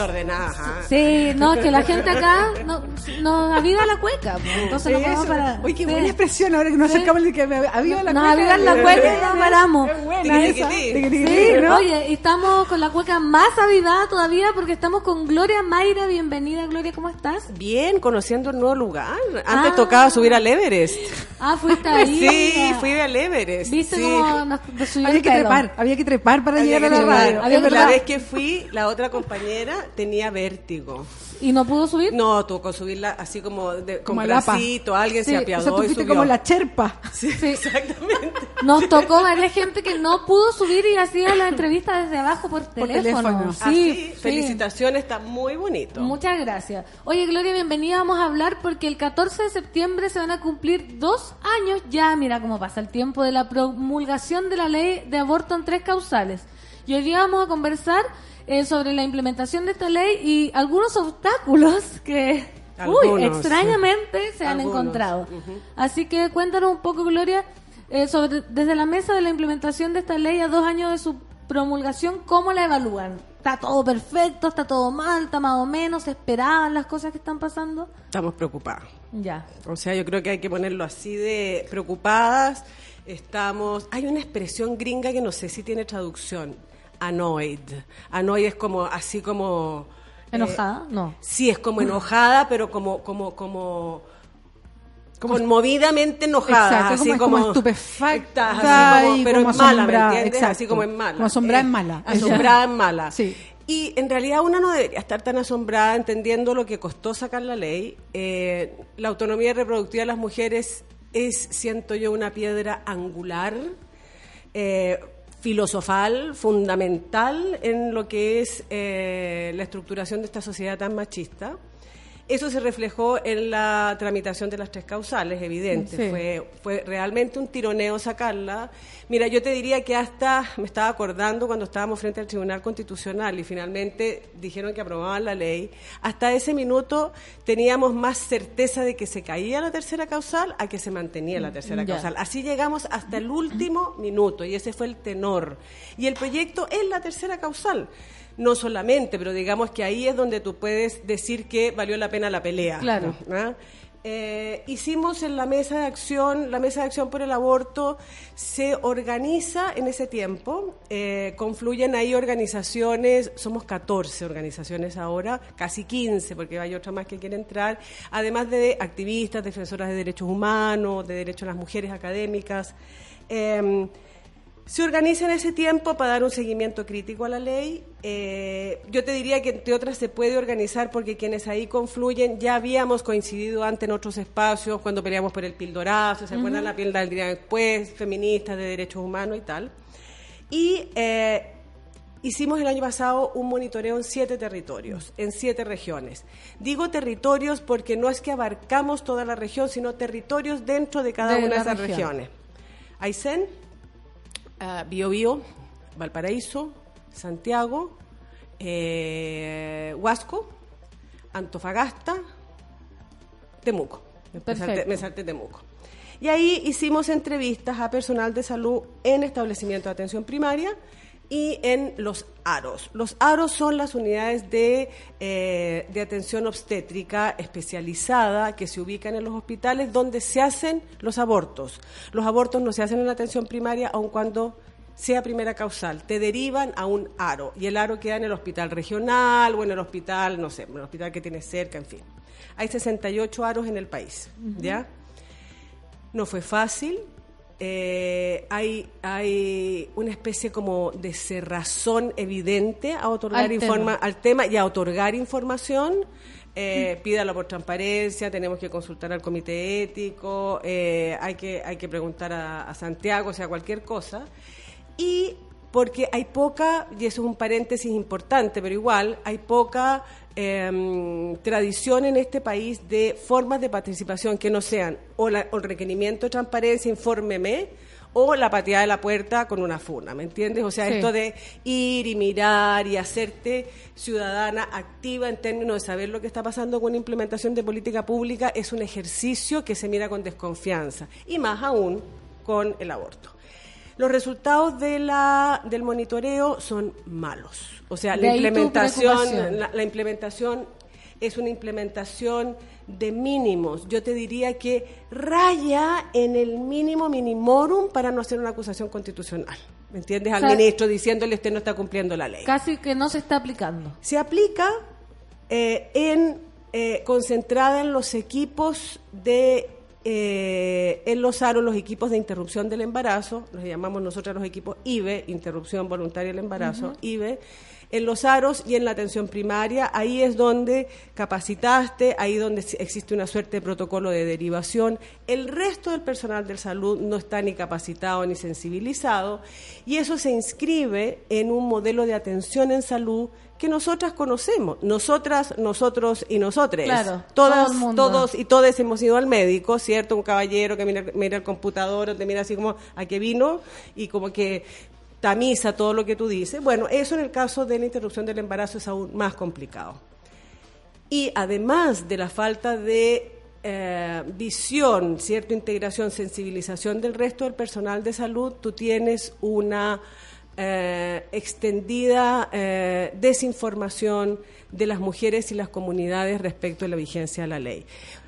Desordenadas. ¿ah? Sí, no, que la gente acá no, nos aviva la cueca, pues, entonces no Eso. podemos parar. Uy, qué Sí. buena expresión ahora que nos acercamos de que me aviva la Nos cueca. avivan la cueca y no paramos. Es buena esa. Sí, ¿no? oye, y estamos con la cueca más avivada todavía porque estamos con Gloria Mayra. Bienvenida, Gloria, ¿cómo estás? Bien, conociendo un nuevo lugar. Antes Ah. tocaba subir al Everest. Ah, fuiste ahí. [laughs] Sí, fui al Everest. ¿Viste sí. cómo nos, nos subió Había el que pelo? trepar, había que trepar para Había llegar a la radio. Había La verdad. vez que fui, la otra compañera tenía vértigo. ¿Y no pudo subir? No, tocó subirla así como de, con Como bracito, alguien Sí, se apiadó O sea, tú y fuiste subió. como la cherpa. Sí, exactamente. Nos tocó varias gente que no pudo subir y hacía la entrevista desde abajo por teléfono. teléfono. Sí, Así, sí. felicitaciones, está muy bonito. Muchas gracias. Oye, Gloria, bienvenida. Vamos a hablar porque el 14 de septiembre se van a cumplir dos años ya, mira cómo pasa el tiempo, de la promulgación de la ley de aborto en tres causales. Y hoy día vamos a conversar eh, sobre la implementación de esta ley y algunos obstáculos que, uy, extrañamente se han Algunos. encontrado. Así que cuéntanos un poco, Gloria, eh, sobre desde la mesa de la implementación de esta ley a dos años de su promulgación, ¿cómo la evalúan? ¿Está todo perfecto? ¿Está todo mal? ¿Está más o menos? ¿Se esperaban las cosas que están pasando? Estamos preocupados. Ya. O sea, yo creo que hay que ponerlo así de preocupadas. Estamos. Hay una expresión gringa que no sé si tiene traducción. Annoyed. Annoyed es como así como. eh, ¿Enojada? no. sí, es como enojada, pero como como como conmovidamente enojada, Exacto, así como, como, como estupefacta así como- pero como en mala, ¿me asombrada, entiendes? exacto. Así como en mala. Como asombrada Eh, en mala. Asombrada en mala. Sí. Y en realidad una no debería estar tan asombrada entendiendo lo que costó sacar la ley. Eh, la autonomía reproductiva de las mujeres es, siento yo, una piedra angular, eh, filosofal, fundamental en lo que es eh, la estructuración de esta sociedad tan machista. Eso se reflejó en la tramitación de las tres causales, evidente. Sí. Fue, fue realmente un tironeo sacarla. Mira, yo te diría que hasta me estaba acordando cuando estábamos frente al Tribunal Constitucional y finalmente dijeron que aprobaban la ley. Hasta ese minuto teníamos más certeza de que se caía la tercera causal a que se mantenía la tercera Ya. causal. Así llegamos hasta el último minuto y ese fue el tenor. Y el proyecto es la tercera causal. No solamente, pero digamos que ahí es donde tú puedes decir que valió la pena la pelea. Claro. ¿ah? Eh, hicimos en la mesa de acción, la mesa de acción por el aborto se organiza en ese tiempo, eh, confluyen ahí organizaciones, somos 14 organizaciones ahora, casi 15 porque hay otra más que quiere entrar, además de activistas, defensoras de derechos humanos, de derechos de las mujeres académicas. Em, se organiza en ese tiempo para dar un seguimiento crítico a la ley. Eh, yo te diría que entre otras se puede organizar porque quienes ahí confluyen ya habíamos coincidido antes en otros espacios cuando peleamos por el pildorazo, ¿se acuerdan la píldora del día después? Feministas de derechos humanos y tal. Y eh, hicimos el año pasado un monitoreo en siete territorios, en siete regiones. Digo territorios porque no es que abarcamos toda la región, sino territorios dentro de cada De una de esas región. regiones. Aysén, uh, Biobío, Valparaíso, Santiago, eh, Huasco, Antofagasta, Temuco. Me salté, Perfecto. me salté Temuco. Y ahí hicimos entrevistas a personal de salud en establecimientos de atención primaria y en los AROS. Los AROS son las unidades de, eh, de atención obstétrica especializada que se ubican en los hospitales donde se hacen los abortos. Los abortos no se hacen en la atención primaria aun cuando sea primera causal, te derivan a un aro y el aro queda en el hospital regional o en el hospital, no sé, en el hospital que tienes cerca, en fin. Hay 68 aros en el país, ¿ya? No fue fácil. Eh, hay, hay una especie como de cerrazón evidente a otorgar Al informa tema. al tema y a otorgar información. Eh, pídala por transparencia, tenemos que consultar al comité ético, eh, hay, que, hay que preguntar a, a Santiago, o sea, cualquier cosa. Y porque hay poca, y eso es un paréntesis importante, pero igual, hay poca eh, tradición en este país de formas de participación que no sean o, la- o el requerimiento de transparencia, infórmeme, o la pateada de la puerta con una funa, ¿me entiendes? O sea, Sí. esto de ir y mirar y hacerte ciudadana activa en términos de saber lo que está pasando con la implementación de política pública es un ejercicio que se mira con desconfianza, y más aún con el aborto. Los resultados de la, del monitoreo son malos. O sea, De la implementación, la, la implementación es una implementación de mínimos. Yo te diría que raya en el mínimo minimorum para no hacer una acusación constitucional. ¿Me entiendes? Al O sea, ministro diciéndole usted no está cumpliendo la ley. Casi que no se está aplicando. Se aplica eh, en eh, concentrada en los equipos de eh, en los aros, los equipos de interrupción del embarazo, los llamamos nosotros los equipos IBE, interrupción voluntaria del embarazo, Ujú. IBE, en los aros y en la atención primaria, ahí es donde capacitaste, ahí donde existe una suerte de protocolo de derivación. El resto del personal de salud no está ni capacitado ni sensibilizado y eso se inscribe en un modelo de atención en salud que nosotras conocemos, nosotras, nosotros y nosotres. Claro, Todas, todo el mundo. todos y todos hemos ido al médico, ¿cierto? Un caballero que mira, mira el computador, o te mira así como a qué vino y como que tamiza todo lo que tú dices. Bueno, eso en el caso de la interrupción del embarazo es aún más complicado. Y además de la falta de eh, visión, cierta integración, sensibilización del resto del personal de salud, tú tienes una eh, extendida eh, desinformación de las mujeres y las comunidades respecto a la vigencia de la ley.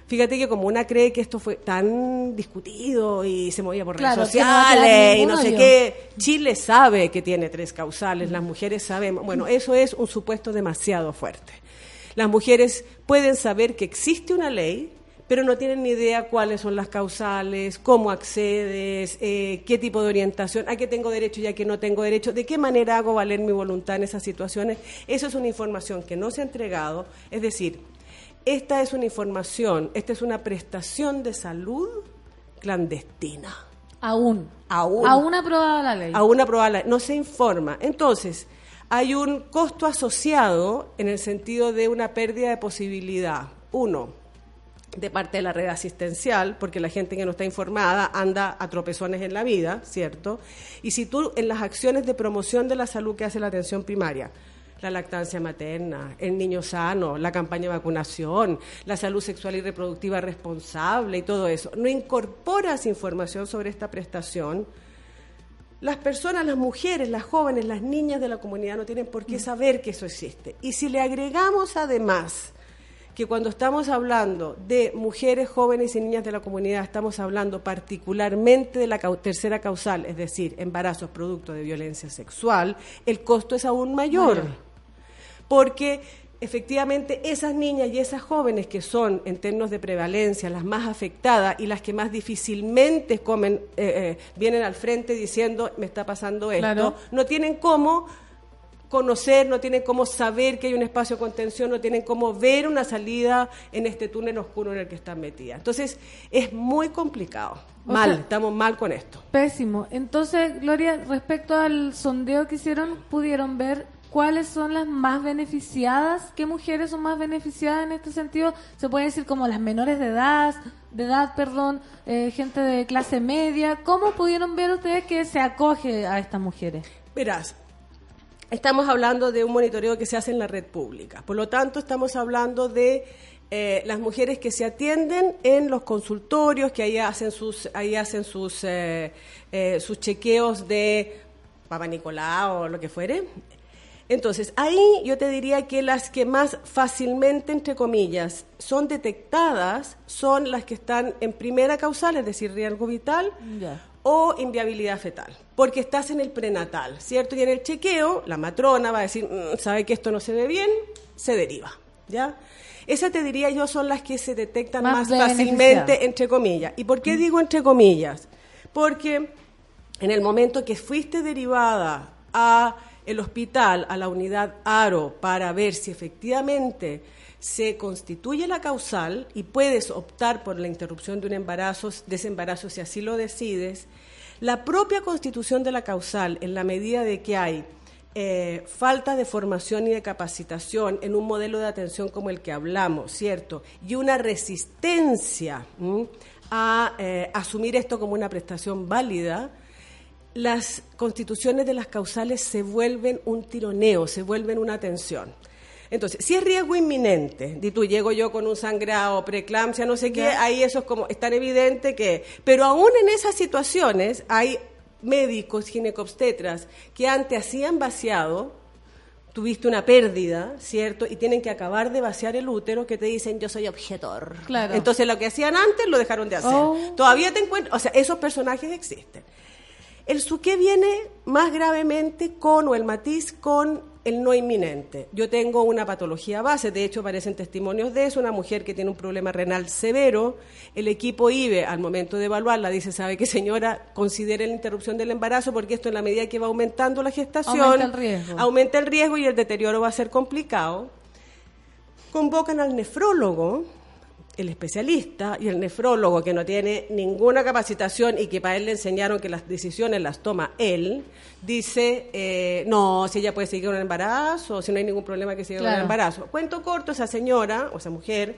Fíjate que como una cree que esto fue tan discutido y se movía por Claro, redes no sociales y no sé qué, Chile sabe que tiene tres causales, las mujeres sabemos. Bueno, eso es un supuesto demasiado fuerte. Las mujeres pueden saber que existe una ley, pero no tienen ni idea cuáles son las causales, cómo accedes, eh, qué tipo de orientación, a qué tengo derecho y a qué no tengo derecho, de qué manera hago valer mi voluntad en esas situaciones. Eso es una información que no se ha entregado. Es decir, esta es una información, esta es una prestación de salud clandestina. Aún. Aún. Aún aprobada la ley. Aún aprobada la- no se informa. Entonces, hay un costo asociado en el sentido de una pérdida de posibilidad. Uno, de parte de la red asistencial, porque la gente que no está informada anda a tropezones en la vida, ¿cierto? Y si tú en las acciones de promoción de la salud que hace la atención primaria, la lactancia materna, el niño sano, la campaña de vacunación, la salud sexual y reproductiva responsable y todo eso, no incorporas información sobre esta prestación, las personas, las mujeres, las jóvenes, las niñas de la comunidad no tienen por qué saber que eso existe. Y si le agregamos además que cuando estamos hablando de mujeres jóvenes y niñas de la comunidad, estamos hablando particularmente de la tercera causal, es decir, embarazos producto de violencia sexual, el costo es aún mayor. Porque efectivamente esas niñas y esas jóvenes que son en términos de prevalencia las más afectadas y las que más difícilmente comen, eh, eh, vienen al frente diciendo me está pasando esto, Claro. no tienen cómo conocer, no tienen cómo saber que hay un espacio de contención, no tienen cómo ver una salida en este túnel oscuro en el que están metidas. Entonces, es muy complicado. O mal, sea- estamos mal con esto. Pésimo. Entonces, Gloria, respecto al sondeo que hicieron, ¿pudieron ver cuáles son las más beneficiadas? ¿Qué mujeres son más beneficiadas en este sentido? Se puede decir como las menores de edad, de edad, perdón, eh, gente de clase media. ¿Cómo pudieron ver ustedes que se acoge a estas mujeres? Verás, estamos hablando de un monitoreo que se hace en la red pública. Por lo tanto, estamos hablando de eh, las mujeres que se atienden en los consultorios, que ahí hacen sus, ahí hacen sus, eh, eh, sus chequeos de Papa Nicolau o lo que fuere. Entonces, ahí yo te diría que las que más fácilmente, entre comillas, son detectadas son las que están en primera causal, es decir, riesgo vital, o inviabilidad fetal, porque estás en el prenatal, ¿cierto? Y en el chequeo, la matrona va a decir, "Mm, sabe que esto no se ve bien, se deriva, ¿ya? Esas te diría yo son las que se detectan Más más, fácilmente, entre comillas. ¿Y por qué digo entre comillas? Porque en el momento que fuiste derivada a el hospital, a la unidad ARO, para ver si efectivamente se constituye la causal y puedes optar por la interrupción de un embarazo, de ese embarazo si así lo decides, la propia constitución de la causal, en la medida de que hay eh, falta de formación y de capacitación en un modelo de atención como el que hablamos, ¿cierto? Y una resistencia a eh, asumir esto como una prestación válida, las constituciones de las causales se vuelven un tironeo, se vuelven una tensión. Entonces, si es riesgo inminente, di tú, llego yo con un sangrado, preeclampsia, no sé qué, ahí eso es como, es tan evidente que... Pero aún en esas situaciones hay médicos, ginecobstetras, que antes hacían vaciado, tuviste una pérdida, ¿cierto? Y tienen que acabar de vaciar el útero, que te dicen, yo soy objetor. Claro. Entonces, lo que hacían antes lo dejaron de hacer. Oh. Todavía te encuentras, o sea, esos personajes existen. El suqué viene más gravemente con, o el matiz con el no inminente. Yo tengo una patología base, de hecho aparecen testimonios de eso, una mujer que tiene un problema renal severo, el equipo IBE al momento de evaluarla dice, sabe que señora, considere la interrupción del embarazo porque esto en la medida que va aumentando la gestación, Aumenta el riesgo. aumenta el riesgo y el deterioro va a ser complicado. Convocan al nefrólogo, el especialista y el nefrólogo que no tiene ninguna capacitación y que para él le enseñaron que las decisiones las toma él, dice, eh, no, si ella puede seguir con el embarazo, si no hay ningún problema que siga con el Claro. embarazo. Cuento corto, esa señora o esa mujer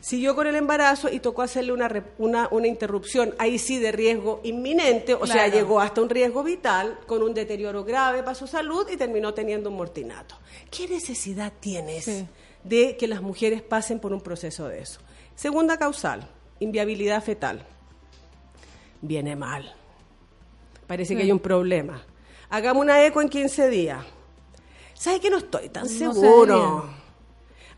siguió con el embarazo y tocó hacerle una, una, una interrupción, ahí sí de riesgo inminente, o sea, llegó hasta un riesgo vital con un deterioro grave para su salud y terminó teniendo un mortinato. ¿Qué necesidad tienes de que las mujeres pasen por un proceso de eso? Segunda causal, inviabilidad fetal. Viene mal. Parece Sí. que hay un problema. Hagamos una eco en 15 días. ¿Sabes que no estoy tan No seguro?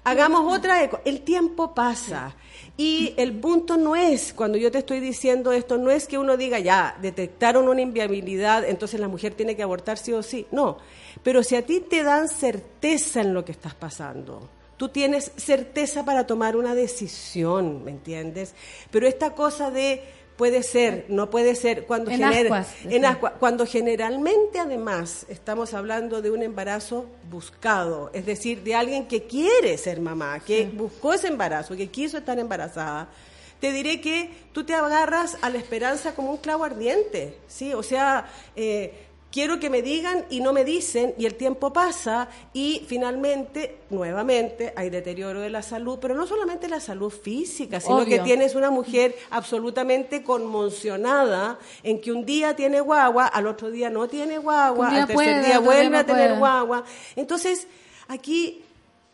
Hagamos otra eco. El tiempo pasa. Y el punto no es, cuando yo te estoy diciendo esto, no es que uno diga, ya, detectaron una inviabilidad, entonces la mujer tiene que abortar sí o sí. No. Pero si a ti te dan certeza en lo que estás pasando, tú tienes certeza para tomar una decisión, ¿me entiendes? Pero esta cosa de puede ser, no puede ser, cuando En genera- ascuas, en decía. ascuas, cuando generalmente además estamos hablando de un embarazo buscado, es decir, de alguien que quiere ser mamá, que buscó ese embarazo, que quiso estar embarazada, te diré que tú te agarras a la esperanza como un clavo ardiente, ¿sí? O sea, eh, quiero que me digan y no me dicen y el tiempo pasa y finalmente, nuevamente, hay deterioro de la salud, pero no solamente la salud física, sino Obvio. que tienes una mujer absolutamente conmocionada en que un día tiene guagua, al otro día no tiene guagua, al tercer puede, día vuelve a tener puede. guagua. Entonces, aquí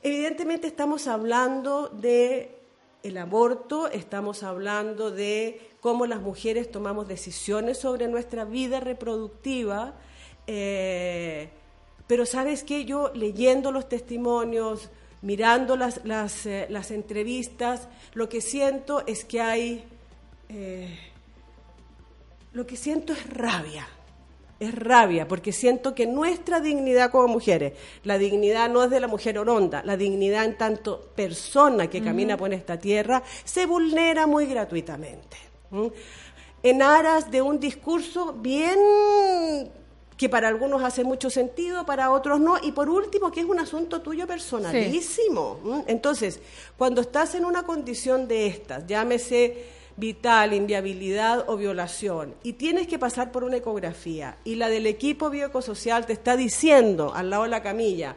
evidentemente estamos hablando de el aborto, estamos hablando de cómo las mujeres tomamos decisiones sobre nuestra vida reproductiva, eh, pero sabes que yo leyendo los testimonios, mirando las, las, eh, las entrevistas, lo que siento es que hay, eh, lo que siento es rabia. Es rabia, porque siento que nuestra dignidad como mujeres, la dignidad no es de la mujer oronda, la dignidad en tanto persona que camina por esta tierra, se vulnera muy gratuitamente. En aras de un discurso bien que para algunos hace mucho sentido, para otros no, y por último, que es un asunto tuyo personalísimo. ¿m? Entonces, cuando estás en una condición de estas, llámese vital, inviabilidad o violación, y tienes que pasar por una ecografía, y la del equipo bioecosocial te está diciendo al lado de la camilla,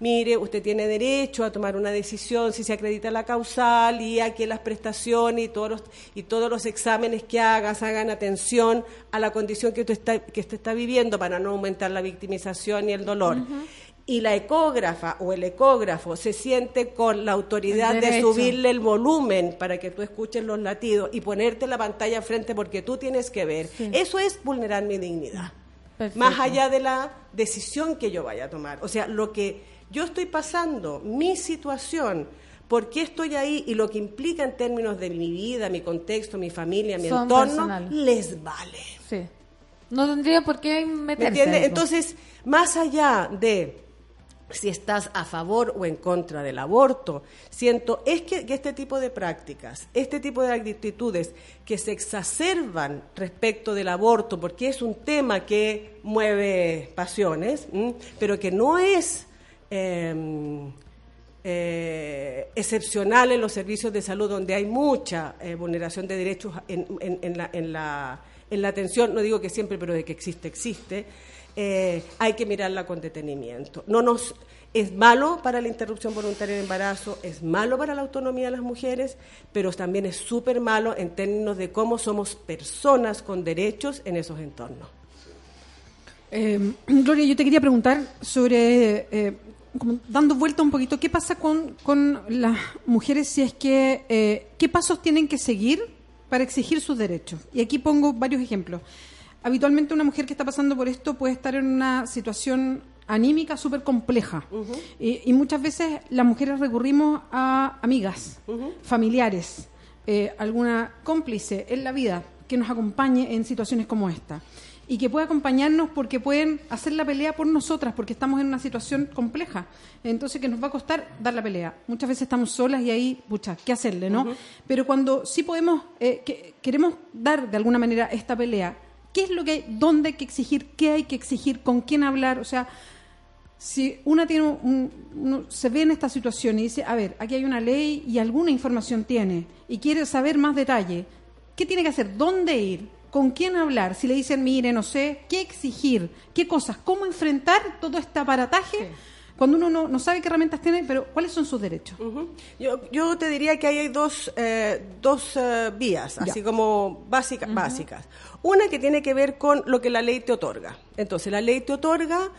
mire, usted tiene derecho a tomar una decisión si se acredita la causal y a que las prestaciones y todos los, y todos los exámenes que hagas hagan atención a la condición que usted está, que usted está viviendo para no aumentar la victimización y el dolor. Y la ecógrafa o el ecógrafo se siente con la autoridad de subirle el volumen para que tú escuches los latidos y ponerte la pantalla enfrente porque tú tienes que ver. Sí. Eso es vulnerar mi dignidad Perfecto. más allá de la decisión que yo vaya a tomar. O sea, lo que yo estoy pasando, mi situación, por qué estoy ahí y lo que implica en términos de mi vida, mi contexto, mi familia, mi Son entorno, les vale. Sí. No tendría por qué ¿Me meterse. entiendes? a eso. Entonces, más allá de si estás a favor o en contra del aborto, siento es que, que este tipo de prácticas, este tipo de actitudes que se exacerban respecto del aborto, porque es un tema que mueve pasiones, pero que no es eh, eh, excepcional en los servicios de salud donde hay mucha eh, vulneración de derechos en, en- en la, en, la, en la atención, no digo que siempre, pero de que existe, existe, eh, hay que mirarla con detenimiento. No nos, es malo para la interrupción voluntaria del embarazo, es malo para la autonomía de las mujeres, pero también es súper malo en términos de cómo somos personas con derechos en esos entornos. Eh, Gloria, yo te quería preguntar sobre, como dando vuelta un poquito, ¿qué pasa con, con las mujeres si es que, eh, qué pasos tienen que seguir para exigir sus derechos? Y aquí pongo varios ejemplos. habitualmente una mujer que está pasando por esto puede estar en una situación anímica súper compleja. y, y muchas veces las mujeres recurrimos a amigas, familiares, eh, alguna cómplice en la vida que nos acompañe en situaciones como esta. Y que pueda acompañarnos porque pueden hacer la pelea por nosotras, porque estamos en una situación compleja. Entonces, que nos va a costar dar la pelea. Muchas veces estamos solas y ahí, pucha, ¿qué hacerle, no? Pero cuando sí podemos, eh, que, queremos dar de alguna manera esta pelea, ¿qué es lo que hay, dónde hay que exigir, qué hay que exigir, con quién hablar? O sea, si una tiene un- uno se ve en esta situación y dice, a ver, aquí hay una ley y alguna información tiene y quiere saber más detalle, ¿qué tiene que hacer? ¿Dónde ir? ¿Con quién hablar? Si le dicen, mire, no sé, ¿qué exigir? ¿Qué cosas? ¿Cómo enfrentar todo este aparataje cuando uno no, no sabe qué herramientas tiene, pero cuáles son sus derechos? Yo, yo te diría que hay dos, eh, dos eh, vías, así como básica- básicas. Una que tiene que ver con lo que la ley te otorga. Entonces, la ley te otorga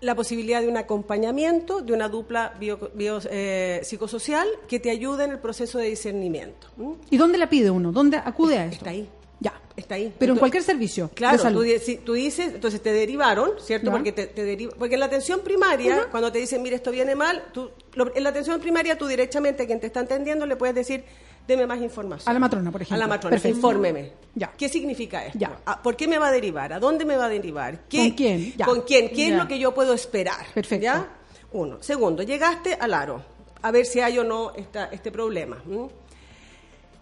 la posibilidad de un acompañamiento, de una dupla bio- bio- eh, psicosocial que te ayude en el proceso de discernimiento. ¿Y dónde la pide uno? ¿Dónde acude a esto? Está ahí. Ya. Está ahí. Pero en cualquier servicio de Claro, salud. tú, si- tú dices, entonces te derivaron, ¿cierto? Ya. Porque te, te deriva- porque en la atención primaria, cuando te dicen, mire, esto viene mal, tú, lo- en la atención primaria tú directamente a quien te está entendiendo le puedes decir, deme más información. A la matrona, por ejemplo. A la matrona, Perfecto. infórmeme. Ya. ¿Qué significa esto? Ya. Ah, ¿Por qué me va a derivar? ¿A dónde me va a derivar? ¿Qué- ¿Con quién? Ya. ¿Con quién? ¿Qué es lo que yo puedo esperar? Perfecto. ¿Ya? Uno. Segundo, llegaste al aro, a ver si hay o no esta, este problema. ¿m?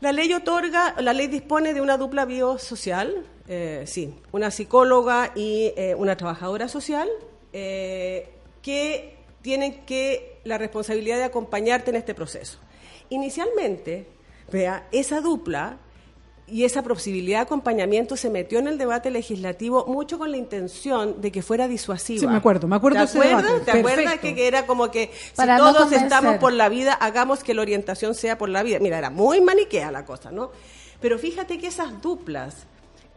La ley otorga, la ley dispone de una dupla biosocial, eh, sí, una psicóloga y eh, una trabajadora social, eh, que tienen que la responsabilidad de acompañarte en este proceso. Inicialmente, vea, esa dupla y esa posibilidad de acompañamiento se metió en el debate legislativo mucho con la intención de que fuera disuasiva. Sí, me acuerdo, me acuerdo ¿Te de ese acuerdas? debate. ¿Te acuerdas que, que era como que Para si no todos convencer. estamos por la vida, hagamos que la orientación sea por la vida? Mira, era muy maniquea la cosa, ¿no? Pero fíjate que esas duplas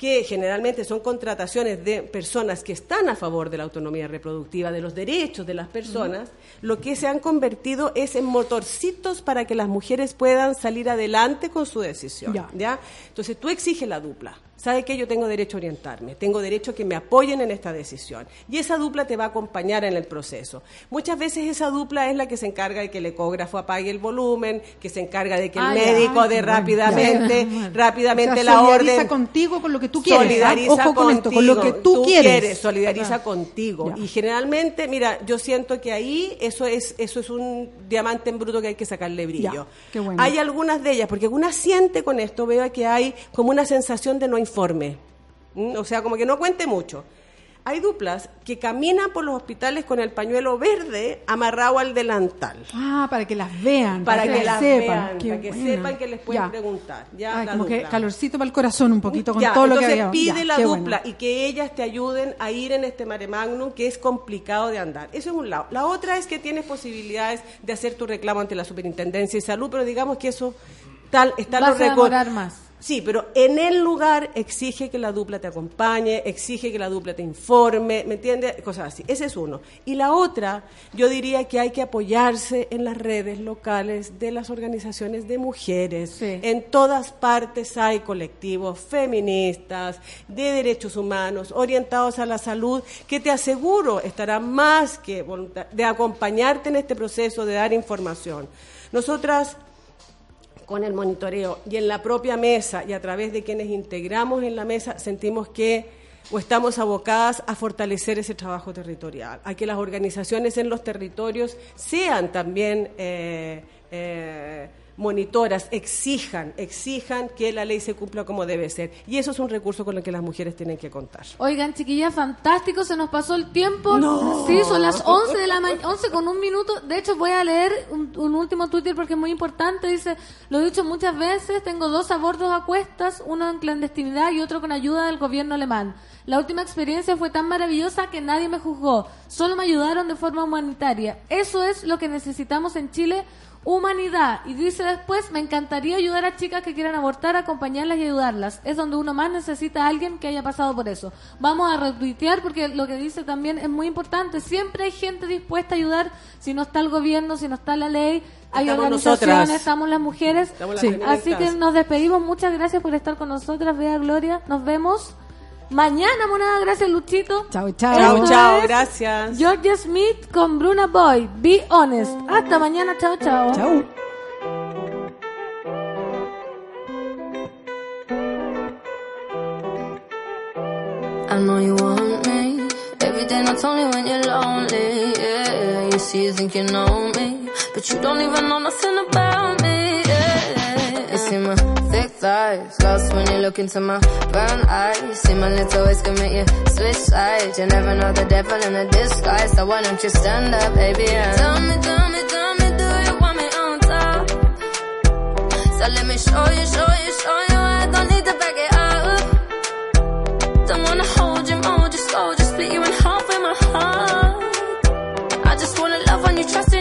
que generalmente son contrataciones de personas que están a favor de la autonomía reproductiva, de los derechos de las personas, lo que se han convertido es en motorcitos para que las mujeres puedan salir adelante con su decisión. Ya. ¿ya? Entonces tú exiges la dupla. ¿Sabe que Yo tengo derecho a orientarme, tengo derecho a que me apoyen en esta decisión. Y esa dupla te va a acompañar en el proceso. Muchas veces esa dupla es la que se encarga de que el ecógrafo apague el volumen, que se encarga de que el Ah, médico qué bueno. rápidamente, Ya. rápidamente O sea, la solidariza orden. contigo con lo que tú quieres. ¿ah? Solidariza Ojo con contigo, esto, con lo que tú, quieres. solidariza Ah. contigo. Y generalmente, mira, yo siento que ahí eso es eso es un diamante en bruto que hay que sacarle brillo. Qué bueno. Hay algunas de ellas, porque una siente con esto, veo que hay como una sensación de no informe. ¿Mm? O sea, como que no cuente mucho. Hay duplas que caminan por los hospitales con el pañuelo verde amarrado al delantal. Ah, para que las vean, Para que las sepan. vean, para que buena. sepan que les pueden Ya. preguntar. Ya, Ay, la como que calorcito para el corazón un poquito con Ya, todo lo que había. pide Ya, la dupla y que ellas te ayuden a ir en este mare magnum que es complicado de andar. Eso es un lado. La otra es que tienes posibilidades de hacer tu reclamo ante la Superintendencia de Salud, pero digamos que eso tal está Vas los a demorar más. Sí, pero en el lugar exige que la dupla te acompañe, exige que la dupla te informe, ¿me entiendes? Cosas así. Ese es uno. Y la otra, yo diría que hay que apoyarse en las redes locales de las organizaciones de mujeres. En todas partes hay colectivos feministas, de derechos humanos, orientados a la salud, que te aseguro estarán más que de acompañarte en este proceso, de dar información. Nosotras con el monitoreo. Y en la propia mesa y a través de quienes integramos en la mesa, sentimos que o estamos abocadas a fortalecer ese trabajo territorial, a que las organizaciones en los territorios sean también eh, eh, monitoras, exijan, exijan que la ley se cumpla como debe ser. Y eso es un recurso con el que las mujeres tienen que contar. Oigan, chiquillas, fantástico, se nos pasó el tiempo. No. Sí, son las 11 de la mañana, 11 con un minuto. De hecho, voy a leer un, un último Twitter porque es muy importante. Dice, lo he dicho muchas veces, tengo dos abortos a cuestas, uno en clandestinidad y otro con ayuda del gobierno alemán. La última experiencia fue tan maravillosa que nadie me juzgó, solo me ayudaron de forma humanitaria. Eso es lo que necesitamos en Chile, humanidad. Y dice después, me encantaría ayudar a chicas que quieran abortar, acompañarlas y ayudarlas. Es donde uno más necesita a alguien que haya pasado por eso. Vamos a retuitear porque lo que dice también es muy importante. Siempre hay gente dispuesta a ayudar, si no está el gobierno, si no está la ley. Hay Estamos organizaciones, nosotras. estamos las mujeres. Estamos las Sí. Así que nos despedimos. Muchas gracias por estar con nosotras, Bea Gloria. Nos vemos Mañana, monada, gracias Luchito. Chao, chao. Chao, chao, gracias. Georgia Smith con Bruna Boy. Be honest. Hasta mañana, chao, chao. Chao. I know you want me. Every day not only when you're lonely. Yeah, you see, you think you know me. But you don't even know nothing about me. Thighs. Lost when you look into my brown eyes. See my little ways can make you switch sides. You never know the devil in a disguise. So why don't you stand up, baby? And tell me, tell me, tell me, do you want me on top? So let me show you, show you, show you. I don't need to back it up. Don't wanna hold you more, just go, just split you in half with my heart. I just wanna love on you, trust you,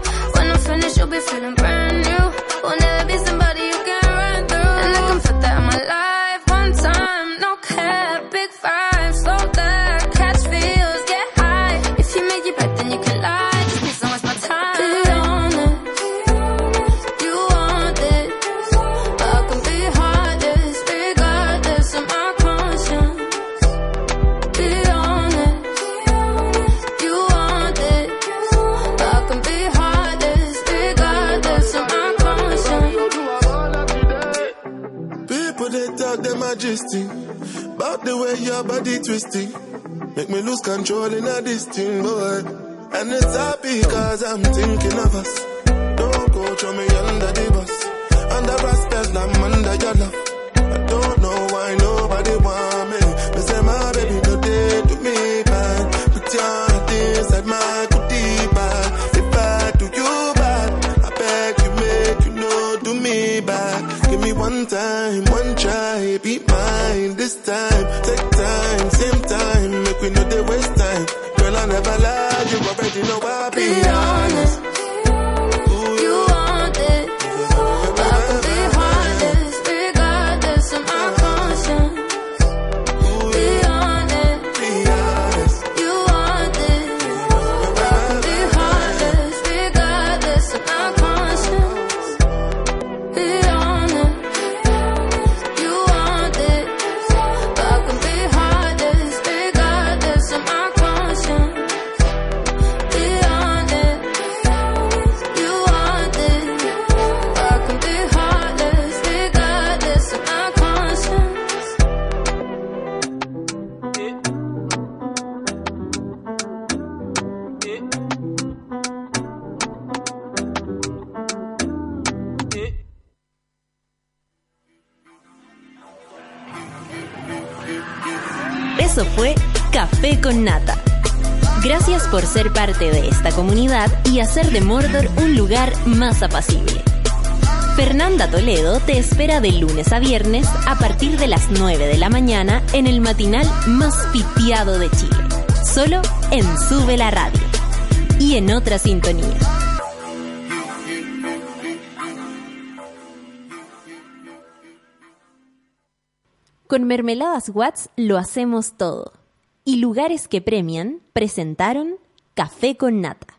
And it's happy cause I'm thinking of us. Hacer de Mordor un lugar más apacible. Fernanda Toledo te espera de lunes a viernes a partir de las 9 de la mañana en el matinal más pitiado de Chile. Solo en Sube la Radio. Y en otra sintonía. Con Mermeladas Watts lo hacemos todo. Y lugares que premian presentaron Café con Nata.